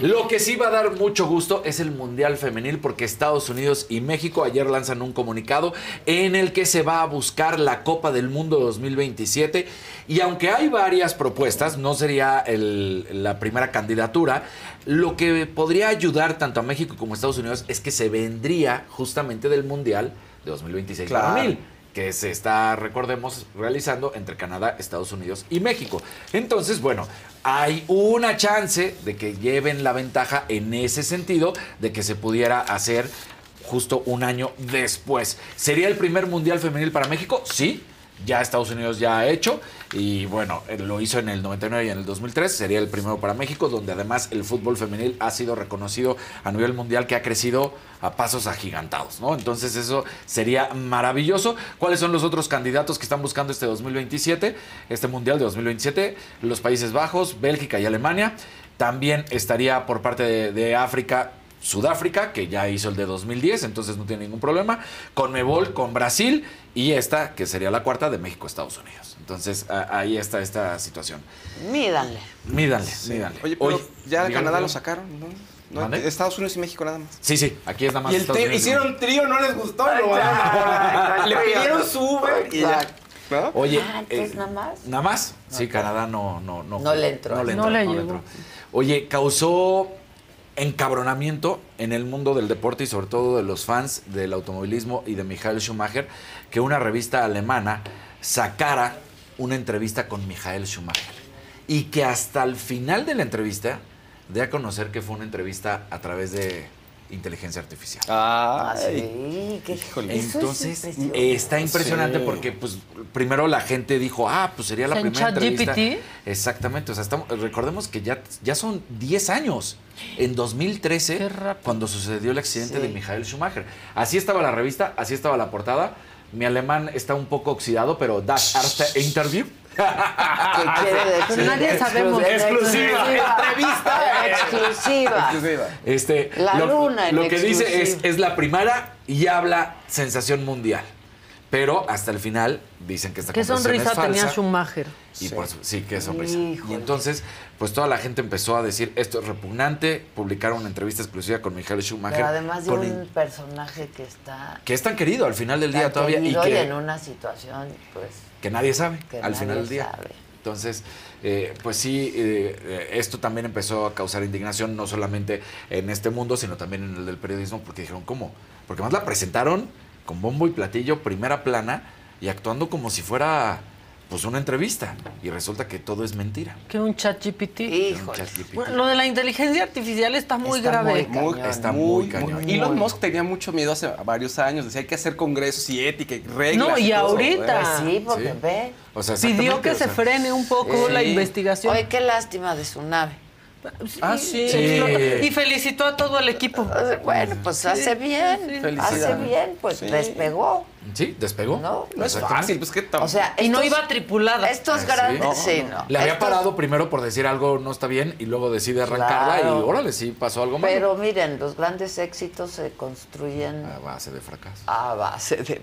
Lo que sí va a dar mucho gusto es el Mundial Femenil porque Estados Unidos y México ayer lanzan un comunicado en el que se va a buscar la Copa del Mundo 2027 y aunque hay varias propuestas, no sería el- la primera candidatura, lo que podría ayudar tanto a México como a Estados Unidos es que se vendría justamente del Mundial de 2026 Claro. varonil que se está, recordemos, realizando entre Canadá, Estados Unidos y México. Entonces, bueno, hay una chance de que lleven la ventaja en ese sentido, de que se pudiera hacer justo un año después. ¿Sería el primer Mundial Femenil para México? Sí. Ya Estados Unidos ya ha hecho y bueno, eh, lo hizo en el 99 y en el 2003, sería el primero para México, donde además el fútbol femenil ha sido reconocido a nivel mundial que ha crecido a pasos agigantados, ¿no? Entonces eso sería maravilloso. ¿Cuáles son los otros candidatos que están buscando este 2027, este Mundial de 2027? Los Países Bajos, Bélgica y Alemania. También estaría por parte de, de África Sudáfrica, que ya hizo el de 2010, entonces no tiene ningún problema. Con Mebol, con Brasil y esta, que sería la cuarta, de México, Estados Unidos. Entonces a- ahí está esta situación. Mídanle. Mídanle, mídanle. Oye, pero ya dígame, Canadá lo sacaron, ¿no? Estados Unidos y México nada más. Sí, sí, aquí es nada más Y el Unidos. hicieron trío, no les gustó, lo Exacto. Le pidieron su Uber y ya. ¿No? Oye, Ah, entonces nada más. Nada más. Sí, Canadá no, no, no. No le entró. No le, no entró. Oye, causó encabronamiento en el mundo del deporte y sobre todo de los fans del automovilismo y de Michael Schumacher que una revista alemana sacara una entrevista con Michael Schumacher. Y que hasta el final de la entrevista dé a conocer que fue una entrevista a través de inteligencia artificial. Ah, sí. qué- eso es Entonces, está impresionante Sí. porque, pues, primero la gente dijo, ah, pues sería la ¿En primera entrevista. ChatGPT? Exactamente, o sea, estamos, recordemos que ya, ya son 10 años. En 2013, Qué rápido. cuando sucedió el accidente Sí. de Michael Schumacher. Así estaba la revista, así estaba la portada. Mi alemán está un poco oxidado, pero das Arte Interview. ¿Qué quiere decir? Pues nadie sabemos. Exclusiva. Entrevista exclusiva. Exclusiva. Este, La lo, luna en Lo que dice es, es la primera y habla sensación mundial. Pero hasta el final dicen que esta ¿Qué conversación sonrisa es falsa. tenía Schumacher? Y por su- sí, qué sonrisa. Híjole. Y entonces, pues toda la gente empezó a decir, esto es repugnante, publicaron una entrevista exclusiva con Michael Schumacher. Pero además de un in- personaje que está que es tan querido al final del día todavía y que, en una situación, pues, que nadie sabe que al final del día. sabe. Entonces, eh, pues sí, eh, eh, esto también empezó a causar indignación, no solamente en este mundo, sino también en el del periodismo, porque dijeron, ¿cómo? Porque más la presentaron con bombo y platillo, primera plana, y actuando como si fuera pues una entrevista. Y resulta que todo es mentira. Que un chat GPT. Un. Bueno, lo de la inteligencia artificial está muy Está grave. muy cañón, Está muy cañón. Elon Musk tenía mucho miedo hace varios años. Decía hay que hacer congresos y ética y reglas. No, y ahorita. Pues sí, porque Sí. ve. O sea, Pidió que o se frene un poco Sí. la investigación. Oye, qué lástima de su nave. Ah, sí. Sí. Y felicitó a todo el equipo. Bueno, pues hace bien. Hace bien, pues Sí. despegó. Sí, despegó. No, No es fácil, pues qué tal. O sea, Y no iba tripulada. Estos Ah, grandes, sí. sí, No, no. Le había Estos- parado primero por decir algo no está bien y luego decide arrancarla Claro. y órale, sí pasó algo malo. Pero miren, los grandes éxitos se construyen A base de fracaso. a base de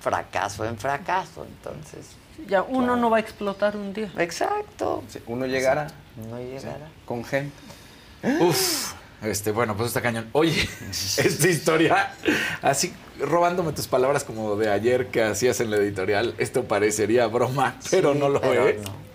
fracaso en fracaso, entonces. Ya uno no va a explotar un día. Exacto. Sí, uno llegara No llegará. con gente. Uf, este, bueno, pues está cañón. Oye, esta historia, así robándome tus palabras como de ayer que hacías en la editorial, esto parecería broma, pero Sí, no lo pero es. no.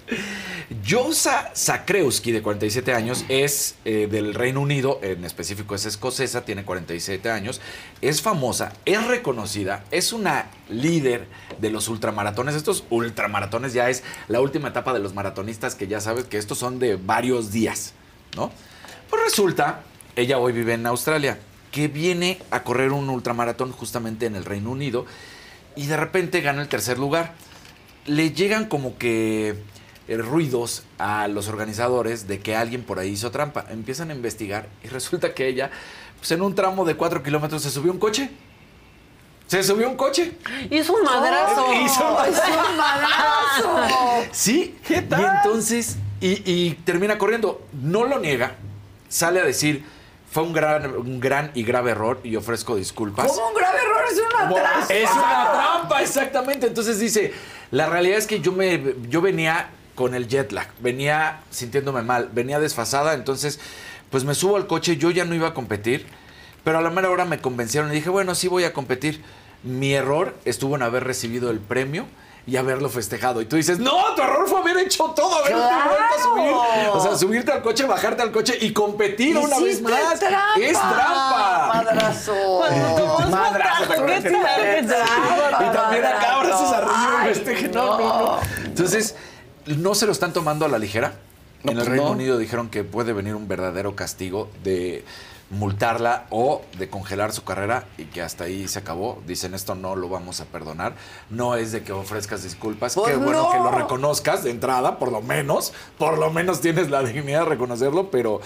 Josa Sakrewski, de 47 años, es eh, del Reino Unido, en específico es escocesa, tiene 47 años, es famosa, es reconocida, es una líder de los ultramaratones. Estos ultramaratones ya es la última etapa de los maratonistas que ya sabes que estos son de varios días, ¿no? Pues resulta, ella hoy vive en Australia, que viene a correr un ultramaratón justamente en el Reino Unido y de repente gana el tercer lugar. Le llegan como que ruidos a los organizadores de que alguien por ahí hizo trampa. Empiezan a investigar y resulta que ella, pues en un tramo de cuatro kilómetros se subió un coche. Se subió un coche. Hizo un madrazo. Hizo un ¡Es un madrazo! Sí, y entonces, y, y termina corriendo. No lo niega, sale a decir, fue un gran, un gran y grave error y ofrezco disculpas. ¿Cómo un grave error? Es una trampa. Es una trampa, exactamente. Entonces dice, la realidad es que yo me yo venía con el jet lag, venía sintiéndome mal, venía desfasada, entonces pues me subo al coche, yo ya no iba a competir, pero a la mera hora me convencieron y dije, bueno, sí voy a competir. Mi error estuvo en haber recibido el premio y haberlo festejado. Y tú dices, no, tu error fue haber hecho todo, haberte ¡Claro! vuelto a subir. O sea, subirte al coche, bajarte al coche y competir una vez más. trampa, Es trampa. Madrazo. Madrazo. Y también acá abrazos arriba y Ay, festejen. No, no, no. Entonces, no se lo están tomando a la ligera. No, en el pues Reino no. Unido dijeron que puede venir un verdadero castigo de multarla o de congelar su carrera y que hasta ahí se acabó. Dicen esto no lo vamos a perdonar. No es de que ofrezcas disculpas. Pues Qué bueno no. que lo reconozcas de entrada, por lo menos. Por lo menos tienes la dignidad de reconocerlo, pero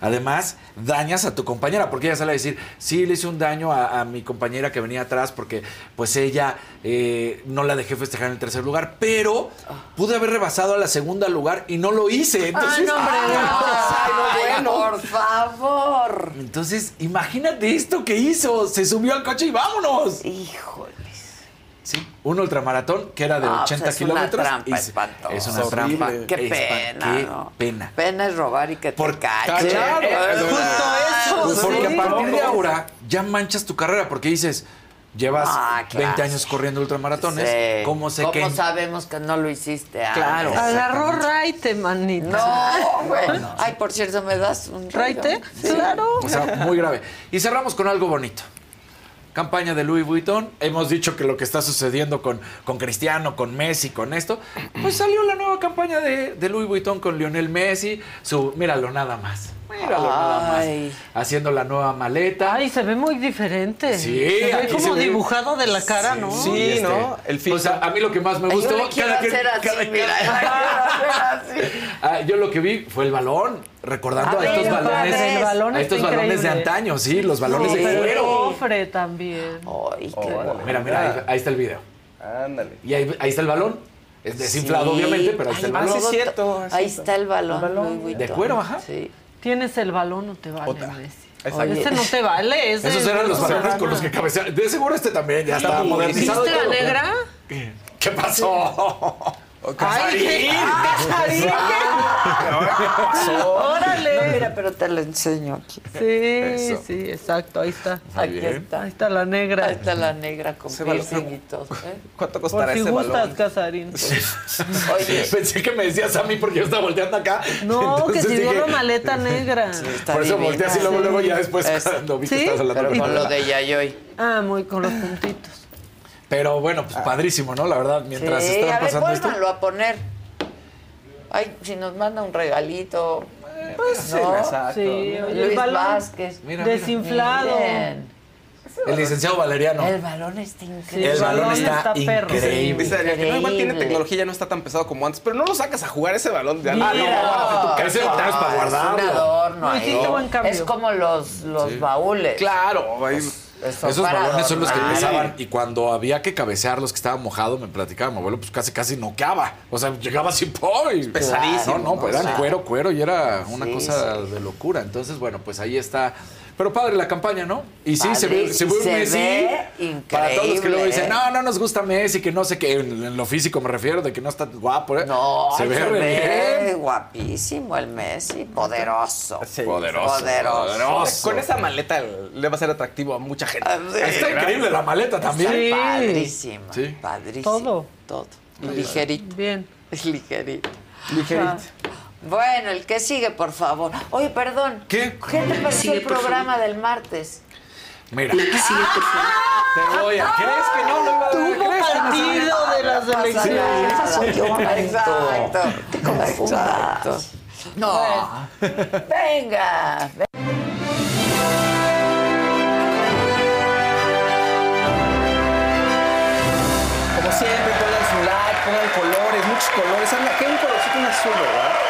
además dañas a tu compañera, porque ella sale a decir, sí, le hice un daño a, a mi compañera que venía atrás porque pues ella eh, no la dejé festejar en el tercer lugar, pero pude haber rebasado a la segunda lugar y no lo hice. Entonces, no, hombre, por favor. entonces, imagínate esto que hizo. Se subió al coche y vámonos. Híjoles. Sí, un ultramaratón que era de No, pues 80 es una kilómetros. trampa y se- espantosa. Es una Es horrible. trampa. Qué pena, Qué ¿no? pena. Pena es robar y que te Por- cachen. Claro, Eh, justo eso, Pues porque sí. a partir de ahora ya manchas tu carrera porque dices, llevas Ah, claro. 20 años corriendo ultramaratones, Sí. ¿cómo sé ¿Cómo que sabemos que no lo hiciste? Claro. Agarró raite, manita. No, güey. Ay, por cierto, ¿me das un ¿Raite? Claro. O sea, muy grave. Y cerramos con algo bonito. Campaña de Louis Vuitton. Hemos dicho que lo que está sucediendo con, con Cristiano, con Messi, con esto, pues salió la nueva campaña de, de Louis Vuitton con Lionel Messi. Su, míralo nada más. Míralo nada más. Haciendo la nueva maleta. Ay, se ve muy diferente. Sí, se ve aquí como se ve- dibujado de la cara, ¿no? Sí, este, ¿no? El O sea, filtro. a mí lo que más me gustó. Yo cada así, cada- mira. así. Ah, yo lo que vi fue el balón, recordando Ah, a estos balones, padre, a estos balones de antaño, sí, los balones Sí. de cuero. Cofre también. Ay, qué Órale. Mira, mira, ahí, ahí está el video. Ándale. Y ahí, ahí está el balón. Es desinflado, Sí. obviamente, pero ahí está el balón. sí, es cierto, es Ahí cierto. está el balón. El. De cuero, ajá. Sí. ¿Tienes el balón o te vale? Exacto. Ese no te vale. Ese Esos eran los no balones con los que cabeceaban. De seguro este también ya está modernizado. ¿Viste la negra? ¿Qué pasó? ¡Ay, qué Casarín. Casarín! ¡Órale! No, mira, pero te lo enseño aquí. Sí, Eso. sí, exacto, ahí está. Aquí está. Ahí está la negra. Ahí está la negra con piercing y todo. ¿eh? ¿Cuánto Por costará si ese gustas, balón? Casarín. Oye, Pensé que me decías a mí porque yo estaba volteando acá. No, que si vio dije- la maleta negra. está Por eso divina. volteé así luego, luego ya después Es- cuando vi que estabas hablando Pero con la lo de Yayoi. Ah, muy con los puntitos. Pero bueno, pues padrísimo, ¿no? La verdad, mientras sí, estaban a ver, pasando esto. vuélvanlo a poner. Ay, si nos manda un regalito. Pues sí, ¿no? exacto. Sí, oye, Luis el balón Vázquez. Mira, desinflado. Miren. El licenciado Valeriano. El balón está increíble. El balón está perro. increíble. Dice que no, igual tiene tecnología, ya no está tan pesado como antes, pero no lo sacas a jugar ese balón de. Ah, no, Ese lo traes para Es un adorno No, ahí. Es como los, los Sí. baúles. Claro, ahí- Esos para balones son los que adornar. pesaban y cuando había que cabecear los que estaban mojados, me platicaba mi abuelo, pues casi casi noqueaba. O sea, llegaba así, ¡poy! Pesadísimo, No, no, pues eran cuero, cuero y era una Sí, cosa de locura. Entonces, bueno, pues ahí está. Pero padre la campaña, ¿no? Y sí, se ve, se ve un se Messi. ve para todos los que luego dicen, no, no nos gusta Messi, que no sé qué, en, en lo físico me refiero, de que no está guapo. ¿eh? No, se ve re ve bien. guapísimo el Messi, poderoso. Sí. Poderoso, Poderoso. poderoso. Con esa maleta le va a ser atractivo a mucha gente. Ah, sí. Está increíble la maleta también. Sí. Padrísimo. Sí. Padrísimo. Todo. Todo. Ligerito. Bien. Ligerito. Ligerito. Bueno, el que sigue, por favor. Oye, perdón. ¿Qué? ¿Qué te pareció el programa del martes? Mira. Te voy a. ¿Crees que no lo iba a dar? Tuvo ¿Crees que no partido de las elecciones. Exacto. Exacto. No. Venga. Como siempre, pongan su like, pongan colores, muchos colores. Anda, que un colorcito un azul, ¿verdad?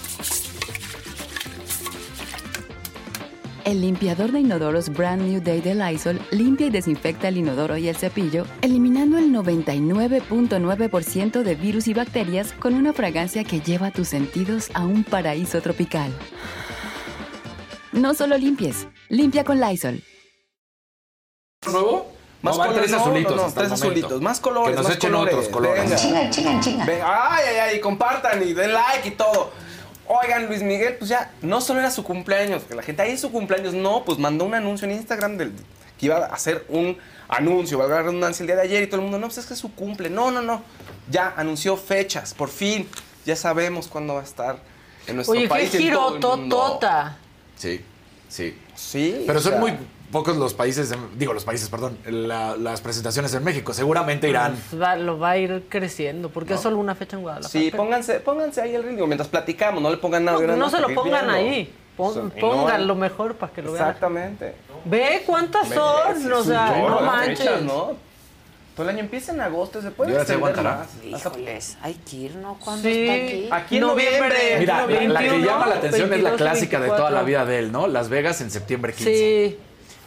El limpiador de inodoros Brand New Day de Lysol limpia y desinfecta el inodoro y el cepillo, eliminando el 99.9% de virus y bacterias con una fragancia que lleva tus sentidos a un paraíso tropical. No solo limpies, limpia con Lysol. ¿Nuevo? Más no, colores, tres azulitos. no, tres azulitos. Más colores, Que nos más echen colores. otros colores. Venga. Chingan, chingan, chingan. Venga, ay, ay, ay, compartan y den like y todo. Oigan, Luis Miguel, pues ya, no solo era su cumpleaños, que la gente, ahí es su cumpleaños, no, pues mandó un anuncio en Instagram del, que iba a hacer un anuncio, valga la redundancia, el día de ayer y todo el mundo, no, pues es que es su cumple. No, no, no, ya anunció fechas, por fin, ya sabemos cuándo va a estar en nuestro Oye, qué país. y en todo el mundo. girototota. Sí, sí. Sí. Pero son muy pocos los países, en- digo los países, perdón, la- las presentaciones en México. Seguramente irán. Pues va- lo va a ir creciendo, porque es solo una fecha en Guadalajara. Sí, pónganse, pónganse ahí el ritmo mientras platicamos, no le pongan nada. No, de no se lo pongan viendo. ahí. Pon- pongan no- lo mejor para que lo vean. Exactamente. Ve cuántas son, o sea, no manches. fechas, ¿no? Todo el año empieza en agosto, se puede ¿Y ahora se extender aguantará? más. Híjoles, hay que ir, ¿no? ¿Cuándo Sí. está aquí? Aquí en noviembre. Mira, la, la que 21, llama la atención es la 22 y clásica de toda la 24. vida de él, ¿no? Las Vegas en septiembre 15. Sí.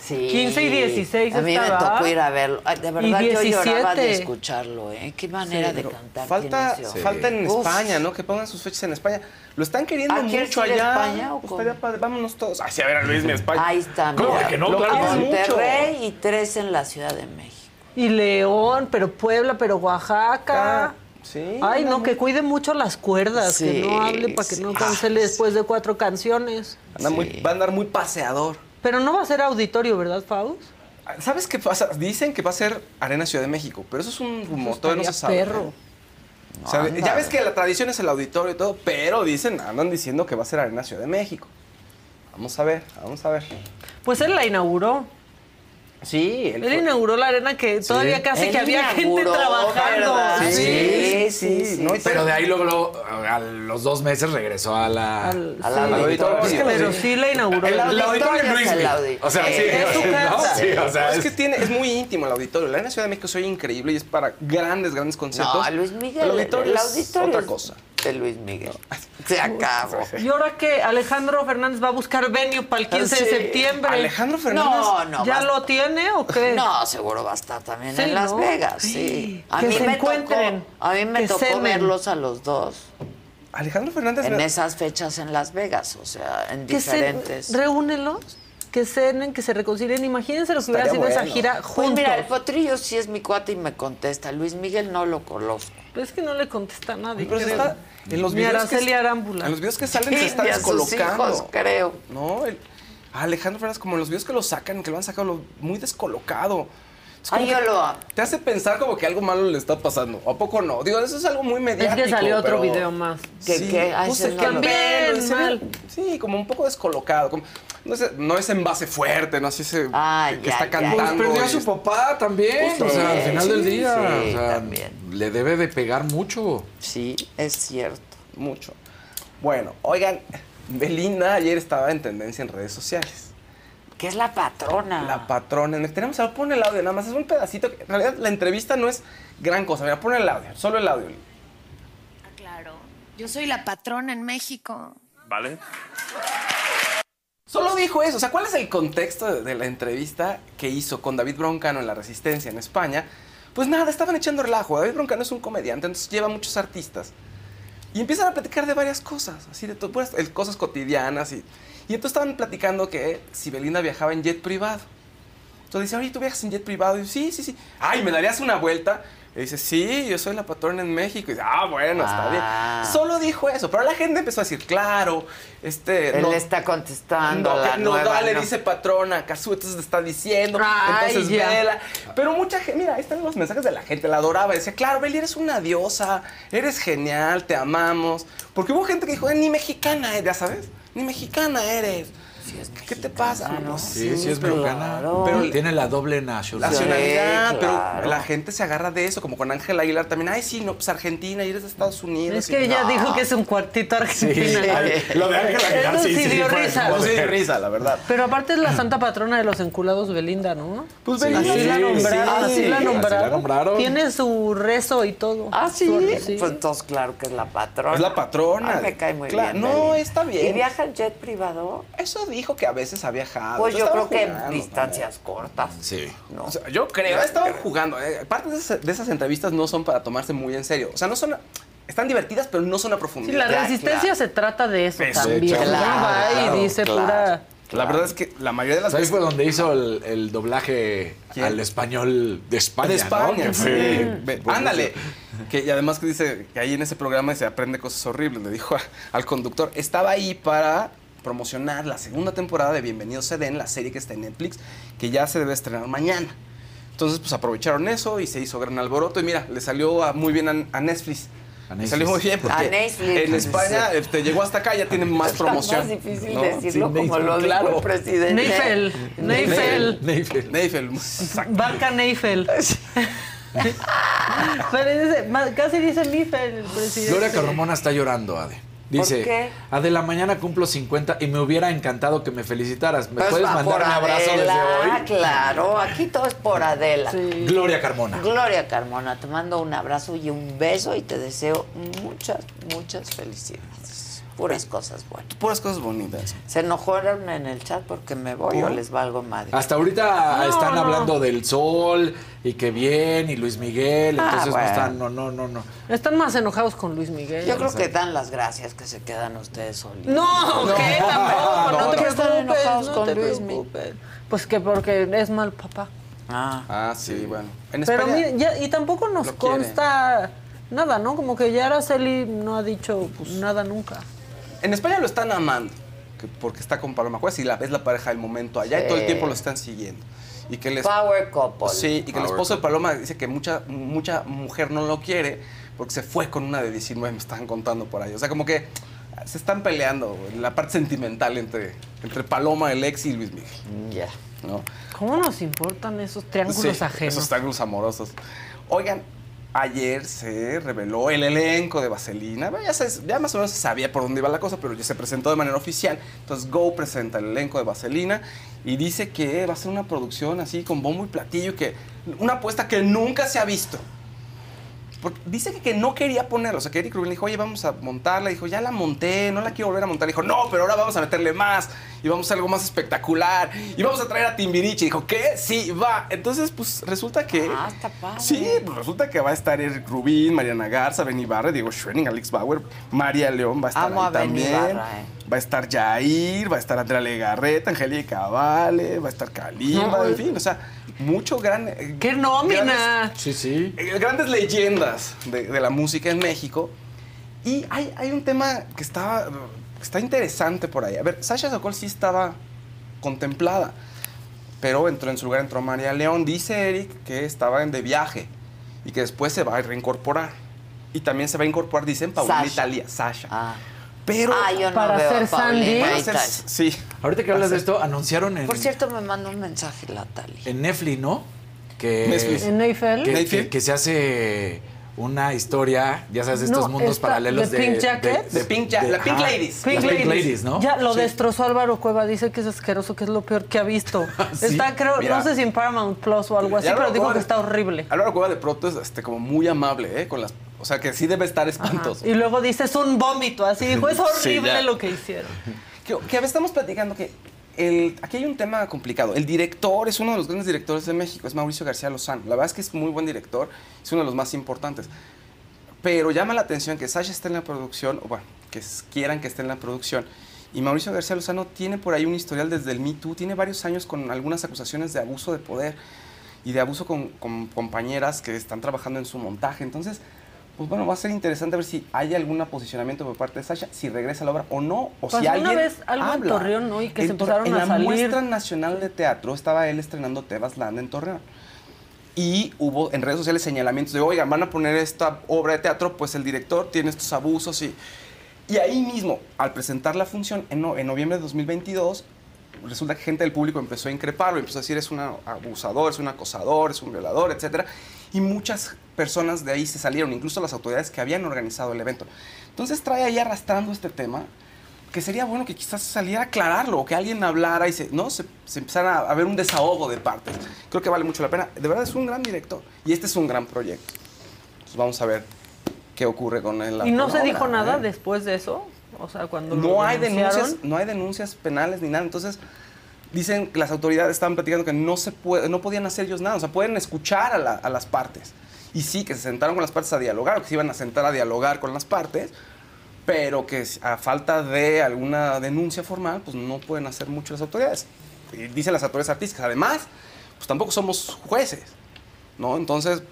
Sí. 15 y 16 A mí me estaba. tocó ir a verlo. Ay, de verdad, Y yo lloraba de 17. escucharlo, ¿eh? Qué manera Sí, de cantar. Falta, ese falta en. Uf. España, ¿no? Que pongan sus fechas en España. Lo están queriendo ¿Ah, mucho allá. España o Pues padre. Vámonos todos. Ay, sí, a ver a Luis, mi España. Ahí está, ¿Cómo mira. que no? Lo Claro sí. mucho. Monterrey y tres en la Ciudad de México. Y León, pero Puebla, pero Oaxaca. Ah, Sí. Ay, no, que cuide mucho las cuerdas, Sí, que no hable para que no sí. cancele después de cuatro canciones. Anda muy- va a andar muy paseador. Pero no va a ser auditorio, ¿verdad, Faust? ¿Sabes qué pasa? Dicen que va a ser Arena Ciudad de México, pero eso es un rumor, todavía no se sabe. Perro. O sea, Ándale. ya ves que la tradición es el auditorio y todo, pero dicen, andan diciendo que va a ser Arena Ciudad de México. Vamos a ver, vamos a ver. Pues él la inauguró. Sí, él Él fue- inauguró la arena que todavía casi Él que había gente trabajando. Sí, Sí, sí, sí, no, sí. Pero de ahí luego, a los dos meses regresó a la, Al- a la- auditorio. es que pero sí la inauguró. El El auditorio Luis O sea, sí, Es su ¿no? o sea, es- es que tiene, es muy íntimo el auditorio. La Arena Ciudad de México se oye increíble y es para grandes, grandes conciertos. No, Luis Miguel. El auditorio, el es auditorio otra es cosa. De Luis Miguel. Se acabó. Y ahora que Alejandro Fernández va a buscar venue para el 15 Sí. de septiembre. Alejandro No, no. ¿Ya va- lo tiene o qué? No, seguro va a estar también Sí, en Las ¿no? Vegas, sí. A Que mí se me encuentren, tocó, a mí me tocó verlos a los dos. Alejandro Fernández. En esas fechas en Las Vegas, o sea, en Que se diferentes. reúnenlos, que cenen, que se reconcilien. Imagínense lo que hubiera sido esa gira Pues juntos. mira, el potrillo sí es mi cuate y me contesta. Luis Miguel no lo conozco. Pero es que no le contesta a nadie. Pero está- en los videos Araceli que- Arámbula. En los videos que salen Sí, se está ni a sus descolocando. hijos, creo. No, el- Alejandro Fernández, como en los videos que lo sacan, que lo han sacado lo- muy descolocado. Ay, yo que lo amo. Te hace pensar como que algo malo le está pasando. ¿A poco no? Digo, eso es algo muy mediático. Es que salió otro pero- video más. ¿Qué, Sí, qué? Ay, pues no lo- pelo, También, mal. Sí, como un poco descolocado. como- no, es, no es en base fuerte, no así ese Ah, que ya, está ya. cantando. Pues perdió a su papá también, Pues o sea, al sí, final del día, sí, o sea, también. le debe de pegar mucho. Sí, es cierto. Mucho. Bueno, oigan, Belinda ayer estaba en tendencia en redes sociales. ¿Qué es la patrona? La patrona. Tenemos, pon el audio nada más. Es un pedacito. que- En realidad, la entrevista no es gran cosa. Mira, pon el audio. Solo el audio. Claro. Yo soy la patrona en México. ¿Vale? Solo dijo eso. O sea, ¿cuál es el contexto de, de la entrevista que hizo con David Broncano en La Resistencia en España? Pues nada, estaban echando relajo. David Broncano es un comediante, entonces lleva muchos artistas. Y empiezan a platicar de varias cosas, así de todo, puras, cosas cotidianas. Y, y entonces estaban platicando que si Belinda viajaba en jet privado. Entonces dice, oye, ¿tú viajas en jet privado? Y yo, sí, sí, sí. Ay, ¿me darías una vuelta? Y dice, sí, yo soy la patrona en México. Y dice, ah, bueno, está Ah. bien. Solo dijo eso, pero la gente empezó a decir, claro, este... Él no- le está contestando no, a la que nueva, le ¿no? dice patrona, Cazú, entonces le está diciendo, Ay, entonces ya. vela. Pero mucha gente, mira, ahí están los mensajes de la gente, la adoraba, decía, claro, Beli, eres una diosa, eres genial, te amamos. Porque hubo gente que dijo, "Eh, ni mexicana eres, ya sabes, ni mexicana eres. ¿Qué te pasa? No, Sí, sí, es mexicana. Pero Pero tiene la doble nacionalidad. nacionalidad, Sí, pero la gente se agarra de eso, como con Ángela Aguilar también. Ay, sí, no, pues Argentina y eres de Estados Unidos. Es que ella No. dijo que es un cuartito argentina. Sí. Ay, lo de Ángela Aguilar, sí, sí, dio risa. como de risa, la verdad. Pero aparte es la santa patrona de los enculados Belinda, ¿no? Pues así Belinda, la sí, nombraron, sí, así la así la nombraron. Tiene su rezo y todo. Ah, sí. Pues entonces, claro que es la patrona. Es la patrona. Ay, me cae muy Claro, bien. no, está bien. ¿Y viaja en jet privado? Eso dijo que a veces ha viajado. Pues yo creo que en jugando, distancias cortas. Sí. ¿no? O sea, yo creo, estaban jugando. eh, Parte de esas, de esas entrevistas no son para tomarse muy en serio. O sea, no son. Están divertidas, pero no son a Sí, profundidad. la resistencia se trata de eso, Eso, también. claro, va y dice claro. pura... La verdad es que la mayoría de las ¿Sabes veces. fue donde hizo el, el doblaje ¿Quién? al español de España? de. España, Que sí. pues, Ándale. Que, y además que dice que ahí en ese programa se aprende cosas horribles. Le dijo a- al conductor, estaba ahí para promocionar la segunda temporada de Bienvenidos Eden, la serie que está en Netflix, que ya se debe estrenar mañana. Entonces, pues aprovecharon eso y se hizo gran alboroto. Y mira, le salió a- muy bien a, a Netflix. A Netflix. salió muy bien porque en España este, llegó hasta acá, ya tiene más promoción. más difícil ¿no? decirlo Sí, como lo dijo claro. el presidente. Neifel, Neifel, Neifel. Neifel. Barca Neifel. Pero dice, ma- casi dice Neifel el presidente. Gloria Carmona está llorando, Ade. Dice, ¿Por qué? Ade, la mañana cumplo 50 y me hubiera encantado que me felicitaras. ¿Me Pues puedes mandar un abrazo Adela, desde hoy? claro, aquí todo es por Adela. Gloria Carmona. Gloria Carmona, te mando un abrazo y un beso y te deseo muchas, muchas felicidades. Puras cosas buenas. Puras cosas bonitas. Se enojaron en el chat porque me voy o les valgo madre. Hasta ahorita No, están no. hablando del sol y que bien y Luis Miguel, Ah, entonces bueno. no están, no, no, no, no. Están más enojados con Luis Miguel. Yo creo que dan las gracias que se quedan ustedes solitos. No, ¿qué? Tampoco, no, ¿Por te qué están preocupes, enojados no con te Luis preocupes. Pues que porque es mal papá. Ah, Ah, sí, bueno. En Pero España, mira, ya- y tampoco nos quiere. consta nada, ¿no? Como que ya Araceli no ha dicho pues, nada nunca. En España lo están amando. que- porque está con Paloma Juárez y la, es la pareja del momento allá y todo el tiempo lo están siguiendo. Y que les Power couple. Sí, y que el esposo de Paloma dice que mucha, mucha mujer no lo quiere porque se fue con una de 19, me estaban contando por ahí. O sea, como que se están peleando en la parte sentimental entre, entre Paloma, el ex y Luis Miguel. Ya. ¿no? ¿Cómo nos importan esos triángulos Sí, ajenos? Esos triángulos amorosos. Oigan, ayer se reveló el elenco de Vaselina. Ya más o menos se sabía por dónde iba la cosa, pero ya se presentó de manera oficial. Entonces Go presenta el elenco de Vaselina y dice que va a ser una producción así con bombo y platillo, que una apuesta que nunca se ha visto. Porque dice que, que no quería ponerlo. O sea, que Eric Rubin le dijo, oye, vamos a montarla. Dijo, ya la monté, no la quiero volver a montar. Dijo, no, pero ahora vamos a meterle más y vamos a hacer algo más espectacular. Y vamos a traer a Timbiriche. Dijo, ¿qué? Sí, va. Entonces, pues resulta que. Ah, está padre. Sí, pues resulta que va a estar Eric Rubin, Mariana Garza, Benny Barra, Diego Schwenning, Alex Bauer, María León va a estar Amo ahí a Benny también. Barra, eh. Va a estar Jair, va a estar Andrea Legarreta, Angélica Vale, va a estar Kalimba, No. en fin, o sea, mucho gran. ¡Qué nómina! Sí, sí. Grandes leyendas de, de la música en México. Y hay, hay un tema que estaba, está interesante por ahí. A ver, Sasha Sokol sí estaba contemplada, pero entró en su lugar entró María León. Dice Eric que estaba de viaje y que después se va a reincorporar. Y también se va a incorporar, dicen, Paulina. Italia, Sasha. Pero Ah, yo no Para ser Sandy. Para ser- Italia. sí. Ahorita que hablas de esto, anunciaron en, Por cierto, me mandó un mensaje la Tali. en Netflix, ¿no? Que, Netflix. ¿En Neifel? que, Netflix. que- que se hace una historia, ya sabes, de estos No, mundos esta- paralelos de de... Pink Jackets. De Pink Ja- la Pink Ladies. Pink Ladies, ¿no? Ya lo Sí. destrozó Álvaro Cueva, dice que es asqueroso, que es lo peor que ha visto. Sí. Está, creo, Mira. no sé si en Paramount Plus o algo así, pero dijo Cueva que está horrible. Álvaro Cueva de pronto es este, como muy amable, ¿eh? Con las, o sea, que sí debe estar espantoso. Y luego dice, es un vómito, así dijo, es Sí, horrible ya. lo que hicieron. Que, que estamos platicando que el, aquí hay un tema complicado. El director es uno de los grandes directores de México, es Mauricio García Lozano. La verdad es que es muy buen director, es uno de los más importantes. Pero llama la atención que Sasha esté en la producción, o bueno, que quieran que esté en la producción. Y Mauricio García Lozano tiene por ahí un historial desde el Me Too, tiene varios años con algunas acusaciones de abuso de poder y de abuso con, con compañeras que están trabajando en su montaje. Entonces, pues bueno, va a ser interesante ver si hay algún posicionamiento por parte de Sasha, si regresa a la obra o no, o Pasó si una alguien vez algo en habla. Torreón, ¿no? Y que se En empezaron en a la salir. muestra nacional de teatro estaba él estrenando Tebas Land en Torreón. Y hubo en redes sociales señalamientos de, oigan, van a poner esta obra de teatro, pues el director tiene estos abusos y... Y ahí mismo, al presentar la función en, no- en noviembre de 2022, resulta que gente del público empezó a increparlo, empezó a decir es un abusador, es un acosador, es un violador, etc. Y muchas personas de ahí se salieron, incluso las autoridades que habían organizado el evento. Entonces trae ahí arrastrando este tema, que sería bueno que quizás saliera a aclararlo, o que alguien hablara y se, ¿no? se, se empezara a ver un desahogo de partes. Creo que vale mucho la pena. De verdad es un gran director y este es un gran proyecto. Entonces vamos a ver qué ocurre con él. ¿Y no se la dijo obra, nada ¿eh? después de eso? O sea, cuando no hay denuncias no hay denuncias penales ni nada entonces dicen que las autoridades estaban platicando que no se puede no podían hacer ellos nada o sea pueden escuchar a, la- a las partes y sí que se sentaron con las partes a dialogar o que se iban a sentar a dialogar con las partes pero que a falta de alguna denuncia formal pues no pueden hacer mucho las autoridades y dicen las autoridades artísticas además pues tampoco somos jueces no entonces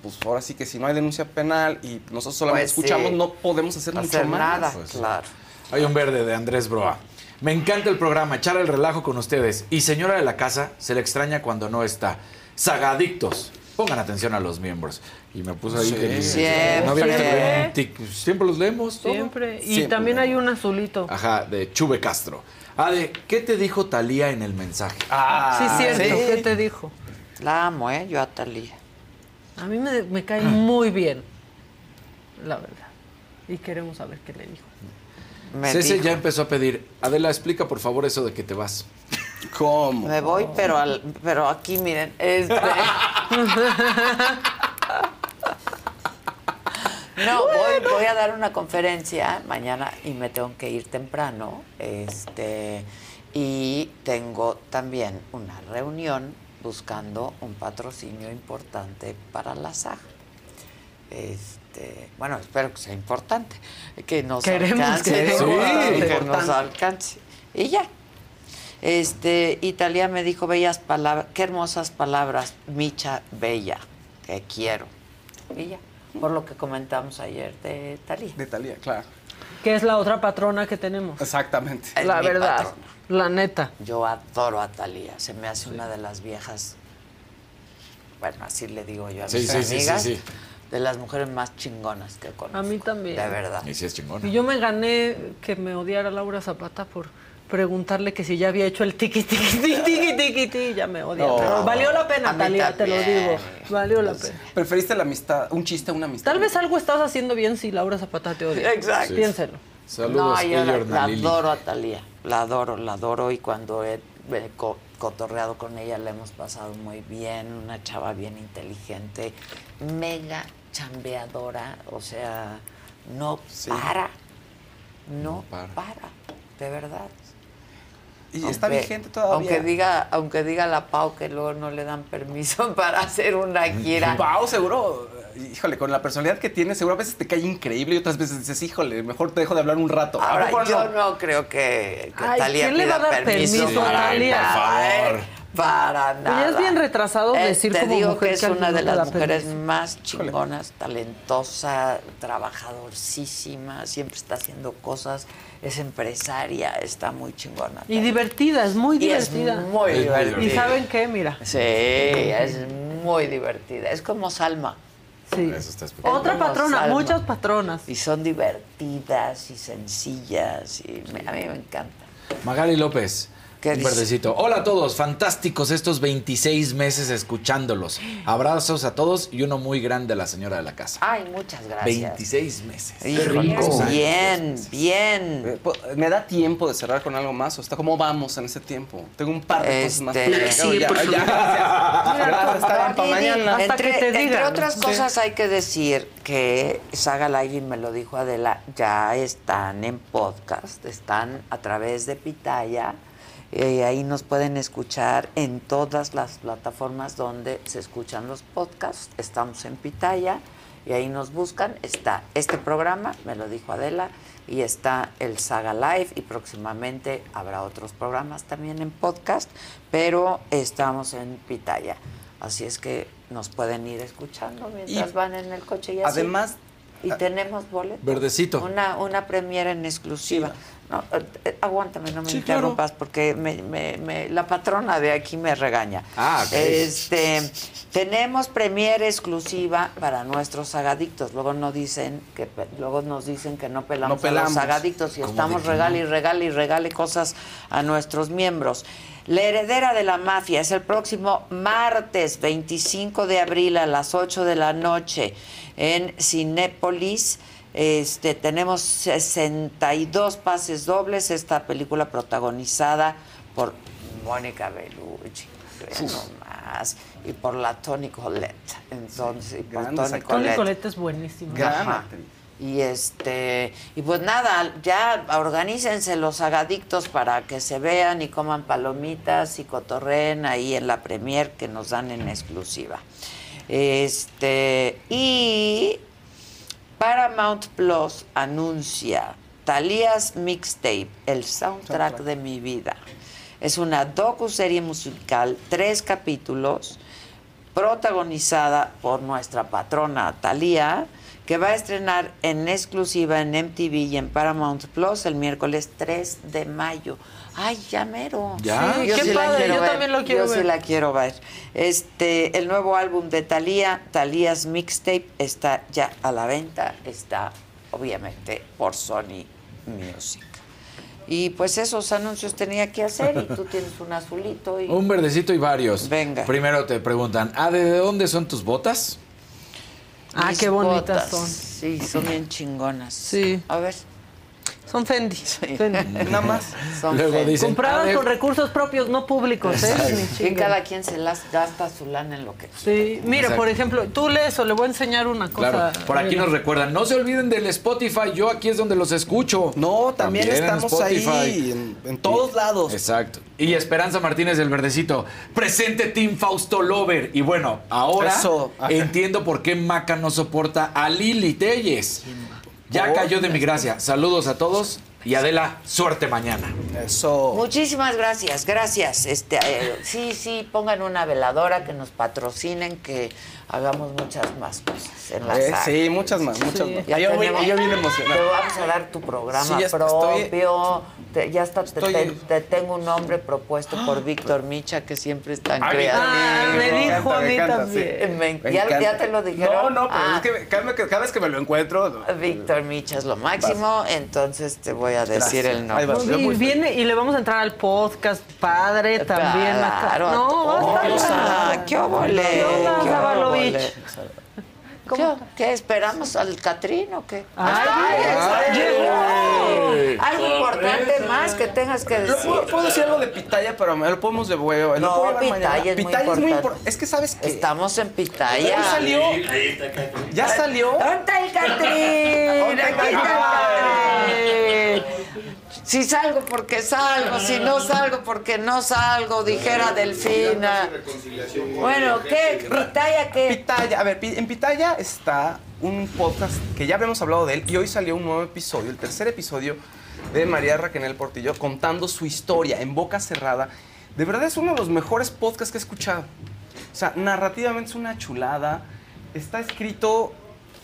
pues ahora sí que si no hay denuncia penal y nosotros solamente Pues sí. escuchamos no podemos hacer, mucho Hacer más nada, Pues, claro. Hay un verde de Andrés Broa. Me encanta el programa, echar el relajo con ustedes. Y señora de la casa, se le extraña cuando no está. Sagadictos. Pongan atención a los miembros. Y me puso ahí Sí. que- Siempre. no había visto tic. Siempre los leemos. todo. Siempre. Y Siempre. también hay un azulito. Ajá, de Chuve Castro. Ade, ¿qué te dijo Talía en el mensaje? sí, cierto. sí. ¿Qué te dijo? La amo, ¿eh? Yo a Talía. A mí me, me cae muy bien, la verdad. Y queremos saber qué le dijo. Me Cece dijo. ya empezó a pedir. Adela, explica por favor eso de que te vas. ¿Cómo? Me voy, pero al- pero aquí miren, este. No, voy, voy a dar una conferencia mañana y me tengo que ir temprano. Este, y tengo también una reunión buscando un patrocinio importante para la saga. Este, bueno, espero que sea importante, que nos Queremos alcance, que nos alcance. Y ya. Este, Italia me dijo bellas palabras, qué hermosas palabras, Micha Bella, que quiero. Y ya, por lo que comentamos ayer de Talía. De Talía, claro. Que es la otra patrona que tenemos. Exactamente. Es la verdad. patrona. La neta. Yo adoro a Talía, se me hace una de las viejas, bueno, así le digo yo a Sí, mis sí, sí, sí, amigas, sí. De las mujeres más chingonas que conozco. A mí también. De verdad. Y sí es chingón. Y yo me gané que me odiara Laura Zapata por preguntarle que si ya había hecho el tiqui tiqui tiqui tiqui tiqui tiqui, ya me odia. No. pero valió la pena, Talia, te lo digo. Valió la pena. ¿Preferiste la amistad, un chiste a una amistad? Tal vez algo estás haciendo bien si Laura Zapata te odia. Exacto. Piénselo. no, yo la, la adoro a Talía, la adoro, la adoro y cuando he, he co- cotorreado con ella la hemos pasado muy bien, una chava bien inteligente, mega chambeadora, o sea, no para, no, para. de verdad. Y está vigente todavía. Aunque diga, aunque diga la Pau que luego no le dan permiso para hacer una gira. Pau, seguro, híjole, con la personalidad que tiene, seguro a veces te cae increíble y otras veces dices, híjole, mejor te dejo de hablar un rato. ¿A Ahora, yo no creo que, que Ay, Talía ¿quién le va a pida dar permiso, permiso a para. Para Pues nada. ya es bien retrasado Eh, decir Te como digo mujer que es que una de las mujeres permiso. más chingonas, talentosa, trabajadorcísima, siempre está haciendo cosas, es empresaria, está muy chingona. Y divertida, es muy Y es divertida. muy divertida. Y ¿saben qué? Mira. Sí, es muy divertida. Es como Salma. Sí. Eso está Otra patrona, muchas patronas. Y son divertidas y sencillas y me- a mí me encanta. Magali López. ¿Qué un verdecito. Hola a todos, fantásticos estos 26 meses escuchándolos. Abrazos a todos y uno muy grande a la señora de la casa. Ay, muchas gracias. 26 meses. Híjole, bien, bien. Po- ¿Me da tiempo de cerrar con algo más? ¿O está cómo vamos en ese tiempo? Tengo un par de cosas más. Este-. Sí, Ya, por ya, gracias. Bien, para mañana. Entre, entre otras Sí. cosas hay que decir que Saga Live, y me lo dijo Adela, ya están en podcast, están a través de Pitaya. Y ahí nos pueden escuchar en todas las plataformas donde se escuchan los podcasts. Estamos en Pitaya y ahí nos buscan. Está este programa, me lo dijo Adela, y está el Saga Live y próximamente habrá otros programas también en podcast, pero estamos en Pitaya. Así es que nos pueden ir escuchando mientras Y van en el coche y así. además- Y tenemos boletos. Verdecito. Una, una premiera en exclusiva. No, eh, eh, aguántame, no me Sí, interrumpas porque me, me- me- la patrona de aquí me regaña. Ah, ok. Este, tenemos premiera exclusiva para nuestros sagadictos. Luego nos dicen que luego nos dicen que no pelamos, No pelamos. a los sagadictos y ¿Cómo estamos regale y no? regale y regale cosas a nuestros miembros. La heredera de la mafia es el próximo martes 25 de abril a las 8 de la noche en Cinépolis. Este, tenemos 62 pases dobles. Esta película protagonizada por Mónica Bellucci, nomás, y por la Toni Collette. Entonces, y por Toni Collette. Colette es buenísima. Y este, y pues nada, ya organícense los agadictos para que se vean y coman palomitas y cotorreen ahí en la premier que nos dan en exclusiva. Este, y Paramount Plus anuncia Thalías Mixtape, el soundtrack de mi vida. Es una docu-serie musical, tres capítulos, protagonizada por nuestra patrona Thalía, que va a estrenar en exclusiva en MTV y en Paramount Plus el miércoles 3 de mayo. Ay, ya mero. Ya. Sí, Yo qué sí la padre, quiero yo ver. también lo quiero Yo sí la quiero ver. Este, el nuevo álbum de Thalía, Thalías Mixtape, está ya a la venta. Está, obviamente, por Sony Music. Y pues esos anuncios tenía que hacer y tú tienes un azulito y... Un verdecito y varios. Venga. Primero te preguntan, ¿ah, de dónde son tus botas? Ah, Mis qué bonitas botas. son. Sí, son bien chingonas. Sí. A ver. Son Fendi. Fendi. Nada más. Son Luego dicen, Compradas "Ah, de- con recursos propios, no públicos, ¿eh? Y cada quien se las gasta su lana en lo que Sí, mira, Exacto. por ejemplo, tú lees o le voy a enseñar una cosa. Claro, por aquí nos recuerdan, no se olviden del Spotify, yo aquí es donde los escucho. No, también, en estamos Spotify. ahí, en, en todos lados. Exacto. Y Esperanza Martínez del Verdecito, presente Team Fausto Lover. Y bueno, ahora Eso. Entiendo por qué Maca no soporta a Lili Telles. Ya cayó de mi gracia. Saludos a todos y Adela, suerte mañana. Eso. Muchísimas gracias, gracias. Este, eh, sí, sí, pongan una veladora que nos patrocinen, que hagamos muchas más cosas en la Eh, sí, muchas más, muchas más. Ya yo, voy- tenemos- yo bien Te emocionado. vamos a dar tu programa Sí, estoy- propio, Te- ya está, te, Estoy- te- te tengo un nombre propuesto por Víctor Micha, que siempre es tan creativo. ah, me dijo a mí también. Me- Me ¿Ya, encanta. ya te lo dijeron? No, no, pero Ah, es que cada, cada vez que me lo encuentro. Víctor Micha es lo máximo, entonces te voy a decir Gracias. el nombre. Y viene y le vamos a entrar al podcast padre también. Claro, no, a. Ah, ¿Qué óvole? ¿Qué ¿Qué? ¿Qué, esperamos al Catrín o qué? Ay, ¡Ay, llegó! Algo importante más que tengas que decir. puedo, puedo decir algo de pitaya, pero me lo podemos de huevo. No, puedo pitaya mañana. es muy Pitaya es muy importante. Es que sabes que. Estamos en Pitaya. Ya salió. Ya salió. ¿Dónde está el Catrín? ¿Dónde está el Catrín. Si salgo porque salgo, si no salgo porque no salgo, dijera Delfina. Bueno, ¿qué? ¿Pitaya qué? Pitaya, a ver, en Pitaya está un podcast que ya habíamos hablado de él y hoy salió un nuevo episodio, el tercer episodio de María Raquel Portillo contando su historia en boca cerrada. De verdad es uno de los mejores podcasts que he escuchado. O sea, narrativamente es una chulada. Está escrito,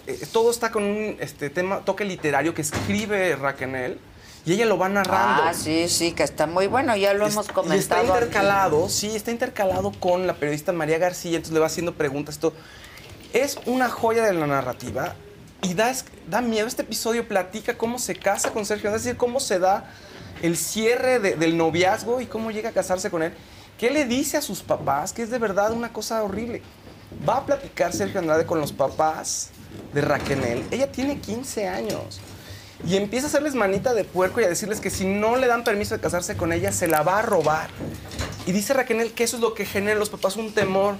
eh, todo está con un este, tema, toque literario que escribe Raquel y ella lo va narrando. Ah, sí, sí, que está muy bueno, ya lo hemos Y está comentado. aquí. intercalado, sí, está intercalado con la periodista María García, entonces le va haciendo preguntas. Esto es una joya de la narrativa y da, es- da miedo. Este episodio platica cómo se casa con Sergio, es decir, cómo se da el cierre de- del noviazgo y cómo llega a casarse con él. ¿Qué le dice a sus papás? Que es de verdad una cosa horrible. Va a platicar Sergio Andrade con los papás de Raquel. Ella tiene 15 años. Y empieza a hacerles manita de puerco y a decirles que si no le dan permiso de casarse con ella, se la va a robar. Y dice Raquel que eso es lo que genera en los papás un temor,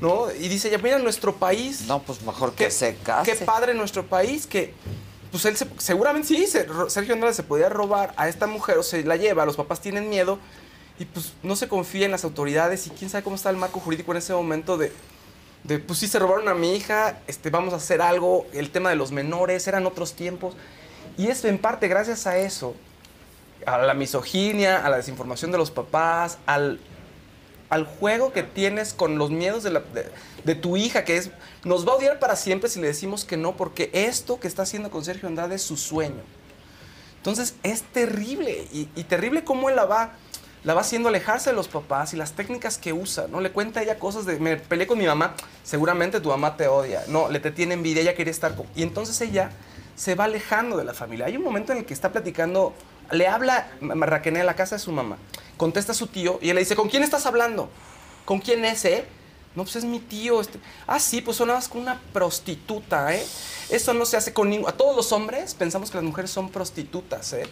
¿no? Y dice ella, mira, nuestro país... No, pues mejor que se case. Qué padre nuestro país, que... Pues él se- seguramente sí, se- Sergio Andrade se podía robar a esta mujer o se la lleva, los papás tienen miedo y pues no se confía en las autoridades y quién sabe cómo está el marco jurídico en ese momento de, de pues sí se robaron a mi hija, este, vamos a hacer algo, el tema de los menores, eran otros tiempos. Y es en parte gracias a eso, a la misoginia, a la desinformación de los papás, al, al juego que tienes con los miedos de, la- de- de tu hija, que es, nos va a odiar para siempre si le decimos que no, porque esto que está haciendo con Sergio Andrade es su sueño. Entonces es terrible, y, y terrible cómo él la va, la va haciendo alejarse de los papás y las técnicas que usa, ¿no? Le cuenta ella cosas de, me peleé con mi mamá, seguramente tu mamá te odia, no, le te tiene envidia, ella quiere estar con... Y entonces ella se va alejando de la familia. Hay un momento en el que está platicando, le habla a Raquel a la casa de su mamá, contesta a su tío y él le dice, ¿con quién estás hablando? ¿Con quién es, eh? No, pues es mi tío. Este. Ah, sí, pues sonabas con una prostituta, ¿eh? Eso no se hace con ningún... A todos los hombres pensamos que las mujeres son prostitutas, ¿eh?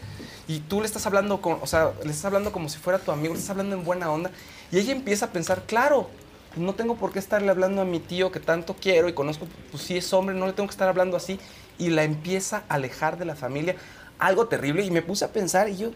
Y tú le estás hablando con... O sea, le estás hablando como si fuera tu amigo, le estás hablando en buena onda. Y ella empieza a pensar, claro, no tengo por qué estarle hablando a mi tío que tanto quiero y conozco, pues sí es hombre, no le tengo que estar hablando así. Y la empieza a alejar de la familia. Algo terrible. Y me puse a pensar y yo...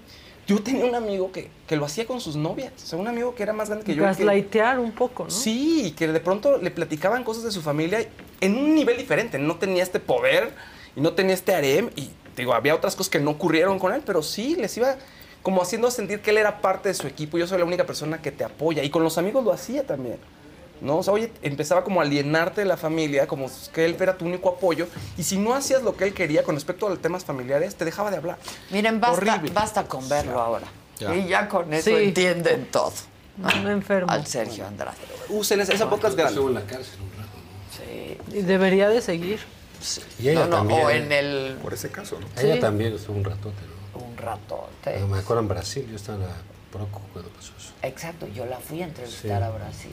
Yo tenía un amigo que, que lo hacía con sus novias. O sea, un amigo que era más grande que yo. que- Gaslightear un poco, ¿no? Sí, que de pronto le platicaban cosas de su familia en un nivel diferente. No tenía este poder y no tenía este harem. Y digo, había otras cosas que no ocurrieron con él, pero sí, les iba como haciendo sentir que él era parte de su equipo. Yo soy la única persona que te apoya. Y con los amigos lo hacía también. ¿No? O sea, oye, empezaba como a alienarte de la familia, como que él era tu único apoyo. Y si no hacías lo que él quería con respecto a los temas familiares, te dejaba de hablar. Miren, basta, Horrible. basta con verlo ahora. Ya. Y ya con eso Sí. entienden todo. No enfermo. Al Sergio Andrade. Usen esa, esa poca es grande. Estuvo en la cárcel un rato. Sí. Y debería de seguir. Y ella No, no, también. o en el... Por ese caso, ¿no? Ella también estuvo un ratote, ¿no? Un ratote. No, me acuerdo en Brasil, yo estaba en la Procu cuando pasó eso. Exacto, yo la fui a entrevistar Sí. a Brasil.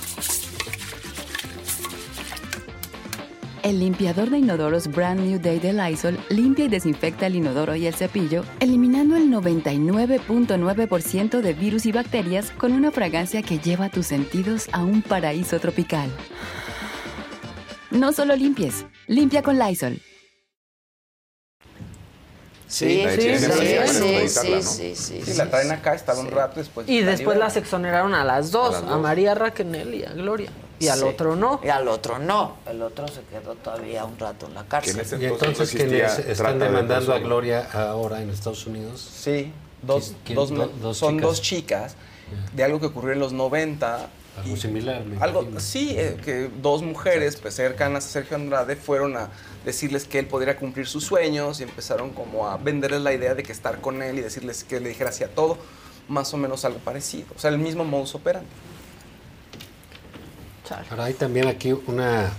El limpiador de inodoros Brand New Day de Lysol limpia y desinfecta el inodoro y el cepillo, eliminando el 99.9% de virus y bacterias con una fragancia que lleva tus sentidos a un paraíso tropical. No solo limpies, limpia con Lysol. Sí, sí, sí, sí, sí, editarla, ¿no? sí, sí, Sí, sí. la traen acá, estaba un rato después. Y la después las exoneraron a las dos, A a, las dos. María Raquel y a Gloria. Y al Sí. otro no. Y al otro no. El otro se quedó todavía un rato en la cárcel. Y entonces quienes están demandando a Gloria ahora en Estados Unidos. Sí, dos, ¿Quién- dos, quién- dos son chicas? dos chicas de algo que ocurrió en los 90. Algo similar, me Algo, sí, eh, que dos mujeres pues, cercanas a Sergio Andrade fueron a decirles que él podría cumplir sus sueños y empezaron como a venderles la idea de que estar con él y decirles que le dijera hacia todo, más o menos algo parecido. O sea, el mismo modus operandi. Ahora hay también aquí una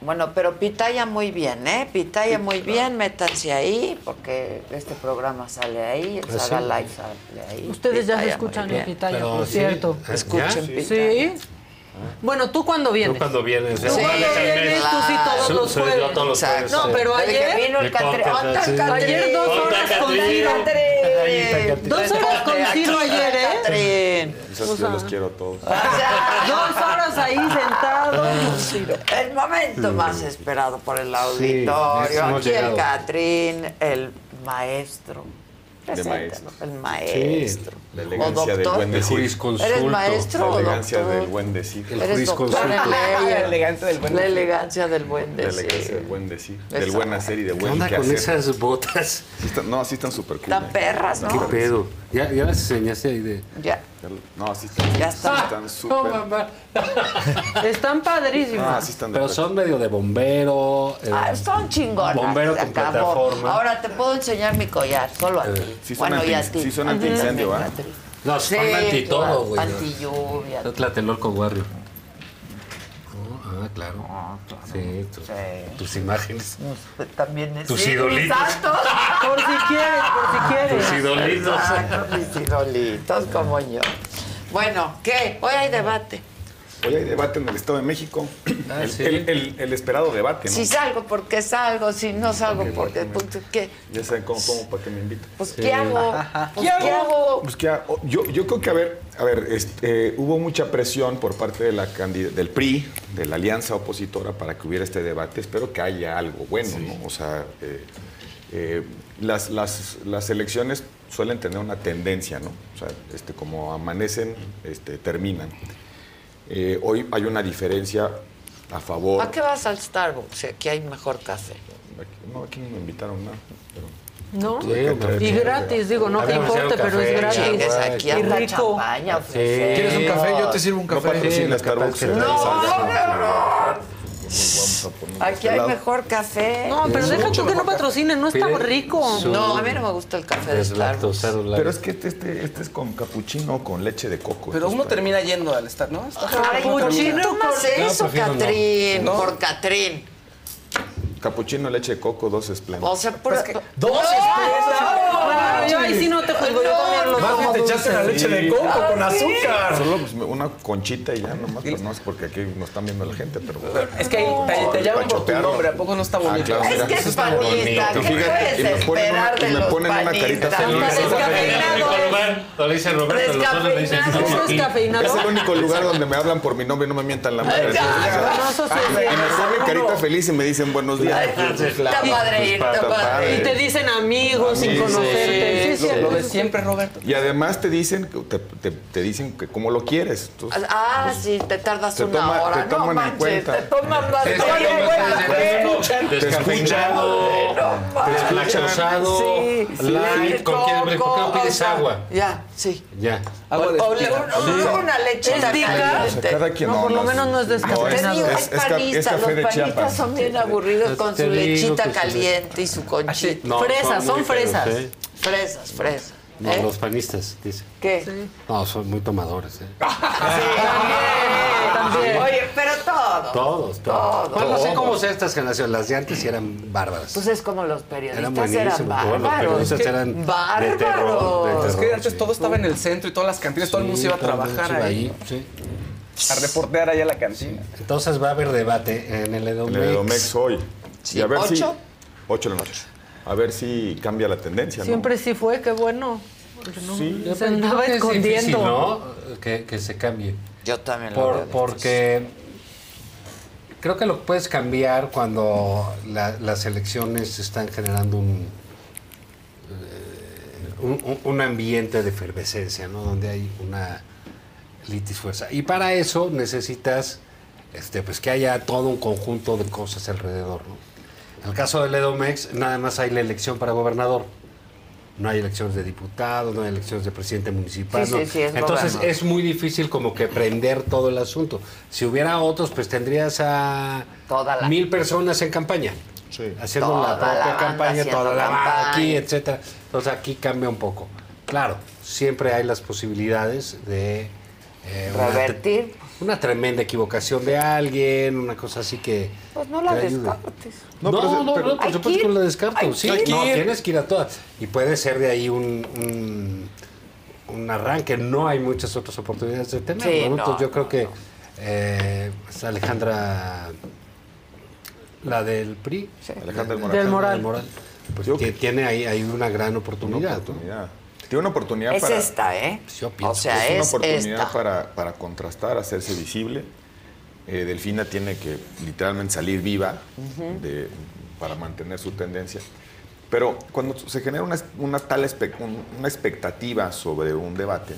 Bueno, pero pitaya muy bien, ¿eh? Pitaya muy bien, métanse ahí, porque este programa sale ahí, el ¿Ah, Saga sí? Live sale ahí. Ustedes ya se Pitaya escuchan muy en. Pitaya, Pero por sí, cierto. ¿ya? Escuchen Sí. Pitaya. Sí. Bueno, ¿tú cuándo vienes? Tú cuando vienes. Tú cuando Vienes al vienes, mes. tú sí todos los yo jueves. todos los jueves, No, sí. pero ayer... vino el El Catrín. podcast, ¡Onda sí. Ayer dos horas con Catrín. Ciro. Dos horas con Ciro ayer, ¿eh? Esos O yo sea, los quiero todos. Dos horas ahí sentados. El momento más esperado por el auditorio. Aquí el. Catrín, el maestro. Maestro. El maestro. La O elegancia del buen decir. jurisconsulto. ¿Eres maestro La o elegancia del buen decir. El Eres doctor en jurisconsulto. ley. La elegancia del buen La decir. elegancia del buen La elegancia decir. del buen decir. Eso. Del buen hacer y de ¿Qué buen onda qué con hacer. esas botas? Sí están- no, así están súper cool. Están eh. perras, ¿no? ¿Qué pedo? ¿Ya, ya las enseñaste ahí de...? Ya. No, así están. Ya está. Están No, súper. mamá. Están No, así están de Pero son medio de bombero. eh, Ah, son chingonas. Bombero con acabó. plataforma. Ahora te puedo enseñar mi collar, solo a Eh, ti. sí bueno, y a anti- ti. sí son antiincendio. ¿ah? No, son anti todo, güey. Anti-lluvia. Es Tlatelolco Warrior. Ah, claro. Sí, tu- tus imágenes. También es Tus sí, idolitos. Por si quieres, por si quieres. Tus idolitos. Exacto, mis idolitos como yo. Bueno, ¿qué? Hoy hay debate. Hoy hay debate en el Estado de México. Ah, el, sí. el- el- el esperado debate, ¿no? Si salgo porque salgo, si no salgo Ok, porque... pues, ¿Qué? Ya saben cómo, cómo para que me inviten. Pues, ¿qué hago? Pues, ¿qué hago? Pues que, oh, yo, yo creo que, a ver, a ver este, eh, hubo mucha presión por parte de la del PRI, de la alianza opositora, para que hubiera este debate. Espero que haya algo bueno, ¿no? O sea, eh, eh, las, las, las elecciones suelen tener una tendencia, ¿no? O sea, este, como amanecen, este, terminan. Eh, hoy hay una diferencia a favor. ¿A qué vas al Starbucks? Aquí hay mejor café. No, aquí no me invitaron nada. pero- ¿No? Y gratis, digo, no que importe, pero es gratis. Chingues, aquí Y anda rico. champaña, ofrecer. ¿Quieres un café? Yo te sirvo un No café. patrocina Sí, lo que pasa Starbucks. es que- ¿eh? No, Salsa. no, Vamos a poner Aquí este hay lado. mejor café. No, pero Es deja tú que no patrocinen, no está rico. su- No, a mí no me gusta el café de Starbucks. Pero es que este, este, este es con capuchino con leche de coco. Pero uno termina yendo al estar, ¿no? Está Ay, uno ¿por qué termina. tomas eso. Catrín? Por Catrín. Capuchino, leche de coco, dos esplendores. O sea, por... Dos Yo ahí sí no te juzgo, lo Más bien te echaste la leche de coco con azúcar. Solo pues, una conchita y ya nomás, pues, no es porque aquí nos están viendo la gente, pero... Es que ahí te, llaman por tu nombre, ¿a poco no está Ah, bonito? Es que es panista, ¿qué Fíjate, y me puedes ponen una, esperar y de me ponen una carita feliz. Descafeinado. Lo dice Roberto, los otros le dicen ¿Eso es el único lugar donde me hablan por mi nombre y no me mientan la madre. No, y me ponen carita feliz y me dicen buenos días. Está padre ir, está padre. Y te dicen amigos sin Sí, Sí, Lo, sí, lo de siempre, Roberto. Y además te dicen, te, te, te dicen que cómo lo quieres. Entonces, Ah, sí, te tardas Te una toma- hora. te toman no en manches, cuenta. te toman más Te escuchan, sí. light, ¿con quién- ¿por qué no pides agua? Ya, sí. Ya. Agua de O- un- Una caliente. cada quien No, por lo menos no es descafeinado. Es, de los panistas son bien aburridos con su digo lechita que sí. caliente y su conchita. No, Fresas, son fresas. ¿eh? Fresas, fresas. No, ¿eh? los panistas, dice. ¿Qué? No, son muy tomadores, ¿eh? También. Oye, pero todo. Todos, todos. Todo. Bueno, no sé cómo sean estas generaciones. Las de antes sí eran bárbaras. Pues es como los eran periodistas buenísimos. eran Bueno, los bárbaros. periodistas eran de terror. De Bárbaros. terror Es que antes sí. todo estaba en el centro y todas las cantinas, todo el mundo se iba a trabajar iba ahí. sí. a reportear allá la cantina. Entonces va a haber debate en el Edomex. En el Edomex hoy. Sí, y a ver si. ¿ocho? 8 de la noche. A ver si cambia la tendencia, ¿no? Siempre sí fue, qué bueno. Porque no, Sí. se andaba que es escondiendo. difícil, ¿no? Que, que se cambie. Yo también lo Por- veo porque creo que lo puedes cambiar cuando la- las elecciones están generando un, eh, un, un- un ambiente de efervescencia, ¿no? Donde hay una litis fuerza. Y para eso necesitas este, pues que haya todo un conjunto de cosas alrededor, ¿no? En el caso del Edomex, nada más hay la elección para gobernador. No hay elecciones de diputados, no hay elecciones de presidente municipal. Sí, no. sí, sí, es Entonces es muy difícil como que prender todo el asunto. Si hubiera otros, pues tendrías a Toda la- mil personas en campaña. Haciendo Toda la la propia banda campaña, toda la banda aquí, etcétera. Entonces aquí cambia un poco. Claro, siempre hay las posibilidades de eh, una- Revertir. Una, tremenda equivocación de alguien, una cosa así que. Pues no la descartes. No, no, no, no, por supuesto que no la descarto. Sí, no, tienes que ir a todas. Y puede ser de ahí un, un, un arranque. No hay muchas otras oportunidades de tenerlo. Sí, ¿no? no, Entonces yo creo que eh, pues, Alejandra, la del PRI, Alejandra Alejandra Del Moral. del Moral, pues tie- tiene ahí, ahí una gran oportunidad. ¿no? Tiene una oportunidad Es para. esta, ¿eh? Yo O pienso sea, es una es oportunidad esta. para, para contrastar, hacerse visible. Eh, Delfina tiene que literalmente salir viva Ujú. de- para mantener su tendencia. Pero cuando se genera una, una tal espe- un- una expectativa sobre un debate,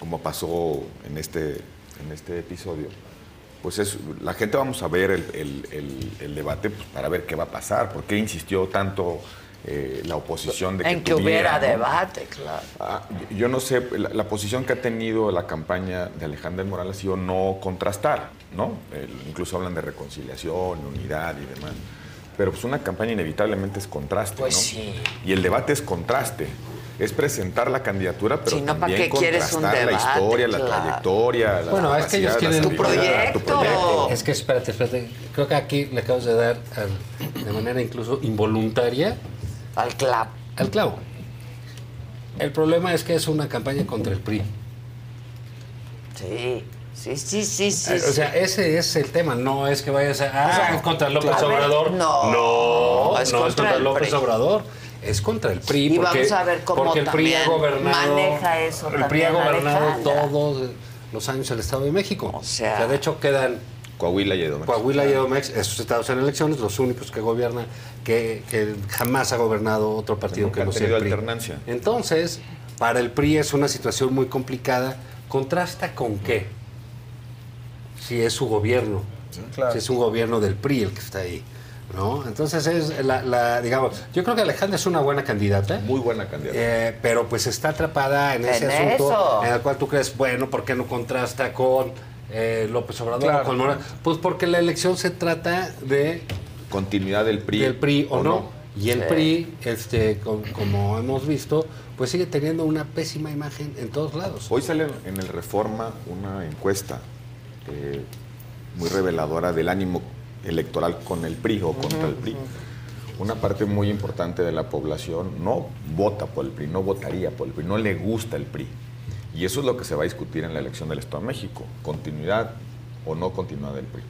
como pasó en este, en este episodio, pues es, la gente vamos a ver el, el- el- el debate pues, para ver qué va a pasar, por qué insistió tanto eh, la oposición de que En que tuviera, hubiera ¿no? debate, claro. Ah, yo- no sé, la, la posición que ha tenido la campaña de Alejandra del Moral ha sido no contrastar, ¿no? Incluso hablan de reconciliación, unidad y demás. Pero pues una campaña inevitablemente es contraste, Pues ¿no? sí. Y el debate es contraste. Es presentar la candidatura, pero Si no, ¿para también qué quieres un contrastar la debate? historia, la trayectoria, la Bueno, es que ellos quieren tu proyecto. Es que espérate, espérate. Creo que aquí le acabas de dar al- de manera incluso involuntaria al clavo. Al clavo. El problema es que es una campaña contra el PRI. Sí, sí, sí, sí, sí. Eh, o sea, sí. ese es el tema. No es que vayas a. Ah, O sea, es contra López ver, Obrador. no, no, es no contra es contra el López PRI. Obrador. Es contra el PRI. Y porque, vamos a ver cómo porque el PRI ha gobernado. maneja eso El PRI ha gobernado Alejandra. todos los años el Estado de México. O sea- de hecho, quedan. Coahuila y Edomex. Coahuila y Edomex, esos estados en elecciones, los únicos que gobiernan, que, que jamás ha gobernado otro partido que no sea tenido el PRI. alternancia. Entonces, para el PRI es una situación muy complicada. ¿Contrasta con qué? Si es su gobierno. Si es un gobierno del PRI el que está ahí. ¿no? Entonces es la, la, digamos, yo creo que Alejandra es una buena candidata. Muy buena candidata. Eh, pero pues está atrapada en ese En asunto eso. en el cual tú crees, bueno, ¿por qué no contrasta con eh, López Obrador Claro. o con Morales? Pues porque la elección se trata de Continuidad del PRI. del PRI o, o no. no. Y el Sí. PRI, este, com- como hemos visto, pues sigue teniendo una pésima imagen en todos lados. Hoy sale en el Reforma una encuesta eh, muy reveladora del ánimo electoral con el PRI o contra el PRI. Una parte muy importante de la población no vota por el PRI, no votaría por el PRI, no le gusta el PRI. Y eso es lo que se va a discutir en la elección del Estado de México, continuidad o no continuidad del PRI.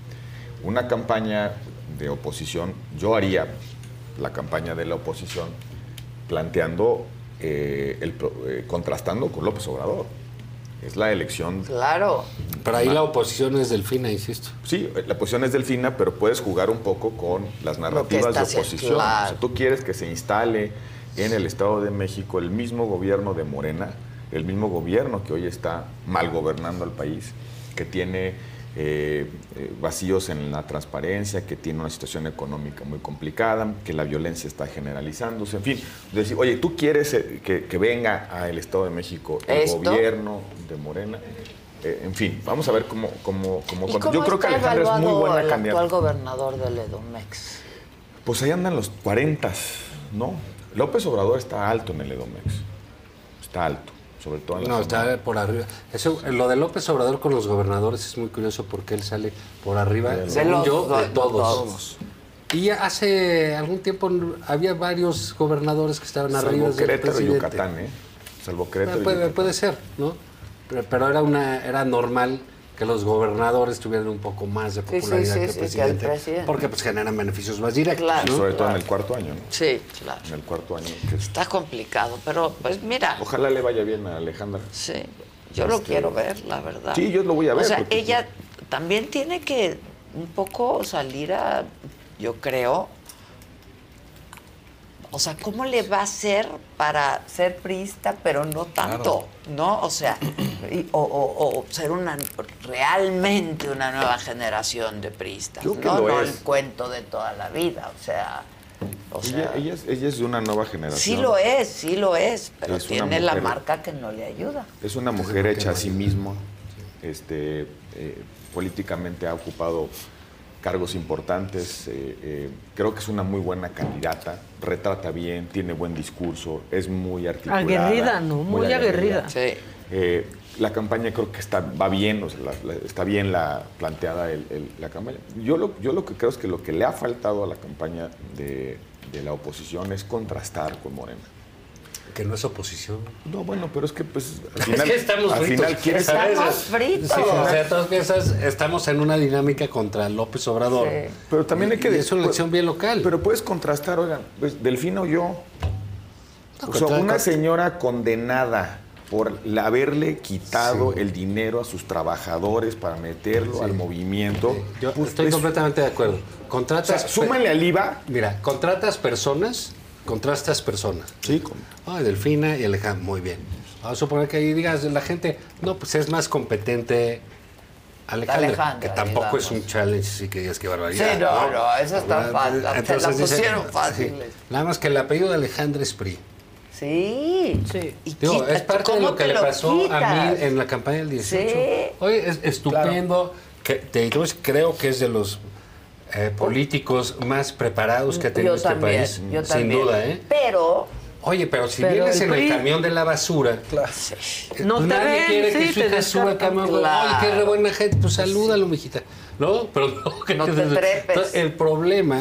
Una campaña de oposición, yo haría la campaña de la oposición planteando, eh, el pro- eh, contrastando con López Obrador. Es la elección Claro. Pero ahí la oposición es delfina, insisto. Sí, la posición es delfina, pero puedes jugar un poco con las narrativas de oposición. claro. O sea, tú quieres que se instale en el Estado de México el mismo gobierno de Morena, el mismo gobierno que hoy está mal gobernando al país, que tiene eh, eh, vacíos en la transparencia, que tiene una situación económica muy complicada, que la violencia está generalizándose, en fin. Decir, oye, tú quieres eh, que, que venga al Estado de México el ¿Esto? gobierno de Morena. Eh, en fin, vamos a ver cómo... cómo, cómo ¿Y yo creo que Alejandra es muy buena el candidata. actual gobernador del Edomex? Pues ahí andan los 40, ¿no? López Obrador está alto en el Edomex. Está alto, sobre todo en la No, zona. está por arriba. Eso, lo de López Obrador con los gobernadores es muy curioso porque él sale por arriba, De según los- yo, de de todos. todos. Y hace algún tiempo había varios gobernadores que estaban arriba Salvo del Querétaro y presidente. Yucatán, ¿eh? Salvo Querétaro Ah, y puede, Yucatán. puede ser, ¿no? Pero, pero era una era normal que los gobernadores tuvieran un poco más de Sí, sí, popularidad sí, que, el sí, que el presidente, porque pues generan beneficios más directos. Claro. ¿no? Sobre todo en el cuarto año, ¿no? Sí, claro. En el cuarto año. que es- Está complicado, pero pues mira, Ojalá le vaya bien a Alejandra. sí, yo lo Este, quiero ver, la verdad. Sí, yo lo voy a ver. O sea, porque- ella también tiene que un poco salir a, yo creo, o sea, ¿cómo le va a hacer para ser priista, pero no tanto, ¿no? O sea, y- o, o- o ser una realmente una nueva generación de priistas, Creo que ¿no? lo No es. el cuento de toda la vida, o sea, o ella, sea, ella es, ella es de una nueva generación. sí lo es, sí lo es, pero Es tiene la marca que no le ayuda. Es una mujer hecha a sí misma. Este, eh, políticamente ha ocupado cargos importantes. eh, eh, creo que es una muy buena candidata. Retrata bien, tiene buen discurso, es muy articulada. Aguerrida, ¿no? Muy aguerrida. Sí. Eh, la campaña creo que está, va bien, o sea, la- la- está bien la, planteada el- el- la campaña. Yo lo, yo lo que creo es que lo que le ha faltado a la campaña de, de la oposición es contrastar con Morena. Que no es oposición. No, bueno, pero es que pues al Es final, que estamos al fritos. final quieres Estamos Sí, fritos. o sea, todas esas- estamos en una dinámica contra López Obrador. Sí. Pero también hay que Y decir. es una elección bien local. Pero puedes contrastar, oigan, pues Delfino yo. No, o sea, una señora condenada por haberle quitado el dinero a sus trabajadores para meterlo Sí. al movimiento. Yo pues, estoy es- completamente de acuerdo. o Contratas. sea, súmale al IVA. Mira, contratas personas, contrastas personas. Sí, con- Ay, Delfina y Alejandra, muy bien. Vamos a suponer que ahí digas la gente, no, pues es más competente Alejandra, Alejandra, que tampoco digamos. es un challenge, sí que digas que barbaridad. Sí, no, no, eso está fácil, te la Entonces dice- pusieron sí. fáciles. Nada más que el apellido de Alejandra es PRI. Sí. Sí. Digo, quita- es parte de ¿cómo lo que le pasó a mí en la campaña del 18. Sí. Oye, es estupendo. Que, te digo, creo que es de los eh, políticos más preparados que ha tenido Yo este también, país. yo sin también. duda, ¿eh? Pero Oye, pero si Pero vienes el en el camión de la basura, eh, No pues te nadie ven, quiere sí, que su te hija suba al descartan. camión. Oye, Claro. qué re buena gente. Pues salúdalo, mijita. No, pero no. que No te entonces- trepes. entonces, el problema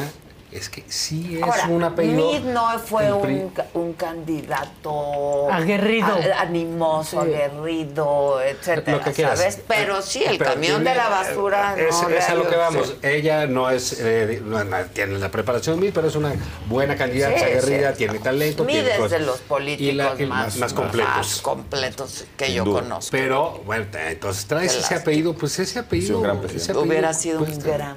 es que sí es Ahora, un apellido. Mid no fue un, ca- un candidato Aguerrido. a- animoso, Sí. aguerrido, etcétera, lo que quieras. ¿sabes? Pero sí, el Pero camión tiene- de la basura es, no le es a lo que vamos. Sí. Ella no es, eh, no, tiene la preparación mil, pero es una buena candidata, Sí, aguerrida, sí. tiene talento. Mid tiene es de los políticos Y la- y más, más completos. más completos que yo duda. conozco. Pero, bueno, entonces traes ese apellido, pues ese apellido. Sí, un gran presidente. ese apellido Hubiera sido un cuesta. gran.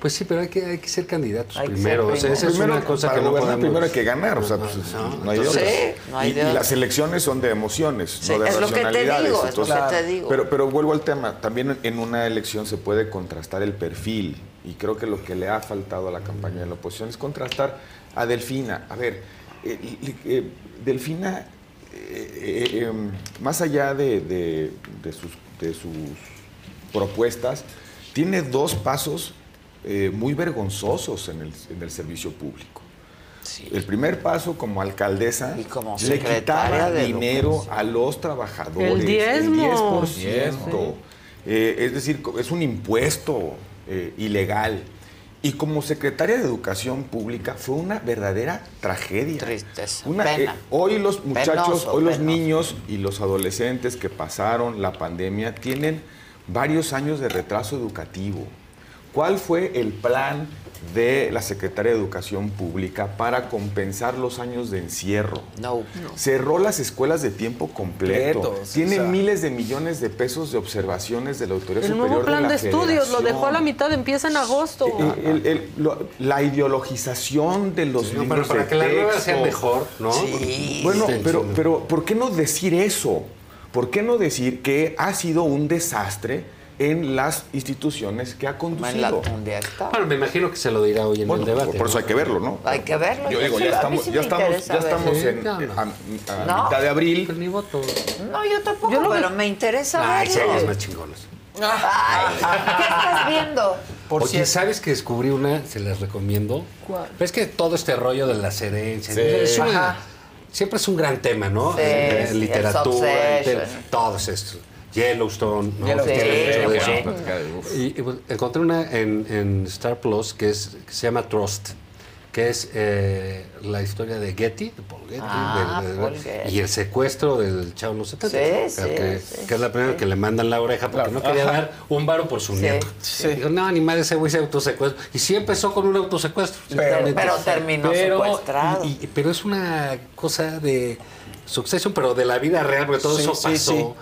Pues sí, pero hay que, hay que ser candidatos Hay que primero. ser o sea, esa es Primero, una cosa para que no podemos... primero hay que ganar, o sea, pues, no hay de Sí, otra. no hay y, y las elecciones son de emociones, Sí, no de es lo que te racionalidades. digo, es lo que te digo. Pero, pero vuelvo al tema, también en una elección se puede contrastar el perfil y creo que lo que le ha faltado a la campaña de la oposición es contrastar a Delfina. A ver, eh, eh, Delfina, eh, eh, eh, más allá de, de- de sus, de sus propuestas, tiene dos pasos eh, muy vergonzosos en el, en el servicio público. El primer paso como alcaldesa Y como le secretaria quitaba de dinero Educación. a los trabajadores. El diezmo. 10%. Eh, es decir, es un impuesto eh, ilegal. Y como secretaria de Educación Pública fue una verdadera tragedia. Tristeza, Una, pena. eh, hoy los muchachos, Penoso, hoy los penoso. niños y los adolescentes que pasaron la pandemia tienen varios años de retraso educativo. ¿Cuál fue el plan de la Secretaría de Educación Pública para compensar los años de encierro? No. Cerró las escuelas de tiempo completo. Completos, Tiene o sea. miles de millones de pesos de observaciones de la Autoridad El Superior nuevo plan de de, estudios lo dejó a la mitad, empieza en agosto. Eh, el- el- lo- la ideologización de los Sí, no, libros pero para de que la nueva sea mejor, ¿no? Sí. Bueno, Sí, pero, pero ¿por qué no decir eso? ¿Por qué no decir que ha sido un desastre en las instituciones que ha conducido? Bueno, me imagino que se lo dirá hoy en Bueno, el debate. por, por eso hay que verlo, ¿no? Hay que verlo. Yo digo, ya estamos, sí ya me estamos, interesa ya verlo. estamos Sí, en, no, no. a- a No. mitad de abril. Ni voto. No, yo tampoco, Yo lo pero me interesa Ay, verlo. hay más chingones. Ay, ¿Qué estás viendo? Por Oye, cierto. ¿sabes que descubrí una? Se las recomiendo. ¿Cuál? Ves que todo este rollo de las herencias. Sí. es una- Ajá. siempre es un gran tema, ¿no? Sí, Eh, literatura, te- todos estos. Yellowstone. ¿no? Yellowstone. Sí, sí, sí. Y, y encontré una en, Star Plus que, es, que se llama Trust que es eh, la historia de Getty, de Paul Getty, ah, de, Paul y el secuestro del chavo no sé sí, sí, que, es la primera que le mandan la oreja porque no quería dar un varo por su nieto. Dijo, no, ni madre, ese güey se autosecuestro. Y sí empezó con un autosecuestro. Pero, pero terminó secuestrado. Y, pero es una cosa de sucesión, pero de la vida real, porque todo eso pasó.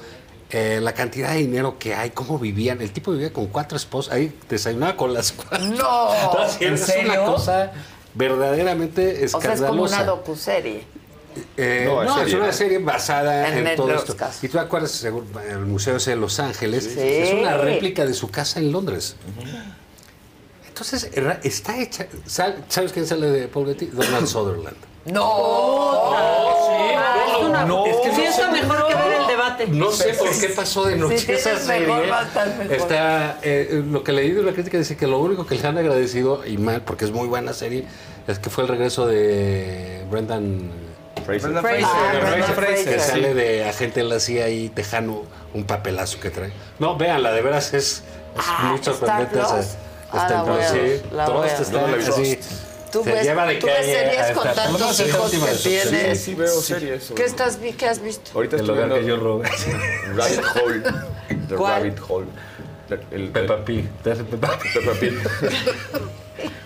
Eh, la cantidad de dinero que hay, cómo vivían. El tipo vivía con cuatro esposas, ahí desayunaba con las cuatro. No, ¿En es serio? una cosa verdaderamente escandalosa. O sea, es como una docuserie. Eh, no, serie, es una serie basada en, en todo esto. Y tú acuerdas, seguro, eh, el museo de Los Ángeles, es una réplica de su casa en Londres. Entonces, está hecha. ¿Sabes quién sale de Paul Getty? Donald Sutherland. ¡No! ¡No! no, no, no es que sí está mejor que no sé por qué pasó de noche esa serie. Mejor, Está, eh, lo que leí de la crítica dice que lo único que le han agradecido, y mal, porque es muy buena serie, es que fue el regreso de Brendan Fraser. Fraser. Ah, Fraser. Fraser. Que sale de agente en la CIA y tejano, un papelazo que trae. No, véanla, de veras es, es ah, muy sorprendente. Esa, está ah, la sí, todo está no. Tú se ves, lleva de tú ves series con tantos hijos que tienes. Sí, sí, veo series. ¿Qué, estás, ¿Qué has visto? Ahorita estoy viendo... que yo robo. Rabbit Hole. The ¿Cuál? Rabbit Hole. El, Peppa Pig. Peppa Pig.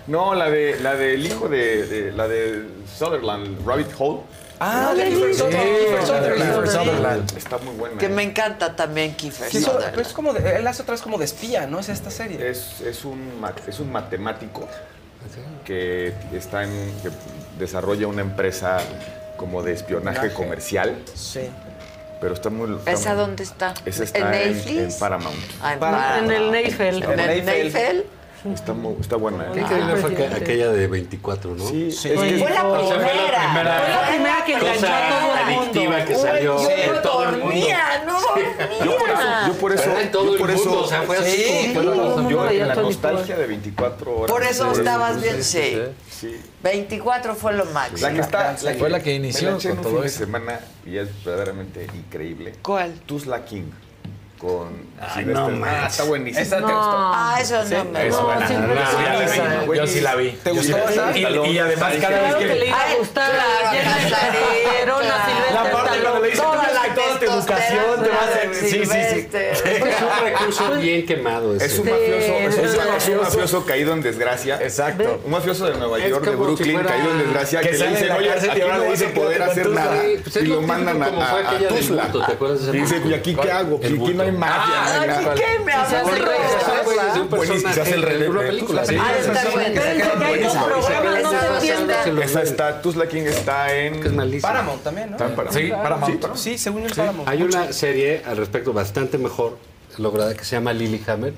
No, la de la del hijo de, de, la de Sutherland, Rabbit Hole. Ah, ah no, Kiefer, Sutherland. Sutherland. Sutherland. Está muy buena. Que eh. me encanta también Kiefer sí, Sutherland. Pero es como de, él hace otras como de espía, ¿no? Es esta serie. Es, es, un, es un matemático que, está en, que desarrolla una empresa como de espionaje comercial. Sí. Pero está muy... Está ¿Esa dónde está? Esa está en, en, en Paramount. Ah, en, Paramount. en el Neifel. En el Neifel. Está, muy, está buena. ¿eh? ¿Qué ah, fue aquella, aquella de 24, no? Sí, sí. Es que, fue, la primera, o sea, fue la primera. Fue la primera que enganchó a todo el mundo. adictiva que salió. Uy, yo no todo dormía, el mundo. no dormía. Yo por eso, yo por eso, en todo yo por el eso, mundo, o sea, fue así. Sí, fue la, yo en la nostalgia de 24 horas. Por eso estabas bien, sí. sí. 24 fue lo máximo. La que está, la fue la que inició me la con todo fin de semana y es verdaderamente increíble. ¿Cuál? Tusla King con ah, Ay, no más. Ah, está buenísimo. Esa no. te gustó. Ah, eso sí, no me no, no, yo, sí la vi. ¿Te gustó esa? Y, además cada vez que, que le iba a gustar a Silvestre. La parte donde le dice toda tu educación te va a hacer. Sí, sí, sí. Es un recurso bien quemado. Es un mafioso, un mafioso caído en desgracia. Exacto. Un mafioso de Nueva York, de Brooklyn, caído en desgracia, que le dicen, oye, aquí no vas a poder hacer nada. Y lo mandan a Tuzla. Y dice, pues, ¿y aquí qué hago? ¿Quién hay mafia. Ah, no hay ¿Qué me hablas de se hace el relé una película. Sí, ah, está bien. no Esa está, Tuzla King está en... Paramount también, ¿no? Sí, Paramount. Sí, según el Paramount. Hay una serie al respecto bastante mejor lograda que se llama Lilyhammer.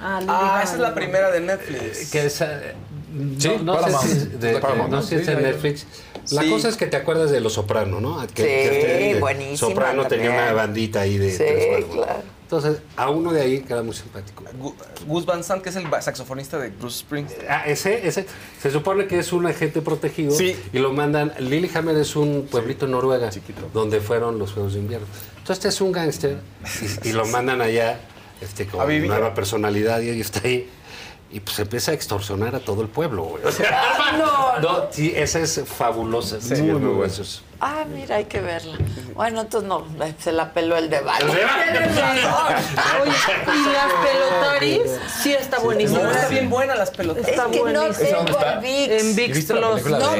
Ah, ah, esa es la primera de Netflix. Que no, eh, sí, no, sé si, de, no, sé si, es de Netflix, la cosa es que te acuerdas de Los Soprano, ¿no? Sí, este buenísimo. Soprano tenía una bandita ahí de. Sí, claro. Entonces, a uno de ahí queda muy simpático. Gus Van Sant, que es el saxofonista de Bruce Springsteen. Ah, ese, ese. Se supone que es un agente protegido. Sí. Y lo mandan. Lillehammer es un pueblito en Noruega. Donde fueron los Juegos de Invierno. Entonces, este es un gángster. y, lo mandan allá este, con nueva personalidad y está ahí y pues empieza a extorsionar a todo el pueblo, güey. O sea, no, no. sí, ese es fabuloso. Sí, muy, muy Ah, mira, hay que verla. Bueno, entonces no, se la peló el de Val. Oye, y las pelotoris, sí está buenísima. No, está bien buena las pelotoris. Está es que no tengo en VIX. En VIX Plus. No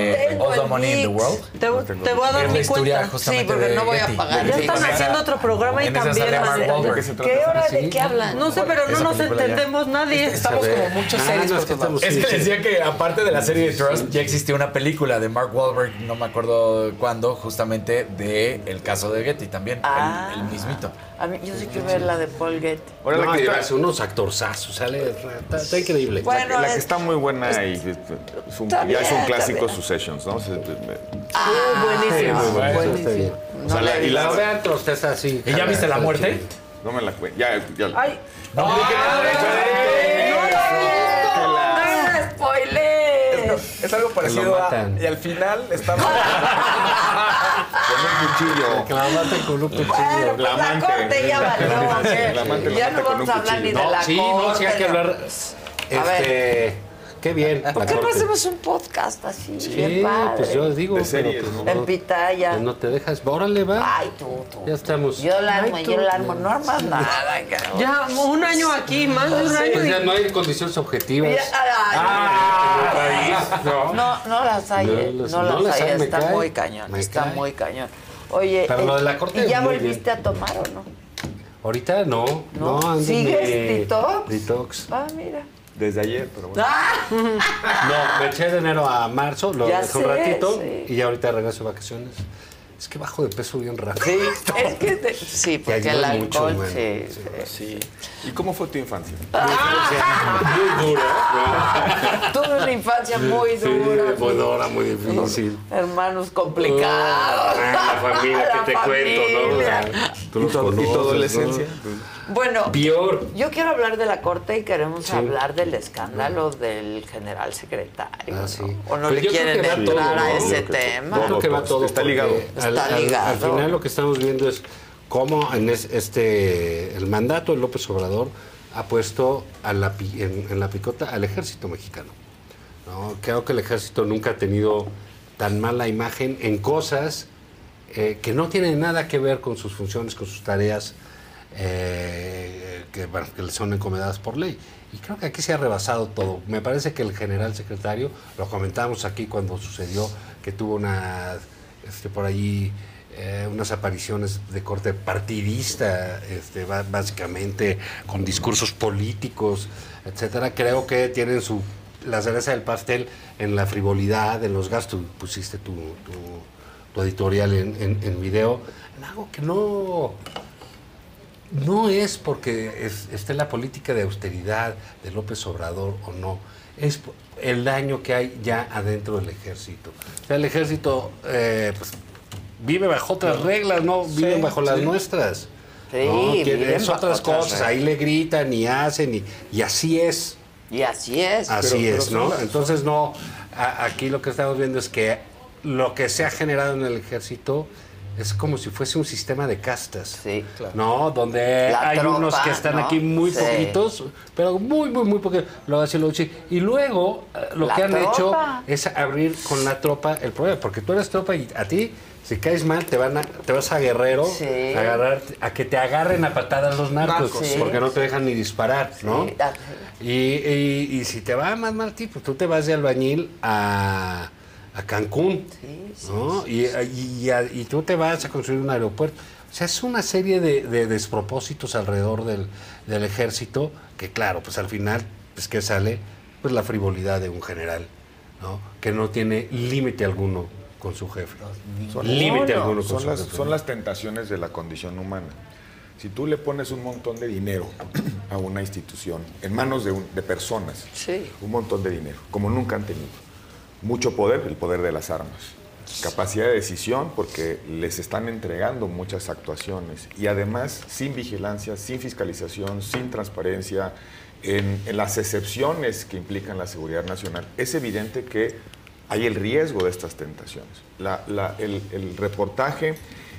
tengo Te, voy a dar mi cuenta. Sí, porque no voy a pagar. Ya están haciendo otro programa y también. ¿Qué hora de qué hablan? No sé, pero no nos entendemos nadie. Este, estamos este, como muchas ah, series. Es que decía que aparte de la serie de Trust, ya existía una película de Mark Wahlberg, no me acuerdo cuándo justamente del caso de Getty también, el, ah. mismito. Yo sí quiero ver la de Paul Getty. Ahora la que unos actorsazos, sale, está, increíble. La, que está muy buena y ya es un clásico Successions, ¿no? Ah, buenísimo. La, y ya viste la muerte? No me la cuento. Ya, Es algo parecido a. Y al final estamos. con un cuchillo. Que la con un cuchillo. Bueno, pues la, corte ya valió. No, sí, ya no vamos a hablar ni de la corte. Sí, no, sí hay que hablar. Este qué bien. ¿Por qué no hacemos un podcast así? Sí, bien padre? pues yo digo, De pero series, pues ¿no? En pitaya. pues no te dejas. Órale, va. Ay, tú, tú. Ya estamos. Yo la armo, Ay, yo la armo. No armas nada, cabrón. Ya, un año aquí, más de un año. Pues ya no hay condiciones objetivas. Ya, ay, Ah, no. No, no las hay, No eh, las- no, no hay, está cae, muy cañón, está cae. muy cañón. Oye, Pero lo de la corte ¿y ya volviste a tomar o no? Ahorita no. ¿No? No, ando ¿Sigues detox? Detox. Ah, mira. Desde ayer, pero bueno. ¡Ah! No, me eché de enero a marzo, lo Ya dejé un sé, ratito sí. y ya ahorita regreso de vacaciones. Es que bajo de peso bien rápido. Sí, es que te- sí, porque el ayuda alcohol, sí, Sí. ¿Y cómo fue tu infancia? Muy dura. Tuve una infancia muy Sí, dura. muy dura, muy difícil. Hermanos complicados. Ah, la familia, La que te cuento, ¿no? O sea, tú los ¿Y tu- y tu conoces, ¿no? Bueno, yo quiero hablar de la corte y queremos Sí. hablar del escándalo del general secretario. Ah, sí. ¿O no Pues le quieren entrar todo, a ¿no? ese Yo creo que- tema? Yo creo que va todo Está ligado. Al, Está al- al ligado. final lo que estamos viendo es cómo en es- este el mandato de López Obrador ha puesto a la, pi- en, en la picota al ejército mexicano. ¿no? Creo que el ejército nunca ha tenido tan mala imagen en cosas eh, que no tienen nada que ver con sus funciones, con sus tareas eh, que, bueno, que son encomendadas por ley. Y creo que aquí se ha rebasado todo. Me parece que el general secretario, lo comentamos aquí cuando sucedió que tuvo una, este, por allí eh, unas apariciones de corte partidista, este, básicamente con discursos políticos, etcétera. Creo que tienen su la cereza del pastel en la frivolidad, en los gastos. Pusiste tu, tu- editorial en- en video, en algo que no no es porque es- esté la política de austeridad de López Obrador o no, es el daño que hay ya adentro del ejército. O sea, el ejército eh, pues, vive bajo otras reglas, no viven bajo las sí. nuestras. Sí, ¿no? Es otras otras cosas, ahí le gritan y hacen y, y así es. Y así es. Así Pero- es, ¿no? las- Entonces, no, a- aquí lo que estamos viendo es que lo que se ha generado en el ejército es como si fuese un sistema de castas, Sí, ¿no? Donde La hay tropa, unos que están ¿no? aquí muy Sí. poquitos, pero muy, muy, muy poquitos, lo chi- Y luego eh, lo La que han tropa. hecho es abrir con la tropa el problema, porque tú eres tropa y a ti, si caes mal, te, van a, te vas a guerrero Sí. a, agarrar, a que te agarren a patadas los narcos, Narcos, sí. porque no te dejan ni disparar, ¿no? Ah, Y, y- y si te va más mal, tipo, tú te vas de albañil a, a Cancún, ¿no? Y, y- y- y tú te vas a construir un aeropuerto. O sea, es una serie de, de despropósitos alrededor del, del ejército que, claro, pues al final, pues que sale pues la frivolidad de un general, ¿no? Que no tiene límite alguno con su jefe. límite alguno con son su las, jefe. son las tentaciones de la condición humana. Si tú le pones un montón de dinero a una institución, en manos de, un- de personas, Sí. un montón de dinero, como nunca han tenido, mucho poder, el poder de las armas, capacidad de decisión, porque les están entregando muchas actuaciones, y además sin vigilancia, sin fiscalización, sin transparencia, en, las excepciones que implican la seguridad nacional, es evidente que hay el riesgo de estas tentaciones. El reportaje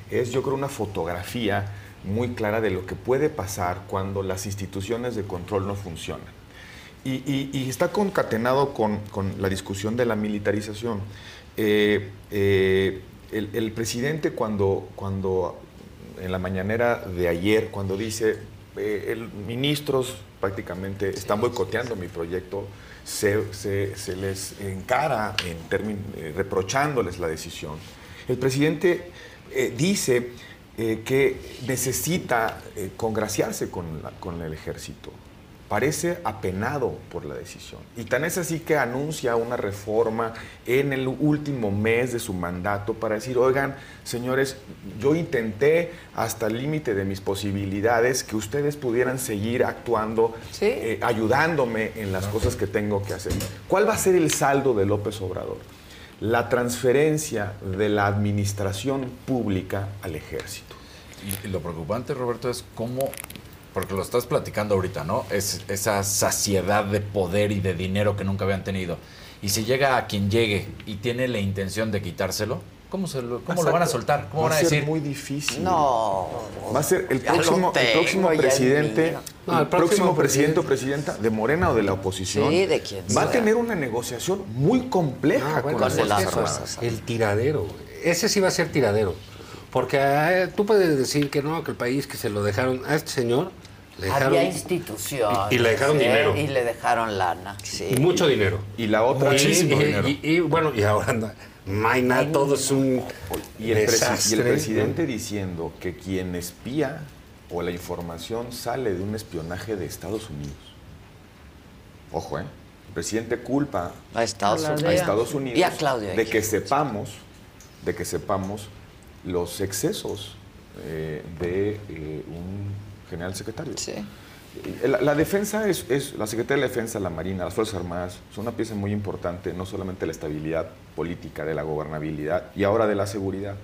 es, yo creo, una fotografía muy clara de lo que puede pasar cuando las instituciones de control no funcionan. Y, y- y está concatenado con, con la discusión de la militarización. Eh, eh, el, el presidente cuando, cuando en la mañanera de ayer, cuando dice, eh, el, ministros prácticamente están boicoteando mi proyecto, se, se- se les encara en eh, reprochándoles la decisión. El presidente dice que necesita congraciarse con, la- con el ejército. Parece apenado por la decisión. Y tan es así que anuncia una reforma en el último mes de su mandato para decir, oigan, señores, yo intenté hasta el límite de mis posibilidades que ustedes pudieran seguir actuando, eh, ayudándome en las cosas que tengo que hacer. ¿Cuál va a ser el saldo de López Obrador? La transferencia de la administración pública al ejército. Y, y lo preocupante, Roberto, es cómo, porque lo estás platicando ahorita, ¿no? Es esa saciedad de poder y de dinero que nunca habían tenido. Y si llega a quien llegue y tiene la intención de quitárselo, ¿cómo, se lo, cómo lo van a soltar? ¿Cómo Va van a ser decir? muy difícil. No. Va a ser el próximo, el presidente. el, No, el próximo, próximo presidente o presidenta de Morena o de la oposición Sí, de quien va a tener una negociación muy compleja Ah, bueno, con las Fuerzas. El tiradero. Ese sí va a ser tiradero. Porque eh, tú puedes decir que no, que el país que se lo dejaron a este señor, dejaron Había instituciones. y, y le dejaron ¿eh? dinero. Y le dejaron lana. Sí. Y mucho dinero. Y la otra, muchísimo y, dinero. y- y, bueno, y ahora anda, nada, todo es un Y el, presi- desastre. y el presidente diciendo que quien espía o la información sale de un espionaje de Estados Unidos. Ojo, ¿eh? El presidente culpa A Estados a Unidos. Estados Unidos Y a Claudia de que sepamos, de que sepamos los excesos eh, de eh, un general secretario. Eh, La, la defensa es, es, la Secretaría de la Defensa, la Marina, las Fuerzas Armadas, son una pieza muy importante, no solamente de la estabilidad política, de la gobernabilidad y ahora de la seguridad.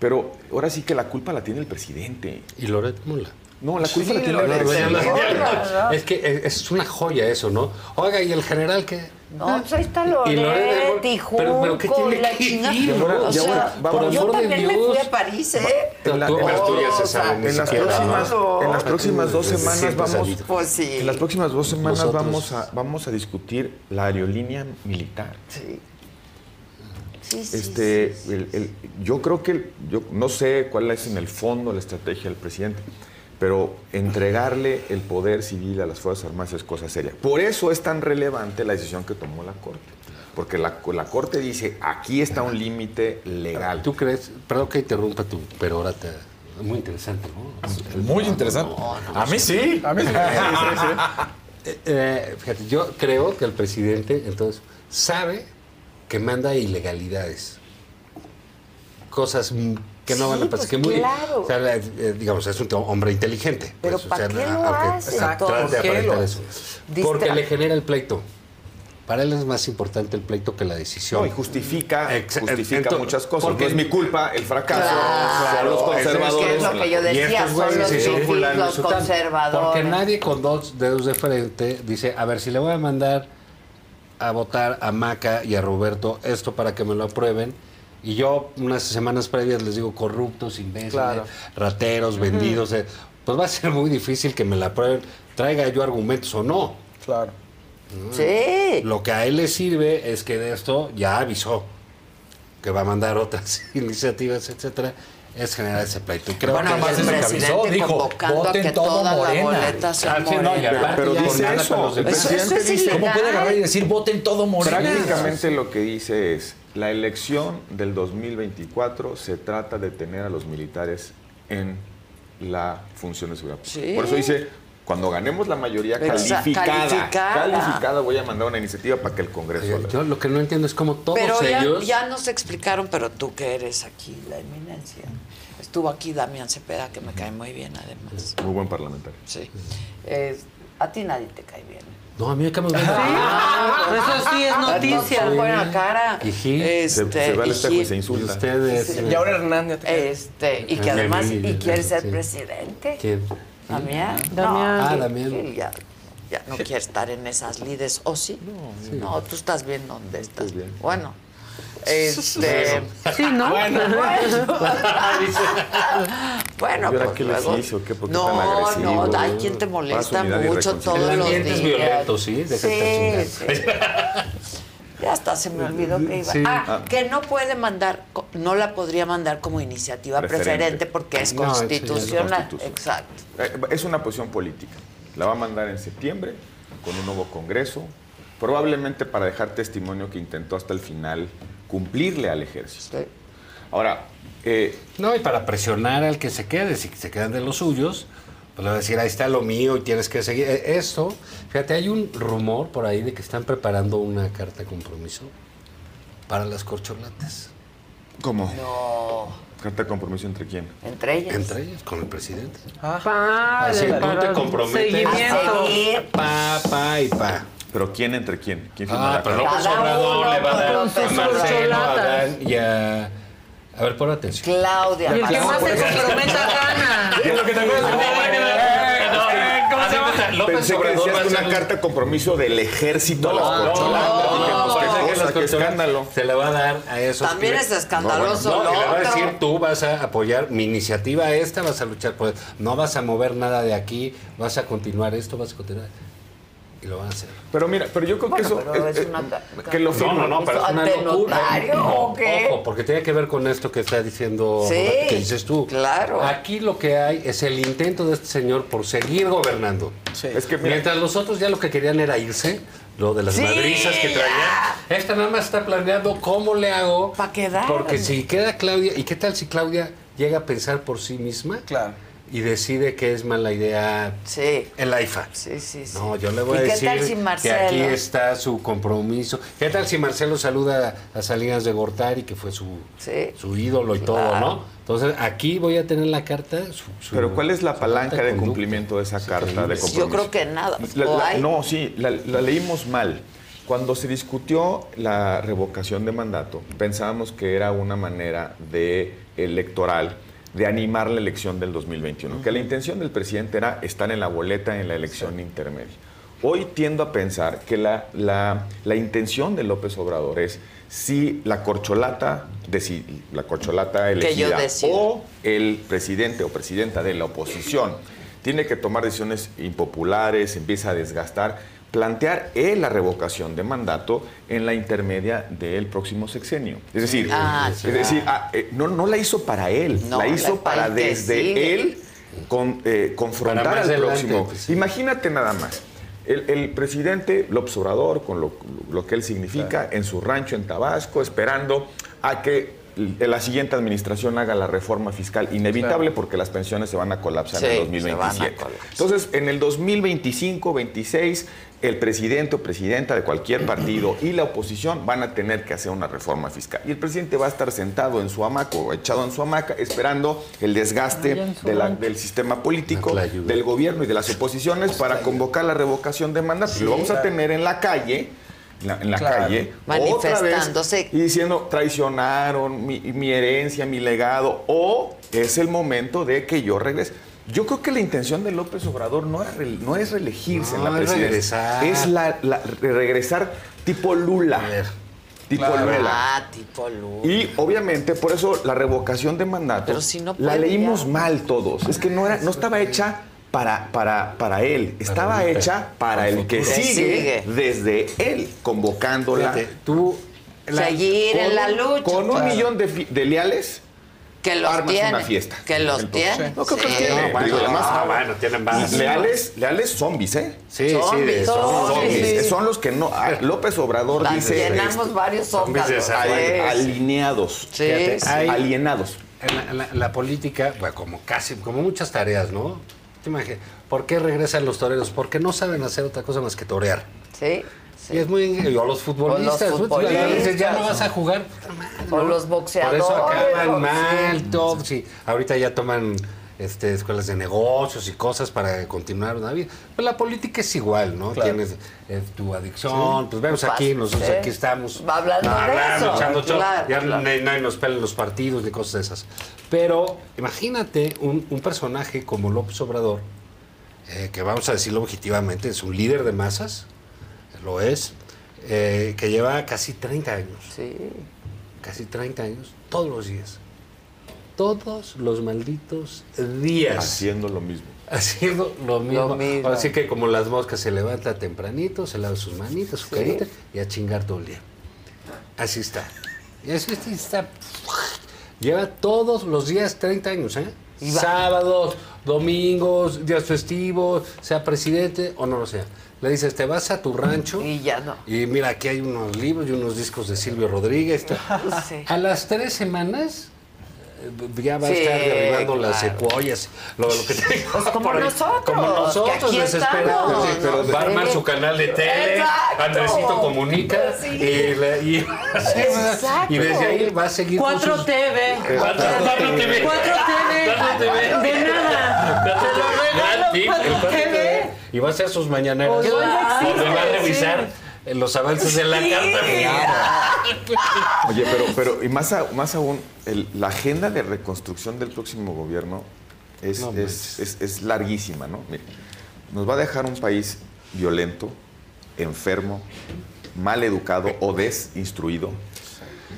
Pero ahora sí que la culpa la tiene el presidente. Y Loret Mola. No, la culpa Sí, la tiene presidente. Mola. Es que es- una joya eso, ¿no? Oiga, ¿y el general qué? No, pues ahí está Y Loret de Loret Mola. y Pero- pero ¿qué Junco tiene la chingada. O sea, yo amor de también me Dios. fui a París, ¿eh? En, la- las- o sea, en próximas, ¿no? en las próximas dos semanas vamos. Pues sí. en las próximas dos semanas Nosotros- vamos a vamos a discutir la aerolínea militar. Sí. Sí, sí, Este, el- el- yo creo que el- yo no sé cuál es en el fondo la estrategia del presidente, pero entregarle el poder civil a las fuerzas armadas es cosa seria. Por eso es tan relevante la decisión que tomó la corte, porque la, la corte dice aquí está un límite legal. ¿Tú crees? Perdón que interrumpa tú, pero ahora te... Muy interesante, ¿no? Muy interesante. A mí sí. A mí sí. Eh, eh, fíjate, yo creo que el presidente entonces sabe que manda ilegalidades, cosas que no Sí, van a pasar, pues, que muy, claro. o sea, eh, digamos, es un hombre inteligente. Pero pues, o ¿para sea, qué lo hace, qué lo eso. Porque le genera el pleito. Para él es más importante el pleito que la decisión. No, y justifica, Ex- justifica muchas cosas. porque- no es mi culpa el fracaso, Claro, los es que conservadores. es lo que yo Y decía, estos son güeyes los sí conservadores. Porque nadie con dos dedos de frente dice, a ver, si le voy a mandar a votar a Maca y a Roberto esto para que me lo aprueben, y yo unas semanas previas les digo corruptos, imbéciles, Claro. rateros, vendidos, eh, pues va a ser muy difícil que me la aprueben, traiga yo argumentos o no. Claro. Sí. Lo que a él le sirve es que de esto ya avisó que va a mandar otras iniciativas, etcétera, es generar ese pleito. Y creo Bueno, que el presidente avisó. dijo, voten todo Morena. sea Ah, no, Pero dice eso, con los. Eso- eso es ¿Cómo puede agarrar y decir voten todo morena? Prácticamente lo que dice es, la elección del 2024 se trata de tener a los militares en la función de seguridad. pública. Sí. Por eso dice, cuando ganemos la mayoría calificada, calificada. calificada, voy a mandar una iniciativa para que el Congreso Oye, Yo lo que no entiendo es cómo todos Pero ya, ellos... ya nos explicaron, pero tú que eres aquí, la eminencia. Estuvo aquí Damián Cepeda, que me cae muy bien además. Muy buen parlamentario. Sí. A ti nadie te cae bien. No, a mí me cae muy bien. Ah, Eso sí es noticia. Con buena cara. Y Gil. Este, se, se ve al y espejo y se Y insulta. ustedes... Y ahora Hernán ya te cae. Este, y que Ah, además, sí, y quiere ser sí. presidente. ¿Quién? Damián. Damián. No, Ah, Damián. Ya, ya no quiere estar en esas lides. ¿O sí? No, tú estás bien donde estás. bien. Bueno. Este. Sí, ¿no? Bueno, bueno, ¿Y ahora pues qué les luego- hizo? ¿Qué? ¿Por qué no, tan agresivo? no, hay quien te molesta mucho todos El los ambiente días. es violento, sí, deja de estar sí, sí. Ya hasta se me olvidó que iba. Sí. Ah, que no puede mandar, no la podría mandar como iniciativa preferente, Preferente. porque es No, constitucional. Exacto. Eh, Es una posición política. La va a mandar en septiembre con un nuevo Congreso, probablemente para dejar testimonio que intentó hasta el final cumplirle al ejército. Sí. Ahora, eh, No, y para presionar al que se quede, si se quedan de los suyos, pues le va a decir, ahí está lo mío y tienes que seguir. Eh, Esto, fíjate, hay un rumor por ahí de que están preparando una carta de compromiso para las corcholatas. ¿cómo? No, ¿Carta de compromiso entre quién? entre ellas. Entre ellas, con el presidente. Así, tú te para comprometes. Seguimiento. Pa, pa y pa. ¿Pero quién entre quién? ¿Quién firma Ah, la pero? López Cada Obrador uno le va a dar a Marcelo, a. Dan y a... A ver, pon atención. Claudia. Y el que Claudia. más se comprometa gana. Es lo que te acuerdas. ¿Cómo se llama? López Pensé que Obrador va decías a una un- carta de compromiso del ejército a las corcholatas. Pues, ¿qué no, es cosa, las qué corcholatas, escándalo. se le va a dar a esos. También que- es escandaloso No, le va a decir, tú vas a apoyar mi iniciativa esta, vas a luchar por no vas a mover nada de aquí, vas a continuar esto, vas a continuar. Y lo van a hacer. Pero mira, pero yo creo que eso. pero es- una- que lo No, no, no, pero es una ¿Ante locura. notario o qué? Ojo, porque tiene que ver con esto que está diciendo, Sí, que dices tú. claro. Aquí lo que hay es el intento de este señor por seguir gobernando. Es que mira- Mientras los otros ya lo que querían era irse, lo de las Sí, madrizas que traía. Esta nada más está planeando cómo le hago. Para quedar. Porque si queda Claudia, ¿y qué tal si Claudia llega a pensar por sí misma? Claro. Y decide que es mala idea Sí. el AIFA. Sí, sí, sí. No, yo le voy ¿Y a decir si que aquí está su compromiso. ¿Qué tal si Marcelo saluda a Salinas de Gortari, que fue su, Sí. su ídolo y todo, no? Entonces, aquí voy a tener la carta. su- su- Pero ¿cuál es la palanca de conducta. cumplimiento de esa carta de compromiso? Yo creo que nada. No, sí, la, la leímos mal. Cuando se discutió la revocación de mandato, pensábamos que era una manera de electoral de animar la elección del 2021, que la intención del presidente era estar en la boleta en la elección intermedia. Hoy tiendo a pensar que la, la- la intención de López Obrador es si la corcholata, deci- la corcholata elegida o el presidente o presidenta de la oposición tiene que tomar decisiones impopulares, empieza a desgastar, plantear él la revocación de mandato en la intermedia del próximo sexenio. Es decir, Ah, es sí. decir ah, eh, no, no la hizo para él, No, la hizo la- para desde sigue. él con, eh, confrontar al adelante, próximo. pues, sí. Imagínate nada más. El, el presidente López Obrador, con lo, lo que él significa, en su rancho en Tabasco, esperando a que la siguiente administración haga la reforma fiscal inevitable porque las pensiones se van a colapsar Sí, en el se van a 2027. colapsar. Entonces, en el 2025, 26, el presidente o presidenta de cualquier partido y la oposición van a tener que hacer una reforma fiscal. Y el presidente va a estar sentado en su hamaca o echado en su hamaca esperando el desgaste de la- del sistema político, del gobierno y de las oposiciones para convocar la revocación de mandato. y lo vamos a tener en la calle. En la, en la Claro. calle, otra vez, Manifestándose. y diciendo traicionaron mi, mi herencia, mi legado, o es el momento de que yo regrese. Yo creo que la intención de López Obrador no, era re- no es reelegirse en la es presidencia, regresar. es la, la- regresar tipo Lula. A ver. Tipo Claro. Lula. Ah, tipo luz. Y obviamente por eso la revocación de mandato Pero si no la leímos mal todos. Es que no era, no estaba hecha para, para, para él, estaba hecha para el que sigue, sigue. desde él, convocándola. Fíjate, tú. la- Seguir en con- la lucha. Con un claro. millón de, de leales, que los armas tiene. una fiesta. Que los tiene. No creo que Sí. tiene. No, bueno, Digo, además, ah, bueno, tienen más. leales, leales zombies, ¿eh? Sí, sí, Zombies, zombies. son Zombies. sí. Son los que no. ah, López Obrador Las dice. llenamos varios Sí, ali- sí. alineados. Sí, sí. Alienados. En la, en la- en la política, bueno, como casi, como muchas tareas, ¿no? Te imaginas, ¿por qué regresan los toreros? Porque no saben hacer otra cosa más que torear. Sí. Sí. Y es muy. O los futbolistas. O los ¿no? Ya dices, ya no futbolistas. vas a jugar. O los Por boxeadores. eso acaban mal, todo. Sí. Ahorita ya toman este, escuelas de negocios y cosas para continuar una vida. Pero la política es igual, ¿no? Claro. Tienes eh, tu adicción, pues vemos aquí, nosotros Sí. aquí estamos. Va hablando de eso, echando chor- claro, ya claro. nadie nos pelan los partidos ni cosas de esas. Pero imagínate un, un personaje como López Obrador, eh, que vamos a decirlo objetivamente, es un líder de masas, lo es, eh, que lleva casi 30 años Sí. casi 30 años, todos los días. Todos los malditos días. Haciendo lo mismo. Haciendo lo mismo. mismo. Así que como las moscas se levanta tempranito, se lava sus manitas, su Sí. carita y a chingar todo el día. Así está. Y así está. Lleva todos los días 30 años, ¿eh? Sábados, domingos, días festivos, sea presidente o no lo sea. Le dices, te vas a tu rancho Y ya no. y mira, aquí hay unos libros y unos discos de Silvio Rodríguez. Sí. A las tres semanas eh, ya va a Sí, estar derribando las claro. secuoyas. Lo, lo que te digo, Pues como por ahí. nosotros, Como nosotros, desesperados. Sí, pero ¿no? va a armar su canal de tele, Exacto. Andresito Comunica. Sí. Y, le- y- Exacto. y desde ahí va a seguir. con 4 sus- TV. Cuatro TV. 4 TV. De nada. Te lo regalo, Sí, el 4 cuatro TV. Y va a hacer sus mañaneras. Donde va a revisar los avances de la carta. Oye, pero, pero y más, a- más aún, el- la agenda de reconstrucción del próximo gobierno es, No es, es- es larguísima, ¿no? Mire, nos va a dejar un país violento, enfermo, mal educado o desinstruido.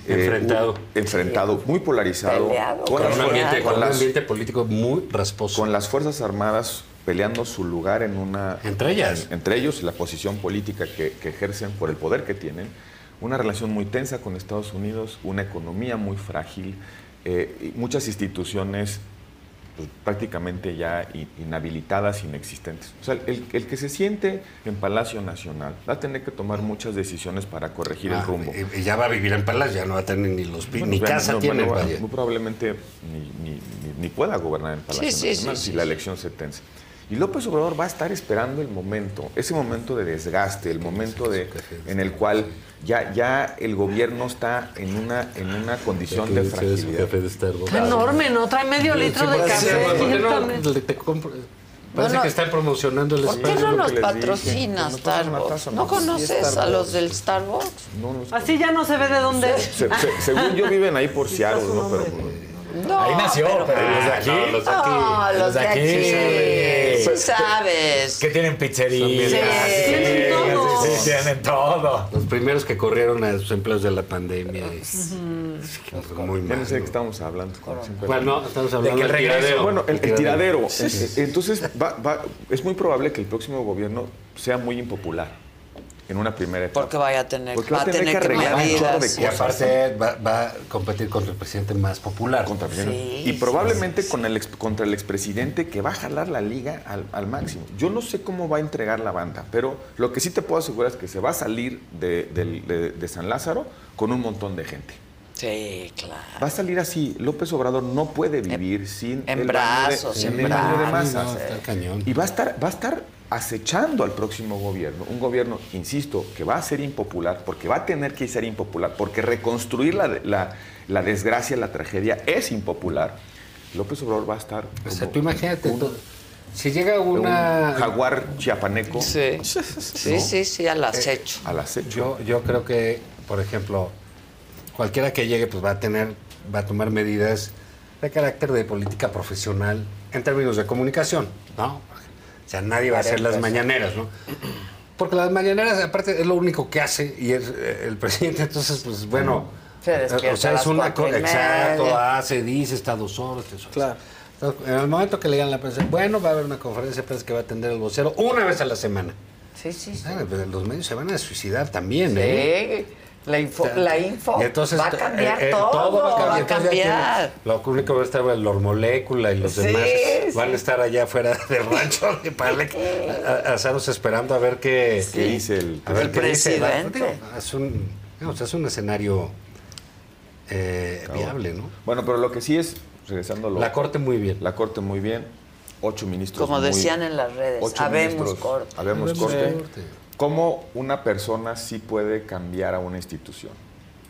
eh, Enfrentado. enfrentado, muy polarizado. Peleado, Con un ambiente, fuerzas- con un ambiente político muy rasposo. con las Fuerzas Armadas peleando su lugar en una... Entre ellas. en- entre ellos, y la posición política que, que ejercen por el poder que tienen, una relación muy tensa con Estados Unidos, una economía muy frágil, eh, y muchas instituciones pues, prácticamente ya inhabilitadas, inexistentes. O sea, el, el que se siente en Palacio Nacional va a tener que tomar muchas decisiones para corregir el Ah, rumbo. y- ya va a vivir en Palacio, ya no va a tener ni los Bueno, ni bueno, casa no, tiene. bueno. Muy probablemente ni, ni- ni- ni pueda gobernar en Palacio Sí, Nacional sí, si la elección se tense. Y López Obrador va a estar esperando el momento, ese momento de desgaste, el momento de, en el cual ya, ya el gobierno está en una, en una condición de fragilidad. Está enorme, ¿no? Trae medio litro de café. ¿Por qué no? te compro- Parece Bueno, que están promocionando el ¿Por qué no nos patrocina Starbucks? ¿No conoces a los del Starbucks? No, no sé. Así ya no se ve de dónde es. Se- se- según yo viven ahí por Seattle, ¿no? Pero, No, Ahí nació, pero los de aquí. no, los de aquí. No, los de aquí. Sí sabes. Que tienen pizzería. Sí, tienen todo. Sí, sí, tienen todo. Los primeros que corrieron a sus empleos de la pandemia. y- Muy mal. no sé de qué estamos hablando. Bueno, estamos De hablando que el del regreso. tiradero. Bueno, el, el tiradero. Sí, sí, sí. Entonces, va- va- es muy probable que el próximo gobierno sea muy impopular en una primera etapa. Porque vaya a tener, Porque va a tener que arreglar un chorro de medidas. Y aparte va, va a competir contra el presidente más popular. contra el presidente. Sí, y sí, probablemente con el ex- contra el expresidente que va a jalar la liga al, al máximo. Yo no sé cómo va a entregar la banda, pero lo que sí te puedo asegurar es que se va a salir de, del- de- de San Lázaro con un montón de gente. Sí, claro. Va a salir así. López Obrador no puede vivir sin en el brazos, de, el baño de brazos. masas. No, está cañón. Y va a estar, va a estar acechando al próximo gobierno, un gobierno, insisto, que va a ser impopular, porque va a tener que ser impopular, porque reconstruir la, la- la desgracia, la tragedia es impopular. López Obrador va a estar O sea, tú imagínate, un- tú- si llega un una... jaguar chiapaneco Sí, sí, sí, sí, al acecho. al acecho. Yo, yo creo que, por ejemplo, cualquiera que llegue pues va a tener, va a tomar medidas de carácter de política profesional en términos de comunicación, ¿no? O sea, nadie va a hacer las mañaneras, ¿no? Porque las mañaneras, aparte, es lo único que hace y es eh, el presidente, entonces, pues bueno. Se eh, despierta o sea, a es una cosa, exacto, hace, dice, está dos horas, tres horas. Claro. Entonces, en el momento que le digan la prensa, bueno, va a haber una conferencia de prensa que va a atender el vocero una vez a la semana. Sí, sí, sí. Ah, pues, los medios se van a suicidar también, ¿eh? Sí, la info, la info entonces, va a cambiar eh, eh, todo, va a cambiar. Lo único que va a estar el Molécula y los Sí, demás sí. van a estar allá afuera del rancho de Palec, asados esperando a ver qué, ¿Qué dice el a ver El qué presidente. Es un, digamos, es un escenario eh, viable, ¿no? Bueno, pero lo que sí es, regresando a lo- La corte muy bien. La corte muy bien, ocho ministros Como muy- decían en las redes, ocho habemos ministros, corte. habemos Habemos corte. corte. ¿Cómo una persona sí puede cambiar a una institución?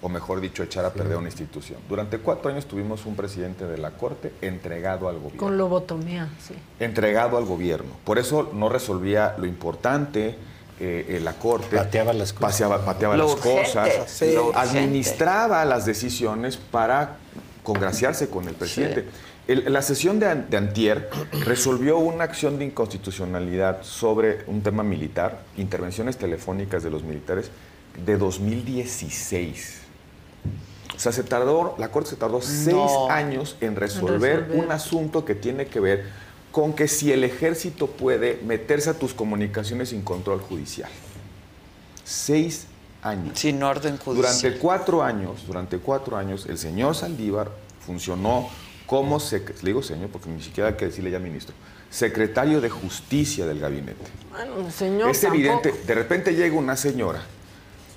O mejor dicho, echar a perder una institución. Durante cuatro años tuvimos un presidente de la Corte entregado al gobierno. Con lobotomía, sí. Entregado al gobierno. Por eso no resolvía lo importante eh, eh, la Corte. Pateaba las cosas. Paseaba- pateaba Lo las urgente, cosas. sí, lo urgente. administraba las decisiones para congraciarse con el presidente. El- la sesión de, an- de Antier resolvió una acción de inconstitucionalidad sobre un tema militar, intervenciones telefónicas de los militares, de 2016. O sea, se tardó, la Corte se tardó seis años en resolver, resolver. un asunto que tiene que ver con que si el ejército puede meterse a tus comunicaciones sin control judicial. Seis años. Sin orden judicial. Durante cuatro años, durante cuatro años, el señor Saldívar funcionó como, sec- le digo señor porque ni siquiera hay que decirle ya ministro, secretario de justicia del gabinete. Bueno, señor, es tampoco. evidente, de repente llega una señora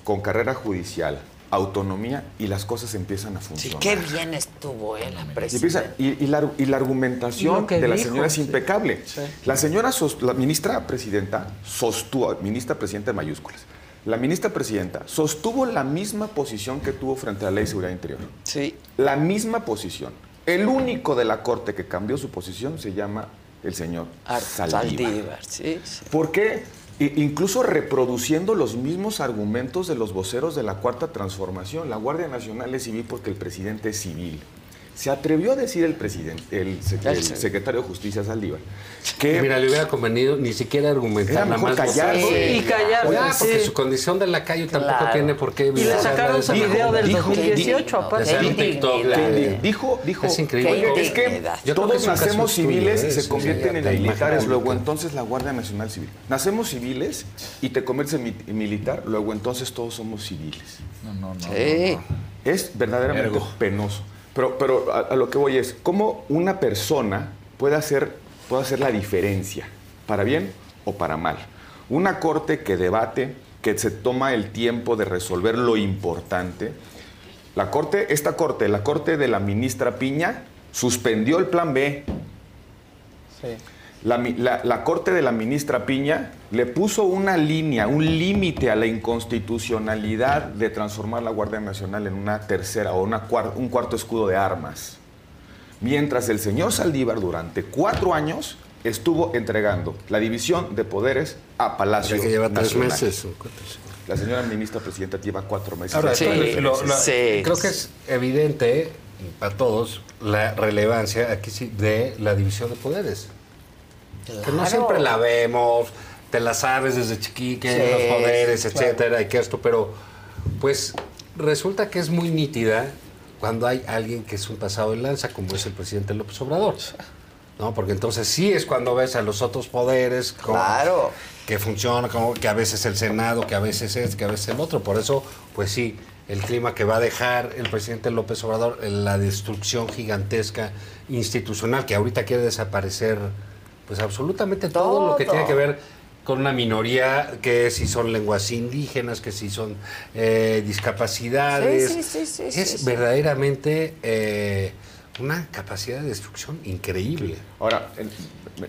con carrera judicial, autonomía y las cosas empiezan a Sí, funcionar. qué bien estuvo, ¿eh? La presidenta. y- y la, y la argumentación de la dijo, señora es sí. impecable. La señora, sos- la ministra presidenta sostuvo, ministra presidenta en mayúsculas, la ministra presidenta sostuvo la misma posición que tuvo frente a la ley de seguridad interior. Sí. La misma posición. El único de la corte que cambió su posición se llama el señor Ar- Saldívar. Saldívar, sí, sí. ¿Por qué? I- incluso reproduciendo los mismos argumentos de los voceros de la Cuarta Transformación. La Guardia Nacional es civil porque el presidente es civil. Se atrevió a decir el presidente, el, sec- el secretario de Justicia Saldívar, que Mira, le hubiera convenido ni siquiera argumentar, Era nada mejor más. Sí, y callarse, Ya, porque sí. su condición de lacayo tampoco Claro. tiene por qué. Y le sacaron su video del dijo- 2018, dijo- aparte. Dijo, dijo, Es increíble. "Oye, es que Yo creo que todos nacemos civiles y se Sí, convierten sí, en militares, luego entonces la Guardia Nacional Civil. Nacemos civiles y te conviertes en mi- en militar, luego entonces todos somos civiles. No, no, no. Sí. Es verdaderamente Ergo. penoso. Pero, pero a, lo que voy es, ¿cómo una persona puede hacer, puede hacer la diferencia, para bien o para mal? Una corte que debate, que se toma el tiempo de resolver lo importante. La corte, esta corte, la corte de la ministra Piña, suspendió el plan B. La, mi- la- la corte de la ministra Piña le puso una línea, un límite a la inconstitucionalidad de transformar la Guardia Nacional en una tercera o una un cuarto escudo de armas. Mientras el señor Saldívar durante cuatro años estuvo entregando la división de poderes a Palacio que lleva tres Nacional. meses. La señora ministra presidenta lleva cuatro meses. Ahora, de entonces, lo- lo- Sí. creo que es evidente para todos la relevancia aquí sí de la división de poderes. Que no Claro. siempre la vemos, te la sabes desde chiquique, Sí, los poderes, claro. etcétera, y que esto, pero pues resulta que es muy nítida cuando hay alguien que es un pasado de lanza, como es el presidente López Obrador. ¿No? Porque entonces sí es cuando ves a los otros poderes como Claro. que funciona, como que a veces el Senado, que a veces es, que a veces el otro. Por eso, pues sí, el clima que va a dejar el presidente López Obrador, la destrucción gigantesca institucional que ahorita quiere desaparecer, pues absolutamente todo, lo que tiene que ver con una minoría, que si son lenguas indígenas, que si son eh, discapacidades. Sí, sí, sí, sí, es sí, sí. verdaderamente eh, una capacidad de destrucción increíble. Ahora,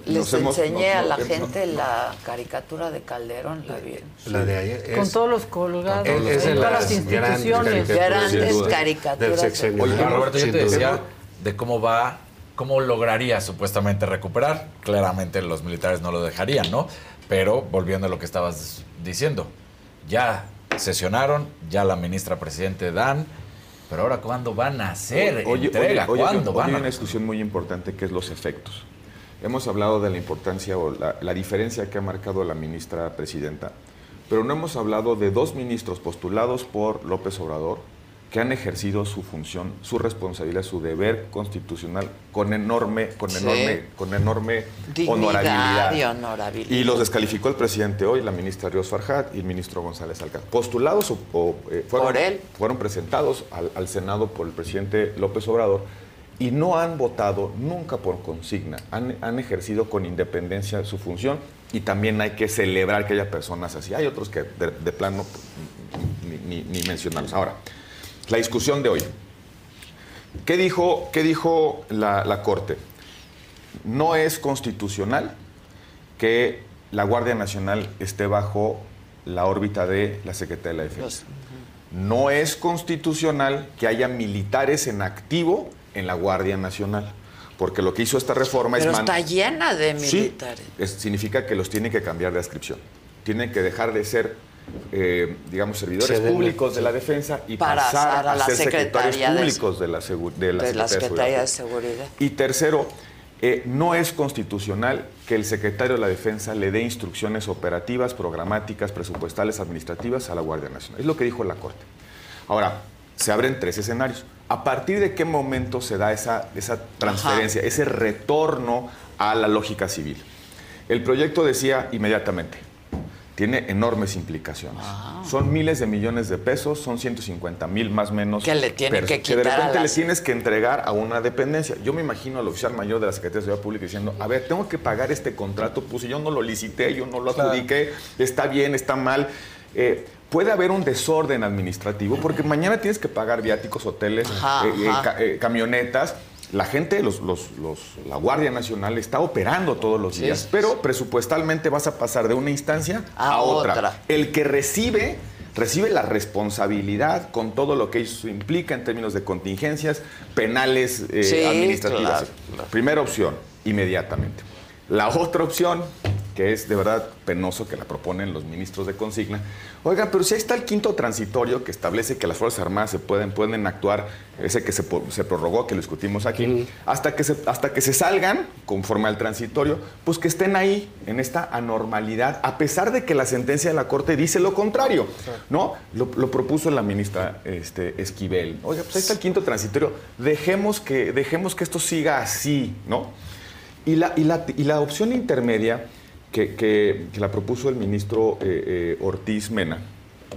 Les enseñé a la gente la caricatura de Calderón, la vieron. La de ayer Con todos los colgados, Es- es de en todas las instituciones. Grandes caricaturas. Del sexenio. Oye, Roberto, yo te decía de cómo va, cómo lograría supuestamente recuperar. Claramente los militares no lo dejarían, ¿no? Pero volviendo a lo que estabas diciendo, ya sesionaron, ya la ministra presidente dan, pero ahora ¿cuándo van a hacer Oye, entrega? oye, oye, ¿Cuándo hoy van hay a una discusión muy importante que es los efectos. Hemos hablado de la importancia o la, la diferencia que ha marcado la ministra presidenta, pero no hemos hablado de dos ministros postulados por López Obrador que han ejercido su función, su responsabilidad, su deber constitucional con enorme, con Sí. enorme, con enorme honorabilidad. y honorabilidad. Y los descalificó el presidente hoy, la ministra Ríos Farjat y el ministro González Alcázar. Postulados o, o, eh, fueron, Por él. fueron presentados al, al Senado por el presidente López Obrador y no han votado nunca por consigna. Han, han ejercido con independencia su función y también hay que celebrar que haya personas así. Hay otros que de, de plano ni, ni- ni mencionarlos. Ahora, la discusión de hoy. ¿Qué dijo, qué dijo la, la Corte? No es constitucional que la Guardia Nacional esté bajo la órbita de la Secretaría de la Defensa. No es constitucional que haya militares en activo en la Guardia Nacional, porque lo que hizo esta reforma Pero es... man- está llena de Sí, militares. es- significa que los tienen que cambiar de adscripción. Tienen que dejar de ser, eh, digamos, servidores públicos de la defensa y Para pasar a a, la ser secretarios Secretaría de- públicos de la, segu- de la de la Secretaría de Secretaría de Seguridad. Seguridad. Y tercero, eh, no es constitucional que el secretario de la Defensa le dé instrucciones operativas, programáticas, presupuestales, administrativas a la Guardia Nacional. Es lo que dijo la Corte. Ahora, se abren tres escenarios. ¿A partir de qué momento se da esa, esa transferencia, ese retorno a la lógica civil? El proyecto decía inmediatamente, tiene enormes implicaciones. Son miles de millones de pesos, son 150 mil más o menos. Que le tienen pers- que de quitar a repente las- le tienes que entregar a una dependencia. Yo me imagino al oficial mayor de la Secretaría de Seguridad Pública diciendo, a ver, tengo que pagar este contrato, pues yo no lo licité, yo no lo Claro. adjudiqué, está bien, está mal. Eh, puede haber un desorden administrativo porque mañana tienes que pagar viáticos, hoteles, Ajá, eh, eh, ajá. eh, camionetas. La gente, los, los- los- la Guardia Nacional está operando todos los días, sí, pero presupuestalmente vas a pasar de una instancia a, A otra. otra. El que recibe, recibe la responsabilidad con todo lo que eso implica en términos de contingencias penales, eh, Sí, administrativas. claro, claro. Primera opción, inmediatamente. La otra opción, que es de verdad penoso que la proponen los ministros de consigna. Oigan, pero si ahí está el quinto transitorio que establece que las Fuerzas Armadas se pueden, pueden actuar, ese que se, se prorrogó, que lo discutimos aquí, hasta, que se, hasta que se salgan, conforme al transitorio, pues que estén ahí en esta anormalidad, a pesar de que la sentencia de la Corte dice lo contrario, ¿no? Lo, lo propuso la ministra este, Esquivel. Oiga, pues ahí está el quinto transitorio, dejemos que, dejemos que esto siga así, ¿no? Y la, y la, y la opción intermedia que, que- que la propuso el ministro eh, eh, Ortiz Mena,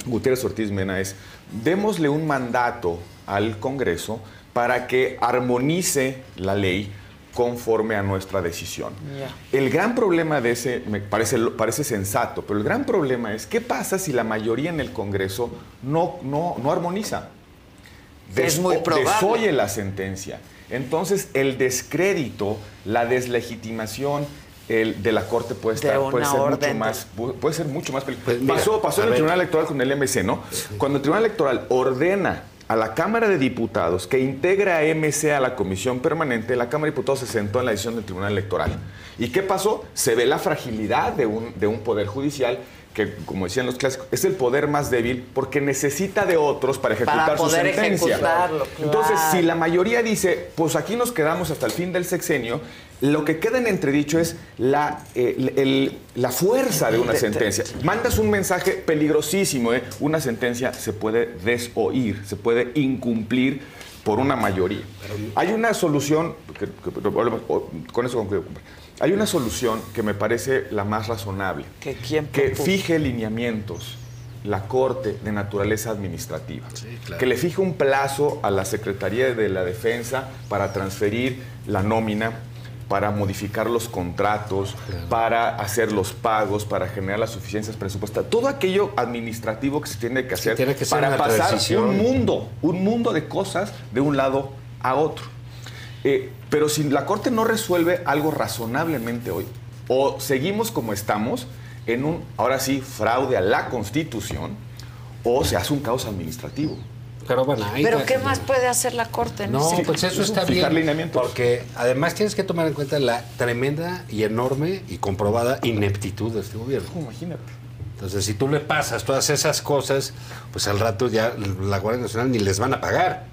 Gutiérrez Ortiz Mena, es démosle un mandato al Congreso para que armonice la ley conforme a nuestra decisión. El gran problema de ese, me parece, parece sensato, pero el gran problema es qué pasa si la mayoría en el Congreso no, no, no armoniza. Es muy probable. Desoye la sentencia. Entonces, el descrédito, la deslegitimación el- de la Corte puede, De estar, puede ser mucho más, pu- puede ser mucho más peligroso. Pues mira, pasó pasó en el ver. Tribunal Electoral con el MC, ¿no? Cuando el Tribunal Electoral ordena a la Cámara de Diputados que integre a MC a la Comisión Permanente, la Cámara de Diputados se sentó en la decisión del Tribunal Electoral. ¿Y qué pasó? Se ve la fragilidad de un, de un poder judicial que, como decían los clásicos, es el poder más débil porque necesita de otros para ejecutar Para su sentencia. ejecutarlo, Entonces, si la mayoría dice, pues aquí nos quedamos hasta el fin del sexenio, lo que queda en entredicho es la, eh, el- el- la fuerza de una sentencia. Mandas un mensaje peligrosísimo, ¿eh? Una sentencia se puede desoír, se puede incumplir por una mayoría. Hay una solución, que- que- con eso concluyo. Hay una solución que me parece la más razonable, ¿Que quién que propuso? fije lineamientos la Corte de naturaleza administrativa, claro. que le fije un plazo a la Secretaría de la Defensa para transferir la nómina, para modificar los contratos, para hacer los pagos, para generar las suficiencias presupuestarias, todo aquello administrativo que se tiene que hacer tiene que para pasar transición. un mundo, un mundo de cosas de un lado a otro. Eh, pero si la Corte no resuelve algo razonablemente hoy, o seguimos como estamos, en un, ahora sí, fraude a la Constitución, o se hace un caos administrativo. Pero bueno, ahí Pero ¿qué más puede hacer la Corte? en No, pues eso está bien. Porque además tienes que tomar en cuenta la tremenda y enorme y comprobada ineptitud de este gobierno. Imagínate. Entonces, si tú le pasas todas esas cosas, pues al rato ya la Guardia Nacional ni les van a pagar.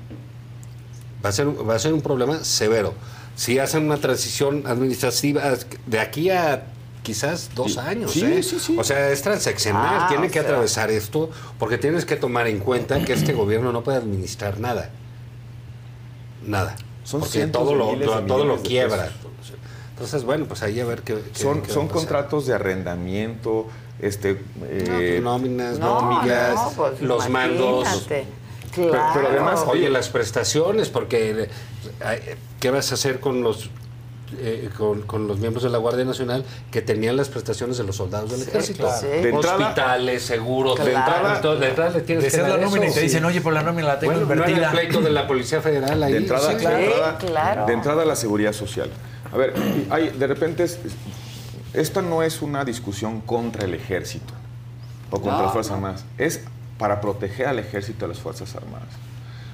Va a ser, va a ser un problema severo. Si hacen una transición administrativa de aquí a quizás dos Sí. años, Sí, ¿eh? sí, sí. O sea, es transaccional, Ah, tiene que sea. atravesar esto, porque tienes que tomar en cuenta que este gobierno no puede administrar nada. Nada. Son porque todo lo, lo- todo lo quiebra. Entonces, bueno, pues ahí a ver qué, qué- Son, qué son contratos de arrendamiento, este, eh, nóminas, no, nóminas, no, pues, los mandos. Pero, además, oye, las prestaciones, porque eh, ¿qué vas a hacer con los eh, con, con los miembros de la Guardia Nacional que tenían las prestaciones de los soldados del Sí, ejército? claro. Sí. De entrada- Hospitales, seguros, Claro. de entrada, de entrada le tienes que Decías dar la nómina y te dicen, oye, por la nómina la tengo Bueno, no era invertida. el pleito de la Policía Federal ahí. de entrada, sí, de entrada- claro. de entrada la seguridad social. A ver, hay, de repente, es- esta no es una discusión contra el ejército o contra No, las Fuerzas no. Armadas, es para proteger al ejército y a las Fuerzas Armadas.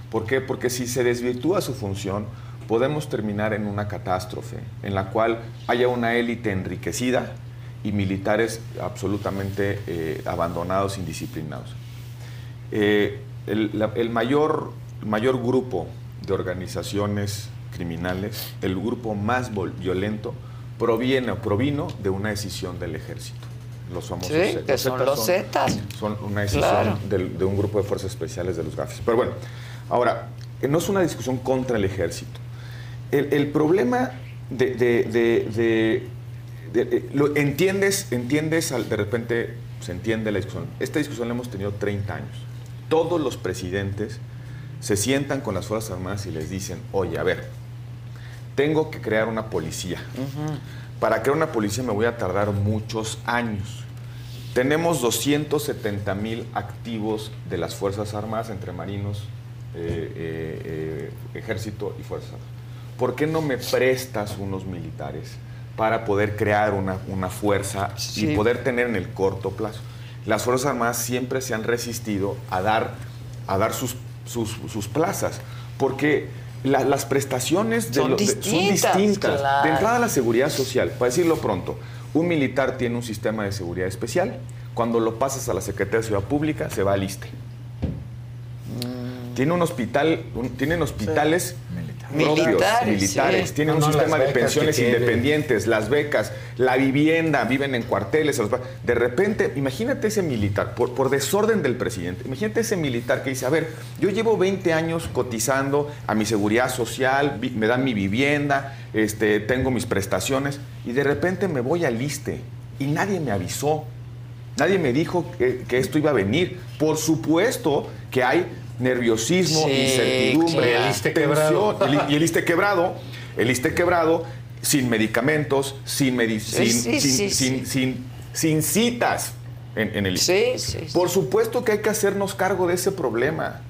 ¿Por qué? Porque si se desvirtúa su función, podemos terminar en una catástrofe en la cual haya una élite enriquecida y militares absolutamente eh, abandonados, indisciplinados. Eh, el, mayor, mayor grupo de organizaciones criminales, el grupo más violento, proviene o provino de una decisión del ejército. Los famosos Sí, Zetas. que son los Zetas. Son una decisión Claro. de un grupo de fuerzas especiales de los GAFIS. Pero bueno, ahora, eh, no es una discusión contra el ejército. El, el problema de... eh, lo, entiendes, entiendes, de repente se entiende la discusión. Esta discusión la hemos tenido 30 años. Todos los presidentes se sientan con las Fuerzas Armadas y les dicen, oye, a ver, tengo que crear una policía. Para crear una policía me voy a tardar muchos años. Tenemos 270 mil activos de las Fuerzas Armadas entre marinos, eh, eh, eh, ejército y Fuerzas Armadas. ¿Por qué no me prestas unos militares para poder crear una, una fuerza Sí. y poder tener en el corto plazo? Las Fuerzas Armadas siempre se han resistido a dar, a dar sus, sus, sus plazas, porque la- las prestaciones de Son lo- de- distintas, son distintas. claro. De entrada, la seguridad social, para decirlo pronto, Un militar tiene un sistema de seguridad especial. Cuando lo pasas a la Secretaría de Seguridad Pública, se va al ISTE. Tiene un hospital, un- tienen hospitales propios, Militares, militares, sí. tienen No, un no, sistema de pensiones independientes, las becas, la vivienda, viven en cuarteles. De repente, imagínate ese militar, por, por desorden del presidente, imagínate ese militar que dice, a ver, yo llevo 20 años cotizando a mi seguridad social, vi- me dan mi vivienda, este, tengo mis prestaciones, y de repente me voy al ISTE y nadie me avisó. Nadie me dijo que, que esto iba a venir. Por supuesto que hay nerviosismo, Sí, incertidumbre, claro. Tensión, quebrado. el y el ISTE quebrado, el ISTE quebrado, sin medicamentos, sin, medi- Sí, sin, sí, sin- sí, sin- sí. sin- sin citas en, en el ISTE. Por supuesto que hay que hacernos cargo de ese problema.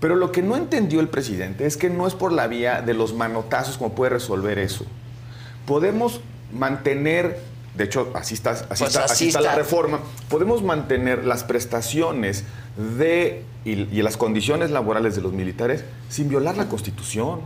Pero lo que no entendió el presidente es que no es por la vía de los manotazos como puede resolver eso. Podemos mantener, de hecho, así está, así Pues está, así así está la reforma, podemos mantener las prestaciones de, y, y las condiciones laborales de los militares sin violar la Constitución.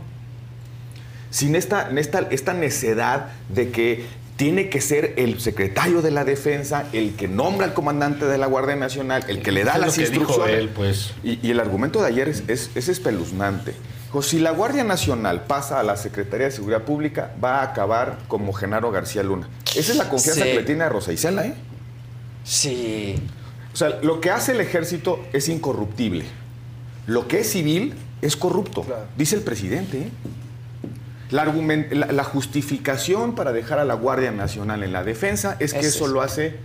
Sin esta, esta, esta necedad de que tiene que ser el secretario de la defensa el que nombra al comandante de la Guardia Nacional, el que le da Es lo las que dijo él, pues. Y, y el argumento de ayer es, es- es espeluznante. Dijo, si la Guardia Nacional pasa a la Secretaría de Seguridad Pública, va a acabar como Genaro García Luna. Esa es la confianza Sí. que le tiene a Rosa Isela, ¿eh? Sí. O sea, lo que hace el ejército es incorruptible. Lo que es civil es corrupto, dice el presidente. ¿eh? La, argumen- la- la justificación para dejar a la Guardia Nacional en la defensa es que eso es. lo hace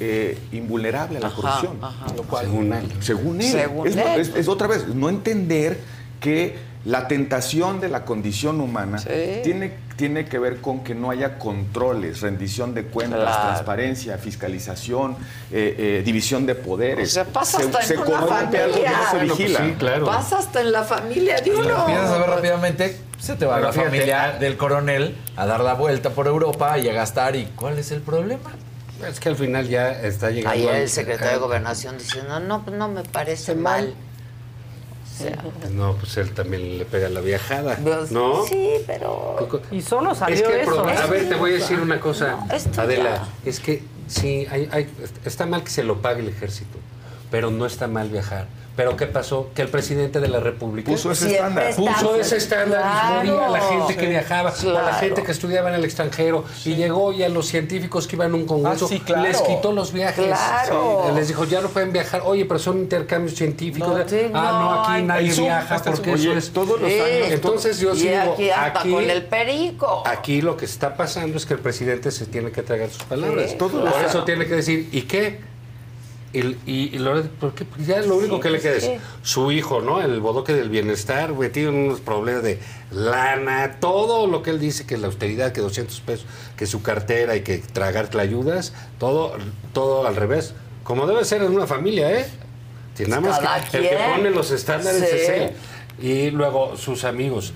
eh, invulnerable a la Ajá, corrupción. ajá. Según él. Según él. Según es, él. es- es otra vez, no entender que la tentación de la condición humana tiene, tiene que ver con que no haya controles, rendición de cuentas, Claro. transparencia, fiscalización, eh, eh, división de poderes. O sea, pasa hasta en una corrompe algo que no se familia. vigila. Pasa hasta en la familia de uno. empiezas a ver rápidamente, se te va Pero la fíjate, familia ah, del coronel a dar la vuelta por Europa y a gastar. ¿Y cuál es el problema? Es que al final ya está llegando. Al- el secretario de al- Gobernación diciendo, no, pues no me parece mal. O sea, No, pues él también le pega la viajada. Pues, ¿No? Sí, pero. Y solo salió Es que el eso. problema- a ¿eh? ver, te voy a decir una cosa, esto Adela. Es que sí, hay, hay- está mal que se lo pague el ejército, pero no está mal viajar. Pero ¿qué pasó? Que el presidente de la República Puso ese estándar. Puso ese estándar y jodía a la Claro. gente que viajaba, a la Claro. gente que estudiaba en el extranjero. Y llegó y a los científicos que iban a un congreso Ah, sí, claro. les quitó los viajes. Claro. Sí. Les dijo, ya no pueden viajar. Oye, pero son intercambios científicos. No, sí, ah, no, aquí nadie Zoom, viaja porque eso es... todos los Sí. años. Entonces yo y sí digo, aquí aquí- con el perico. Aquí lo que está pasando es que el presidente se tiene que tragar sus palabras. Sí, Por claro. eso tiene que decir, ¿y qué? Y, y, y lo, porque ya lo único Sí, que le pues, queda es su hijo, ¿no? El bodoque del bienestar, metido en unos problemas de lana, todo lo que él dice, que la austeridad, que 200 pesos, que su cartera y que tragar ayudas, todo, todo al revés. Como debe ser en una familia, ¿eh? Si nada más que el que pone los estándares Sí. es él. Y luego sus amigos.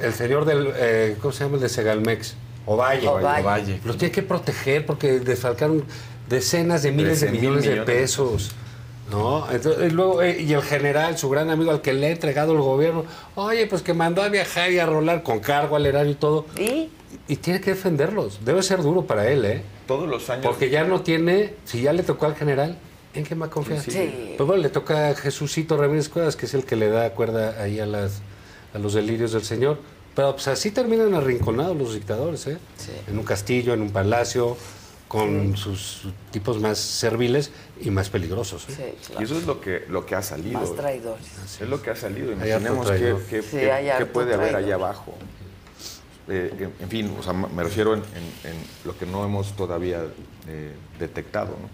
El señor del, eh, ¿cómo se llama? El de Segalmex. Ovalle. Ovalle. Ovalle. Los tiene que proteger porque desfalcaron decenas de miles de mil millones de millones de pesos. ¿No? Entonces, y luego, eh, y el general, su gran amigo al que le ha entregado el gobierno, oye, pues que mandó a viajar y a rolar con cargo al erario y todo. ¿Y? Y tiene que defenderlos. Debe ser duro para él, ¿eh? Todos los años. Porque ya no tiene, si ya le tocó al general, ¿en qué más confía? Sí. Pues bueno, le toca a Jesucito Ramírez Cuevas, que es el que le da cuerda ahí a, las, a los delirios del señor. Pero pues así terminan arrinconados los dictadores, ¿eh? En un castillo, en un palacio, con sus tipos más serviles y más peligrosos. ¿eh? Sí, claro. Y eso es lo que, lo que ha salido. Más traidores. Es lo que ha salido. Imaginemos qué, qué- Sí, qué- qué puede haber allá abajo. Eh, en, en fin, o sea, me refiero en, en- en lo que no hemos todavía eh, detectado. ¿no?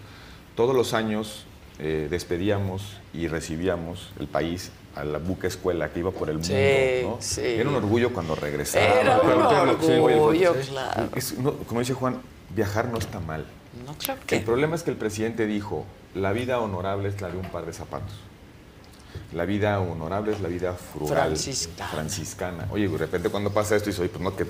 Todos los años eh, despedíamos y recibíamos el país a la buque escuela que iba por el mundo. Sí, ¿no? sí. Era un orgullo cuando regresaba. Era un orgullo, claro. es- no, como dice Juan, viajar no está mal. No creo El que. problema es que el presidente dijo, la vida honorable es la de un par de zapatos. La vida honorable es la vida frugal, Franciscana. franciscana. Oye, de repente cuando pasa esto, dice, oye, pues no, que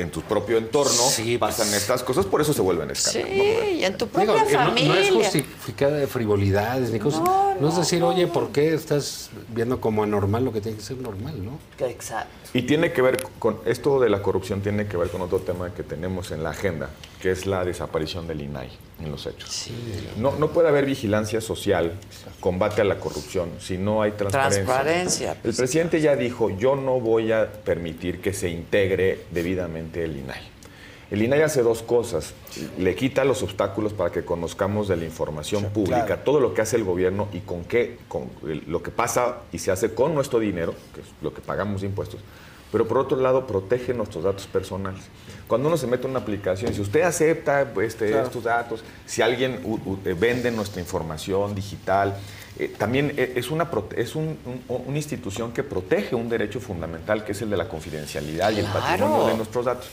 en tu propio entorno pasan estas cosas, por eso se vuelven Sí, escándalos. y en tu Digo, propia eh, no- familia. No, es justificada de frivolidades ni cosas. No, No, es decir, oye, ¿por qué estás viendo como anormal lo que tiene que ser normal, no? Exacto. Y tiene que ver con esto de la corrupción, tiene que ver con otro tema que tenemos en la agenda, que es la desaparición del INAI en los hechos. No, no puede haber vigilancia social, combate a la corrupción, si no hay transparencia. Transparencia, El presidente ya dijo, yo no voy a permitir que se integre debidamente el INAI. El INAI hace dos cosas. Le quita los obstáculos para que conozcamos de la información pública, claro. todo lo que hace el gobierno y con qué, con lo que pasa y se hace con nuestro dinero, que es lo que pagamos de impuestos. Pero por otro lado, protege nuestros datos personales. Cuando uno se mete en una aplicación, si usted acepta este, Claro. estos datos, si alguien u- u- eh, vende nuestra información digital, eh, también eh, es, una, es un- un- una institución que protege un derecho fundamental que es el de la confidencialidad y el patrimonio de nuestros datos.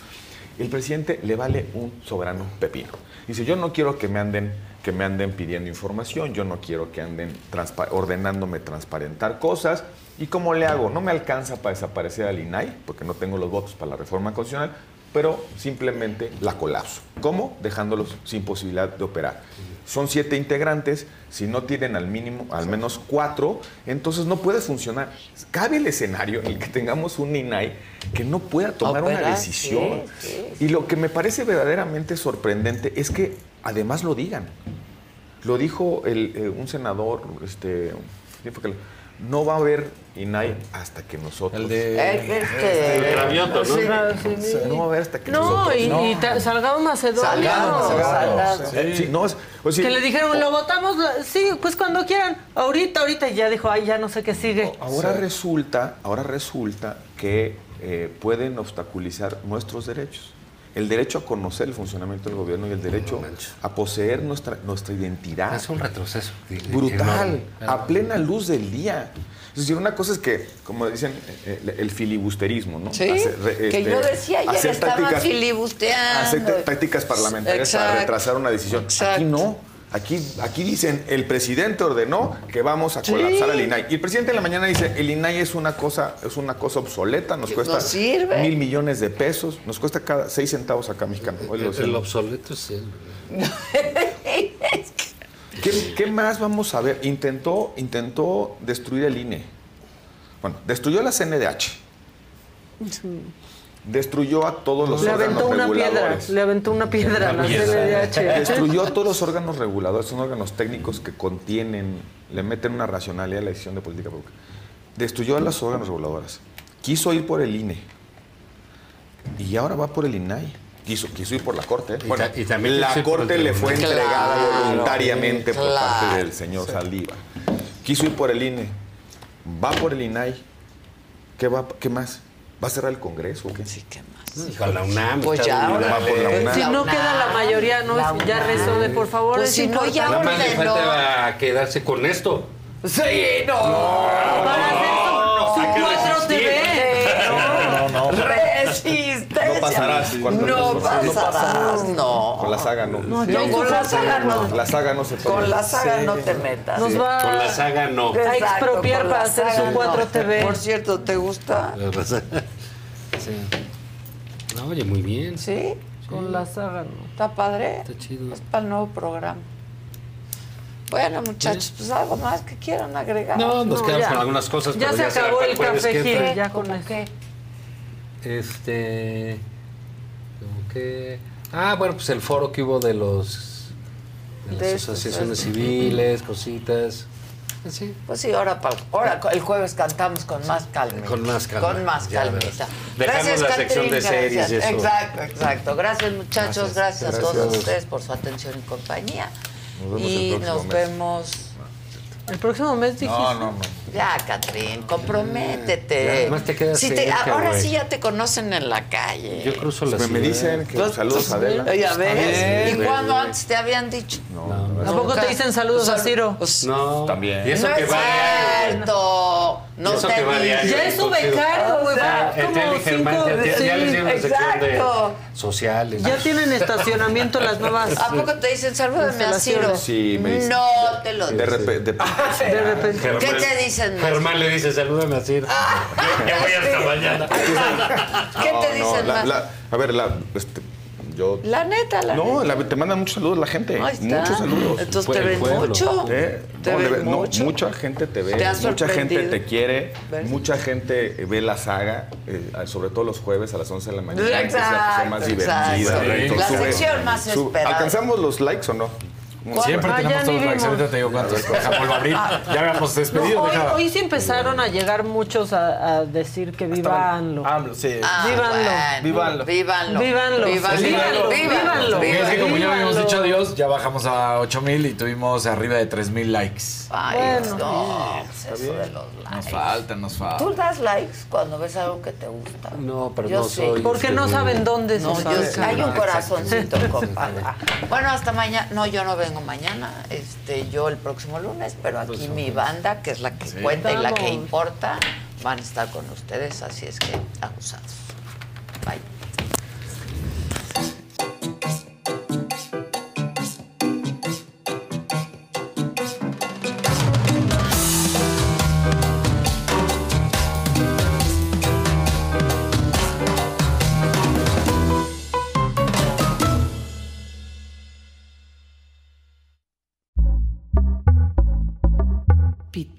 El presidente le vale un soberano pepino. Dice, yo no quiero que me anden, que me anden pidiendo información, yo no quiero que anden ordenándome transparentar cosas. ¿Y cómo le hago? No me alcanza para desaparecer al INAI, porque no tengo los votos para la reforma constitucional, pero simplemente la colapso. ¿Cómo? Dejándolos sin posibilidad de operar. Son siete integrantes, si no tienen al mínimo, al menos cuatro, entonces no puede funcionar. Cabe el escenario en el que tengamos un INAI que no pueda tomar una decisión. sí, Y lo que me parece verdaderamente sorprendente es que además lo digan. Lo dijo el, eh, un senador, este, ¿quién fue que lo- no va a haber INAI hasta que nosotros. El de. este, El ¿no? Sí, sí. No va a haber hasta que No, nosotros. y, y Salgado Macedonio. Eh, sí, no, es- o sea, Que le dijeron, lo votamos, sí, pues cuando quieran. Ahorita, ahorita. Y ya dijo, ay, ya no sé qué sigue. Ahora resulta, ahora resulta que eh, pueden obstaculizar nuestros derechos. El derecho a conocer el funcionamiento del gobierno y el derecho a poseer nuestra, nuestra identidad. Es un retroceso. Brutal, enorme. a plena luz del día. Es decir, una cosa es que, como dicen, eh, el, el filibusterismo, ¿no? Sí, Hacer, re- que este, yo decía, ayer estaban tácticas- filibusteando. hacer tácticas parlamentarias para Exacto. retrasar una decisión. Aquí no. Aquí, aquí dicen, el presidente ordenó que vamos a Sí. colapsar al INAI. Y el presidente en la mañana dice, el INAI es una cosa, es una cosa obsoleta, nos cuesta no mil millones de pesos, nos cuesta cada seis centavos acá mexicano. El, obsoleto es él. ¿Qué, qué más vamos a ver? Intentó, intentó destruir el INE. Bueno, destruyó la CNDH. Destruyó a todos los Le órganos aventó una piedra, reguladores. le aventó una piedra a la CNDH. Destruyó a todos los órganos reguladores, son órganos técnicos que contienen, le meten una racionalidad a la decisión de política pública. Destruyó a los órganos reguladores. Quiso ir por el INE. Y ahora va por el INAI. Quiso, quiso ir por la Corte. ¿eh? Y Bueno, ta- y también la Corte le fue entregada Claro, voluntariamente por claro. parte del señor Saldívar. Quiso ir por el INE. Va por el INAI. ¿Qué, va, ¿Qué más? ¿Va a cerrar el Congreso qué? Sí, ¿qué más? Con la UNAM. Pues ya. Va por la UNAM. Si no queda la mayoría, no la es, ya rezó de por favor. Pues es si no, ya. Nada más le falta quedarse con esto. Sí, no. Para hacer su, Resistencia. No pasarás. No peso. pasarás, no. Con la saga no. No, No, con la saga no. La saga no se puede. Con la saga no te metas. Nos va Con la saga no. a expropiar para hacer su 4 no. TV. Por cierto, ¿te gusta? Sí. No, oye, muy bien. ¿Sí? Con la saga, no. ¿Está padre? Está chido. Es para el nuevo programa. Bueno, muchachos, pues algo más que quieran agregar. No, nos No, quedamos ya. con algunas cosas, Ya pero se ya acabó el café ya con ¿Cómo eso. qué? Este. Como que. Ah, bueno, pues el foro que hubo de los. De las De asociaciones estos. civiles, cositas. Sí. Pues sí, ahora, ahora el jueves cantamos con más calma. Con más calma, Con más calmita. Dejamos la sección de series y gracias. eso. Exacto, exacto. Gracias, muchachos. Gracias, Gracias. a todos Gracias. ustedes por su atención y compañía. Nos vemos el y próximo nos mes. vemos. El próximo mes dijiste. No, no, no. Ya, Catrín, comprométete. Ya, además te quedas Si te- cerca, ahora güey. sí ya te conocen en la calle. Yo cruzo la Pues me dicen que Pues, saludos a Adela. Ya ves. ¿Y cuándo antes te habían dicho? No, ¿A poco te dicen saludos a Ciro? No. También. Y eso no que es va. cierto. No Eso te que va digo. diario, Ya es su becario, güey, va como cinco- ya, ya les dio una sí, sección de exacto. sociales. Ya tienen estacionamiento las nuevas. ¿A poco te dicen salúdame a Ciro? Sí, me dicen. No te lo De dicen. repente. De repente. Germán- ¿Qué te dicen más? Germán le dice, salúdame a Ciro. Yo voy hasta mañana. ¿Qué te dicen más? a ver, la, este, yo. La neta, la no, neta. la- te mandan muchos saludos la gente. Ahí está. Muchos saludos. Entonces te ven mucho. ¿Eh? Te No, ven no, mucho. mucha gente te ve, ¿Te ha mucha gente te quiere, ¿Ves? mucha gente ve la saga, eh, sobre todo los jueves a las 11 de la mañana, que es la Exacto, sección más exacto. divertida. La sube- sección más sube- esperada. ¿Alcanzamos los likes o no? ¿Cómo Siempre Ah, tenemos todos likes. Ahorita te digo cuántos. Vuelvo a abrir. Ah. Ya habíamos despedido. No, hoy, hoy sí empezaron a llegar muchos a, a decir que vivanlo. AMLO, sí. Ah, Vívanlo. bueno. Vívanlo. Vívanlo. Vívanlo. Vívanlo. Y es que como ya habíamos dicho adiós, ya bajamos a 8000 y tuvimos arriba de 3000 likes. Ay, Bueno. no, pues eso de los Nos likes. falta, nos falta. ¿Tú das likes cuando ves algo que te gusta? No, pero Yo no sí. soy. Porque no este, saben dónde No, se yo hay un corazoncito, compadre. Bueno, hasta mañana. No, yo no vengo mañana. Este, yo el próximo lunes, pero aquí mi banda, que es la que cuenta y la que importa, van a estar con ustedes, así es que abusados. Bye.